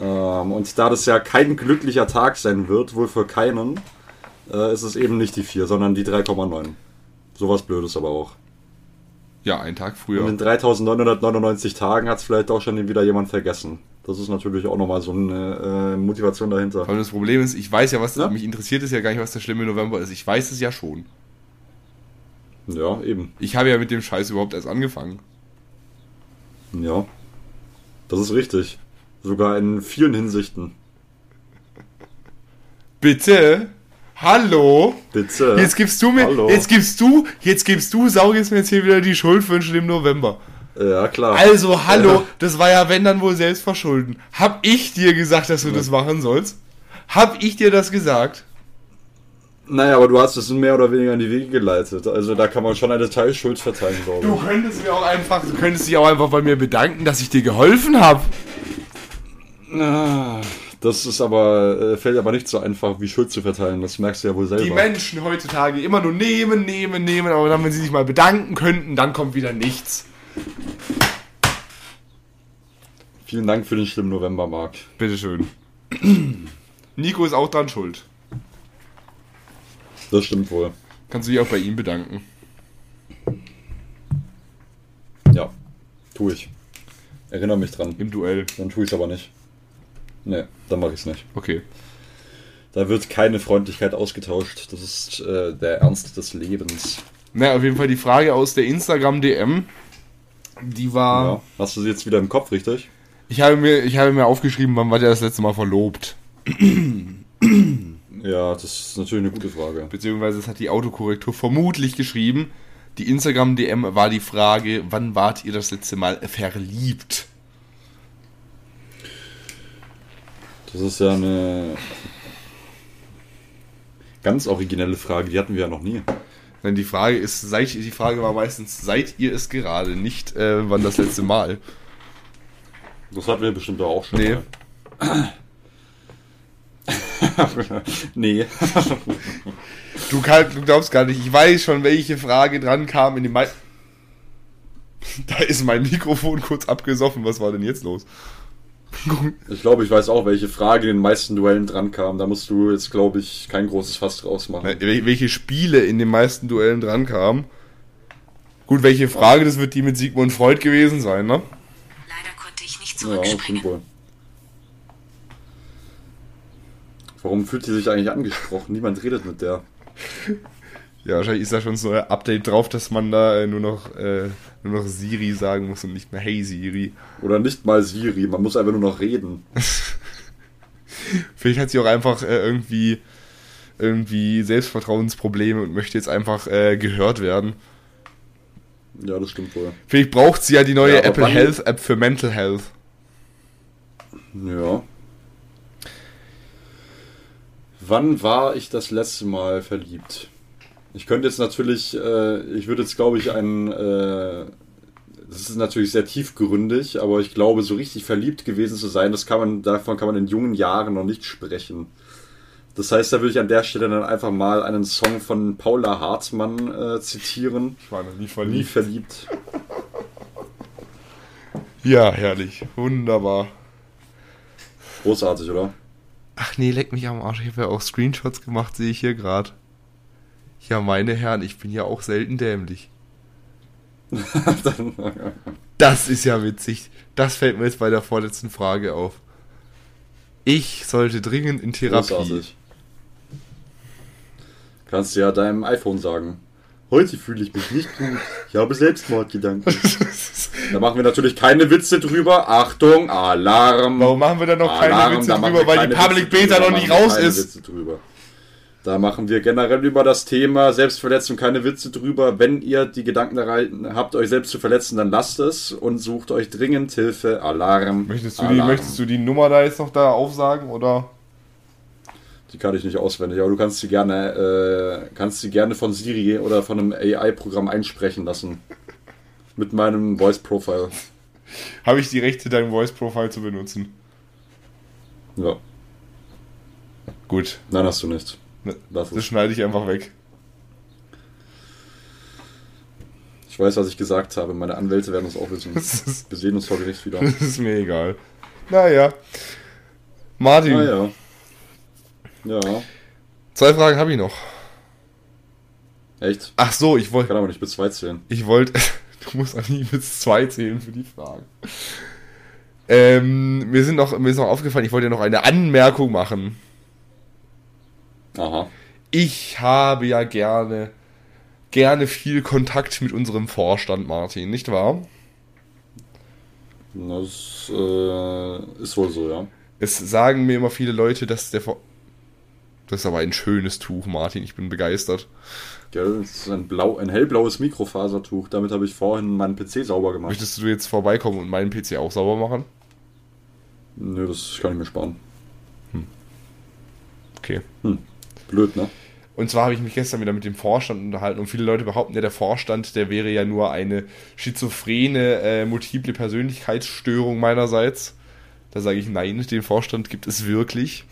Speaker 2: Ähm, und da das ja kein glücklicher Tag sein wird, wohl für keinen, äh, ist es eben nicht die 4, sondern die 3,9. Sowas Blödes aber auch.
Speaker 1: Ja, einen Tag
Speaker 2: Und
Speaker 1: früher.
Speaker 2: in 3999 Tagen hat es vielleicht auch schon wieder jemand vergessen. Das ist natürlich auch nochmal so eine äh, Motivation dahinter.
Speaker 1: Vor allem das Problem ist, ich weiß ja, was
Speaker 2: Ja.
Speaker 1: mich interessiert ist ja gar nicht, was der schlimme November ist. Ich weiß es ja schon.
Speaker 2: Ja, eben.
Speaker 1: Ich habe ja mit dem Scheiß überhaupt erst angefangen.
Speaker 2: Ja. Das ist richtig. Sogar in vielen Hinsichten.
Speaker 1: Bitte? Hallo?
Speaker 2: Bitte.
Speaker 1: Jetzt gibst du mir,
Speaker 2: Hallo.
Speaker 1: jetzt gibst du, jetzt gibst du, Sau, jetzt mir jetzt hier wieder die Schuld für den schlimmen November.
Speaker 2: Ja, klar.
Speaker 1: Also, hallo,
Speaker 2: Ja.
Speaker 1: das war ja, wenn dann wohl selbst verschulden. Hab ich dir gesagt, dass du das machen sollst? Hab ich dir das gesagt?
Speaker 2: Naja, aber du hast es mehr oder weniger in die Wege geleitet. Also da kann man schon eine Teilschuld verteilen, glaube
Speaker 1: Du
Speaker 2: ich.
Speaker 1: könntest mir auch einfach, du könntest dich auch einfach bei mir bedanken, dass ich dir geholfen habe.
Speaker 2: Ah, Das ist aber, äh, fällt aber nicht so einfach, wie Schuld zu verteilen. Das merkst du ja wohl selber.
Speaker 1: Die Menschen heutzutage immer nur nehmen, nehmen, nehmen, aber dann, wenn sie sich mal bedanken könnten, dann kommt wieder nichts.
Speaker 2: Vielen Dank für den schlimmen November, Marc.
Speaker 1: Bitteschön. Nico ist auch dran schuld.
Speaker 2: Das stimmt wohl.
Speaker 1: Kannst du dich auch bei ihm bedanken.
Speaker 2: Ja, tue ich. Erinnere mich dran.
Speaker 1: im Duell.
Speaker 2: Dann tue ich es aber nicht. Nee, dann mache ich es nicht.
Speaker 1: Okay.
Speaker 2: Da wird keine Freundlichkeit ausgetauscht. Das ist äh, der Ernst des Lebens.
Speaker 1: Na, auf jeden Fall die Frage aus der Instagram-DM. Die war.
Speaker 2: Ja. Hast du sie jetzt wieder im Kopf, richtig?
Speaker 1: Ich, habe mir, ich habe mir aufgeschrieben, wann war der das letzte Mal verlobt?
Speaker 2: Ja, das ist natürlich eine gute Frage.
Speaker 1: Beziehungsweise es hat die Autokorrektur vermutlich geschrieben. Die Instagram-DM war die Frage, wann wart ihr das letzte Mal verliebt?
Speaker 2: Das ist ja eine ganz originelle Frage, die hatten wir ja noch nie.
Speaker 1: Denn die Frage ist, seid, die Frage war meistens, seid ihr es gerade, nicht äh, wann das letzte Mal?
Speaker 2: Das hatten wir bestimmt auch schon.
Speaker 1: Nee.
Speaker 2: mal. nee.
Speaker 1: Du, kann, du glaubst gar nicht, ich weiß schon, welche Frage dran kam in den meisten. Da ist mein Mikrofon kurz abgesoffen, was war denn jetzt los?
Speaker 2: Ich glaube, ich weiß auch, welche Frage in den meisten Duellen dran kam. Da musst du jetzt, glaube ich, kein großes Fass draus machen.
Speaker 1: Wel- Welche Spiele in den meisten Duellen dran kamen? Gut, welche Frage, das wird die mit Sigmund Freud gewesen sein, ne?
Speaker 4: Leider konnte ich nicht
Speaker 2: Ja,
Speaker 4: zurückspringen.
Speaker 2: stimmt wohl. Warum fühlt die sich eigentlich angesprochen? Niemand redet mit der.
Speaker 1: Ja, wahrscheinlich ist da schon so ein Update drauf, dass man da äh, nur noch, äh, nur noch Siri sagen muss und nicht mehr Hey Siri.
Speaker 2: Oder nicht mal Siri, man muss einfach nur noch reden.
Speaker 1: Vielleicht hat sie auch einfach äh, irgendwie, irgendwie Selbstvertrauensprobleme und möchte jetzt einfach äh, gehört werden.
Speaker 2: Ja, das stimmt wohl.
Speaker 1: Vielleicht braucht sie ja die neue
Speaker 2: Ja,
Speaker 1: Apple Health App für Mental Health.
Speaker 2: Ja. Wann war ich das letzte Mal verliebt? Ich könnte jetzt natürlich, äh, ich würde jetzt glaube ich einen, äh, das ist natürlich sehr tiefgründig, aber ich glaube, so richtig verliebt gewesen zu sein, das kann man, davon kann man in jungen Jahren noch nicht sprechen. Das heißt, da würde ich an der Stelle dann einfach mal einen Song von Paula Hartmann äh, zitieren.
Speaker 1: Ich war noch nie
Speaker 2: Nie
Speaker 1: verliebt.
Speaker 2: verliebt.
Speaker 1: Ja, herrlich. Wunderbar.
Speaker 2: Großartig, oder?
Speaker 1: Ach nee, leck mich am Arsch. Ich habe ja auch Screenshots gemacht, sehe ich hier gerade. Ja, meine Herren, ich bin ja auch selten dämlich. Das ist ja witzig. Das fällt mir jetzt bei der vorletzten Frage auf. Ich sollte dringend in Therapie.
Speaker 2: Großartig. Kannst du ja deinem iPhone sagen. Heute fühle ich mich nicht gut. Ich habe Selbstmordgedanken. da machen wir natürlich keine Witze drüber. Achtung, Alarm.
Speaker 1: Warum machen wir da noch keine
Speaker 2: Alarm,
Speaker 1: Witze
Speaker 2: da machen
Speaker 1: drüber, weil die
Speaker 2: keine
Speaker 1: Public
Speaker 2: Witze
Speaker 1: Beta noch nicht raus
Speaker 2: keine
Speaker 1: ist?
Speaker 2: Witze drüber. Da machen wir generell über das Thema Selbstverletzung keine Witze drüber. Wenn ihr die Gedanken daran habt, euch selbst zu verletzen, dann lasst es und sucht euch dringend Hilfe. Alarm.
Speaker 1: Möchtest du, die,
Speaker 2: Alarm.
Speaker 1: möchtest du die Nummer da jetzt noch da aufsagen oder?
Speaker 2: Die kann ich nicht auswendig, aber du kannst sie gerne, äh, kannst sie gerne von Siri oder von einem AI-Programm einsprechen lassen. Mit meinem Voice Profile.
Speaker 1: Habe ich die Rechte, dein Voice Profile zu benutzen?
Speaker 2: Ja,
Speaker 1: Gut,
Speaker 2: nein, hast du nicht.
Speaker 1: Ne,
Speaker 2: Lass
Speaker 1: das
Speaker 2: es.
Speaker 1: schneide ich einfach weg.
Speaker 2: Ich weiß, was ich gesagt habe. Meine Anwälte werden es auch wissen.
Speaker 1: Ist,
Speaker 2: Wir sehen uns vor Gericht wieder.
Speaker 1: das ist mir egal. Naja. Martin,
Speaker 2: Ah ja. Ja,
Speaker 1: zwei Fragen habe ich noch.
Speaker 2: echt.
Speaker 1: Ach so, ich
Speaker 2: Ich
Speaker 1: wollte,
Speaker 2: kann aber nicht bis zwei zählen.
Speaker 1: ich wollte, du musst auch nie bis zwei zählen für die Fragen. Ähm, mir, sind noch, mir ist noch aufgefallen, ich wollte ja noch eine Anmerkung machen.
Speaker 2: Aha.
Speaker 1: Ich habe ja gerne, gerne viel Kontakt mit unserem Vorstand, Martin, nicht wahr?
Speaker 2: Das äh, ist wohl so, ja.
Speaker 1: Es sagen mir immer viele Leute, dass der Vor Das ist aber ein schönes Tuch, Martin, ich bin begeistert.
Speaker 2: Gell, das ist ein, blau, ein hellblaues Mikrofasertuch. Damit habe ich vorhin meinen PC sauber gemacht.
Speaker 1: Möchtest du jetzt vorbeikommen und meinen PC auch sauber machen?
Speaker 2: Nö, das kann ich mir sparen.
Speaker 1: Okay.
Speaker 2: Blöd, ne?
Speaker 1: Und zwar habe ich mich gestern wieder mit dem Vorstand unterhalten und viele Leute behaupten ja, der Vorstand, der wäre ja nur eine schizophrene, äh, multiple Persönlichkeitsstörung meinerseits. Da sage ich nein, den Vorstand gibt es wirklich.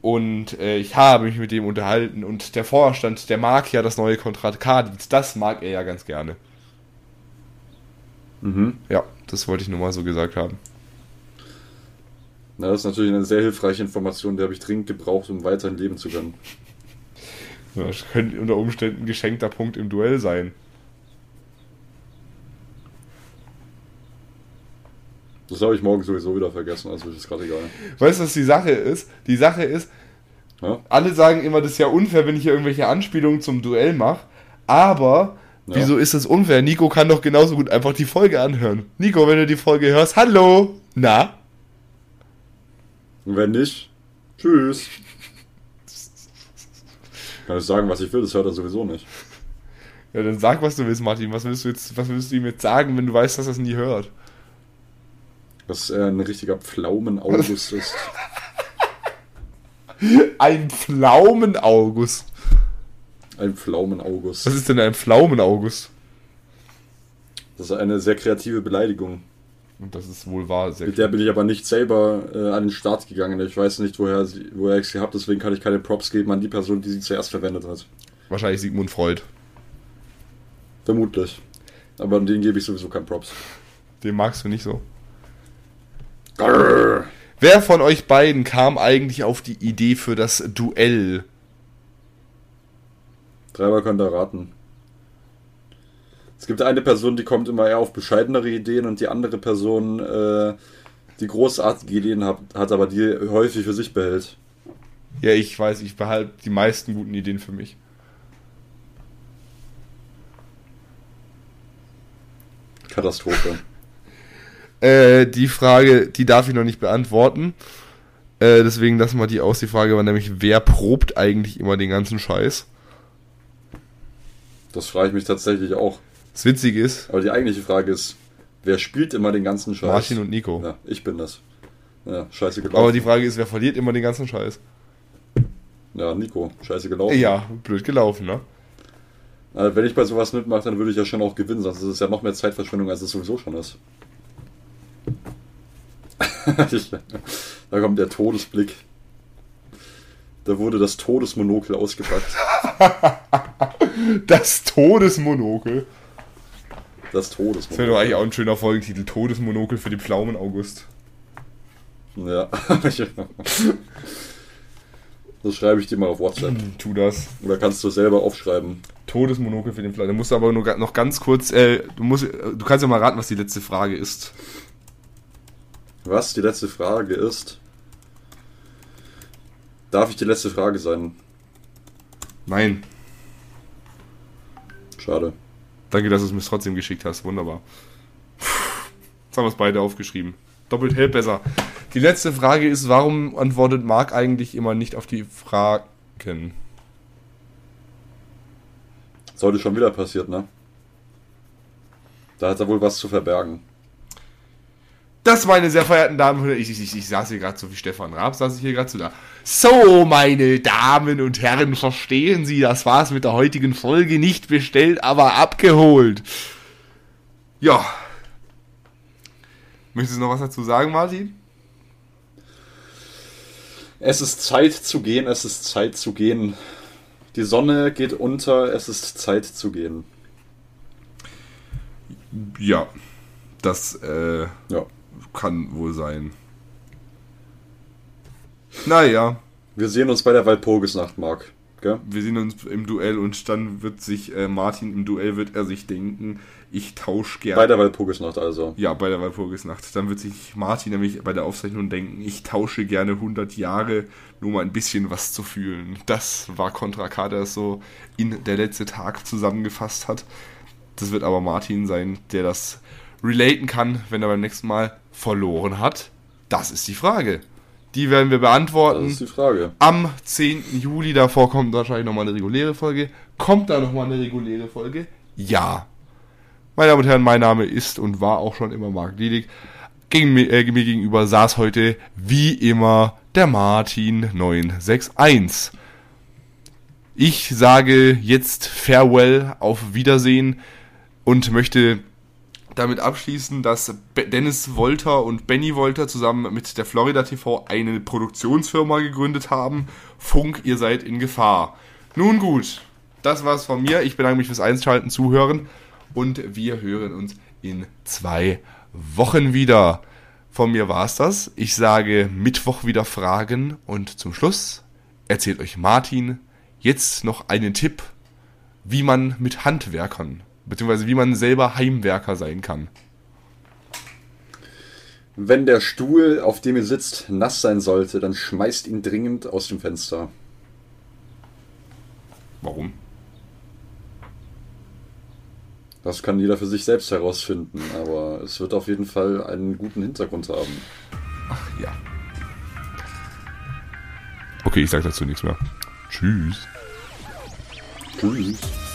Speaker 1: Und äh, ich habe mich mit dem unterhalten und der Vorstand, der mag ja das neue Konrad K-Lied, das mag er ja ganz gerne.
Speaker 2: Mhm.
Speaker 1: Ja, das wollte ich nur mal so gesagt haben.
Speaker 2: Na, das ist natürlich eine sehr hilfreiche Information, die habe ich dringend gebraucht, um weiterhin leben zu können.
Speaker 1: Das könnte unter Umständen ein geschenkter Punkt im Duell sein.
Speaker 2: Das habe ich morgen sowieso wieder vergessen, also ist gerade egal.
Speaker 1: Weißt du, was die Sache ist? Die Sache ist,
Speaker 2: Ja?
Speaker 1: alle sagen immer, das ist ja unfair, wenn ich hier irgendwelche Anspielungen zum Duell mache. Aber,
Speaker 2: Ja.
Speaker 1: wieso ist das unfair? Nico kann doch genauso gut einfach die Folge anhören. Nico, wenn du die Folge hörst, hallo! Na?
Speaker 2: Und wenn nicht, tschüss. Kann ich sagen, was ich will, das hört er sowieso nicht.
Speaker 1: Ja, dann sag, was du willst, Martin. Was willst du jetzt, was willst du ihm jetzt sagen, wenn du weißt, dass er es nie hört?
Speaker 2: Dass er ein richtiger Pflaumen-August ist.
Speaker 1: Ein Pflaumen-August.
Speaker 2: Ein Pflaumen-August.
Speaker 1: Was ist denn ein Pflaumen-August?
Speaker 2: Das ist eine sehr kreative Beleidigung.
Speaker 1: Und das ist wohl wahr, sehr
Speaker 2: Mit der bin ich aber nicht selber äh, an den Start gegangen. Ich weiß nicht, woher, sie, woher ich sie habe, deswegen kann ich keine Props geben an die Person, die sie zuerst verwendet hat.
Speaker 1: Wahrscheinlich Sigmund Freud.
Speaker 2: Vermutlich. Aber an den gebe ich sowieso keinen Props.
Speaker 1: Den magst du nicht so.
Speaker 2: Grrr.
Speaker 1: Wer von euch beiden kam eigentlich auf die Idee für das Duell?
Speaker 2: Könnt ihr raten. Es gibt eine Person, die kommt immer eher auf bescheidenere Ideen und die andere Person, äh, die großartige Ideen hat, hat, aber die häufig für sich behält.
Speaker 1: Ja, ich weiß, ich behalte die meisten guten Ideen für mich.
Speaker 2: Katastrophe.
Speaker 1: Äh, die Frage, die darf ich noch nicht beantworten. Äh, deswegen lassen wir die aus. Die Frage war nämlich, wer probt eigentlich immer den ganzen Scheiß?
Speaker 2: Das frage ich mich tatsächlich auch.
Speaker 1: Das Witzige ist,
Speaker 2: Aber die eigentliche Frage ist, wer spielt immer den ganzen Scheiß?
Speaker 1: Martin und Nico.
Speaker 2: Ja, ich bin das. Ja, scheiße gelaufen.
Speaker 1: Aber die Frage ist, wer verliert immer den ganzen Scheiß?
Speaker 2: ja, Nico, scheiße gelaufen.
Speaker 1: Ja, blöd gelaufen, ne?
Speaker 2: Äh, wenn ich bei sowas mitmache, dann würde ich ja schon auch gewinnen, sonst ist es ja noch mehr Zeitverschwendung, als es sowieso schon ist. da kommt der Todesblick. Da wurde das Todesmonokel ausgepackt.
Speaker 1: Das Todesmonokel.
Speaker 2: Das
Speaker 1: Das wäre doch eigentlich
Speaker 2: Todesmonokel.
Speaker 1: auch ein schöner Folgentitel. Todesmonokel für die Pflaumen August.
Speaker 2: Ja. Das schreibe ich dir mal auf WhatsApp.
Speaker 1: Tu das.
Speaker 2: Oder kannst du selber aufschreiben.
Speaker 1: Todesmonokel für den Pflaumen. Da musst du aber nur noch ganz kurz, äh, du musst, äh, du kannst ja mal raten, was die letzte Frage ist.
Speaker 2: Was? Die letzte Frage ist. Darf ich die letzte Frage sein?
Speaker 1: Nein.
Speaker 2: Schade.
Speaker 1: Danke, dass du es mir trotzdem geschickt hast. Wunderbar. Jetzt haben wir es beide aufgeschrieben. Doppelt hält besser. Die letzte Frage ist, warum antwortet Marc eigentlich immer nicht auf die Fragen?
Speaker 2: Heute schon wieder passiert, ne? Da hat er wohl was zu verbergen.
Speaker 1: Das, meine sehr verehrten Damen und Herren, ich, ich, ich, saß hier gerade so wie Stefan Raab, saß ich hier gerade so da. So, meine Damen und Herren, verstehen Sie, das war's mit der heutigen Folge. Nicht bestellt, aber abgeholt. Ja. Möchtest du noch was dazu sagen, Martin?
Speaker 2: Es ist Zeit zu gehen, es ist Zeit zu gehen. Die Sonne geht unter, es ist Zeit zu gehen.
Speaker 1: Ja. Das, äh,
Speaker 2: Ja.
Speaker 1: Kann wohl sein. Naja,
Speaker 2: Wir sehen uns bei der Walpurgisnacht, Marc. Gell?
Speaker 1: wir sehen uns im Duell und dann wird sich äh, Martin im Duell wird er sich denken, ich tausche gerne.
Speaker 2: Bei der Walpurgisnacht also.
Speaker 1: Ja, bei der Walpurgisnacht. Dann wird sich Martin nämlich bei der Aufzeichnung denken, ich tausche gerne 100 Jahre, nur mal ein bisschen was zu fühlen. Das war Contra K, der es so in der letzte Tag zusammengefasst hat. Das wird aber Martin sein, der das relaten kann, wenn er beim nächsten Mal verloren hat. Das ist die Frage. Die werden wir
Speaker 2: Das
Speaker 1: beantworten
Speaker 2: ist die Frage.
Speaker 1: am 10. Juli. Davor kommt wahrscheinlich nochmal eine reguläre Folge. Kommt da nochmal eine reguläre Folge? Ja. Meine Damen und Herren, mein Name ist und war auch schon immer Marc Liedig. Gegen mir, äh, mir gegenüber saß heute wie immer der Martin 961. Ich sage jetzt Farewell, auf Wiedersehen und möchte damit abschließen, dass Dennis Wolter und Benny Wolter zusammen mit der Florida TV eine Produktionsfirma gegründet haben. Funk, ihr seid in Gefahr. Nun gut, das war's von mir. Ich bedanke mich fürs Einschalten, Zuhören und wir hören uns in zwei Wochen wieder. Von mir war's das. Ich sage Mittwoch wieder Fragen und zum Schluss erzählt euch Martin jetzt noch einen Tipp, wie man mit Handwerkern, beziehungsweise wie man selber Heimwerker sein kann.
Speaker 2: Wenn der Stuhl, auf dem ihr sitzt, nass sein sollte, dann schmeißt ihn dringend aus dem Fenster.
Speaker 1: Warum?
Speaker 2: Das kann jeder für sich selbst herausfinden, aber es wird auf jeden Fall einen guten Hintergrund haben.
Speaker 1: Ach ja. Okay, ich sag dazu nichts mehr. Tschüss.
Speaker 2: Tschüss.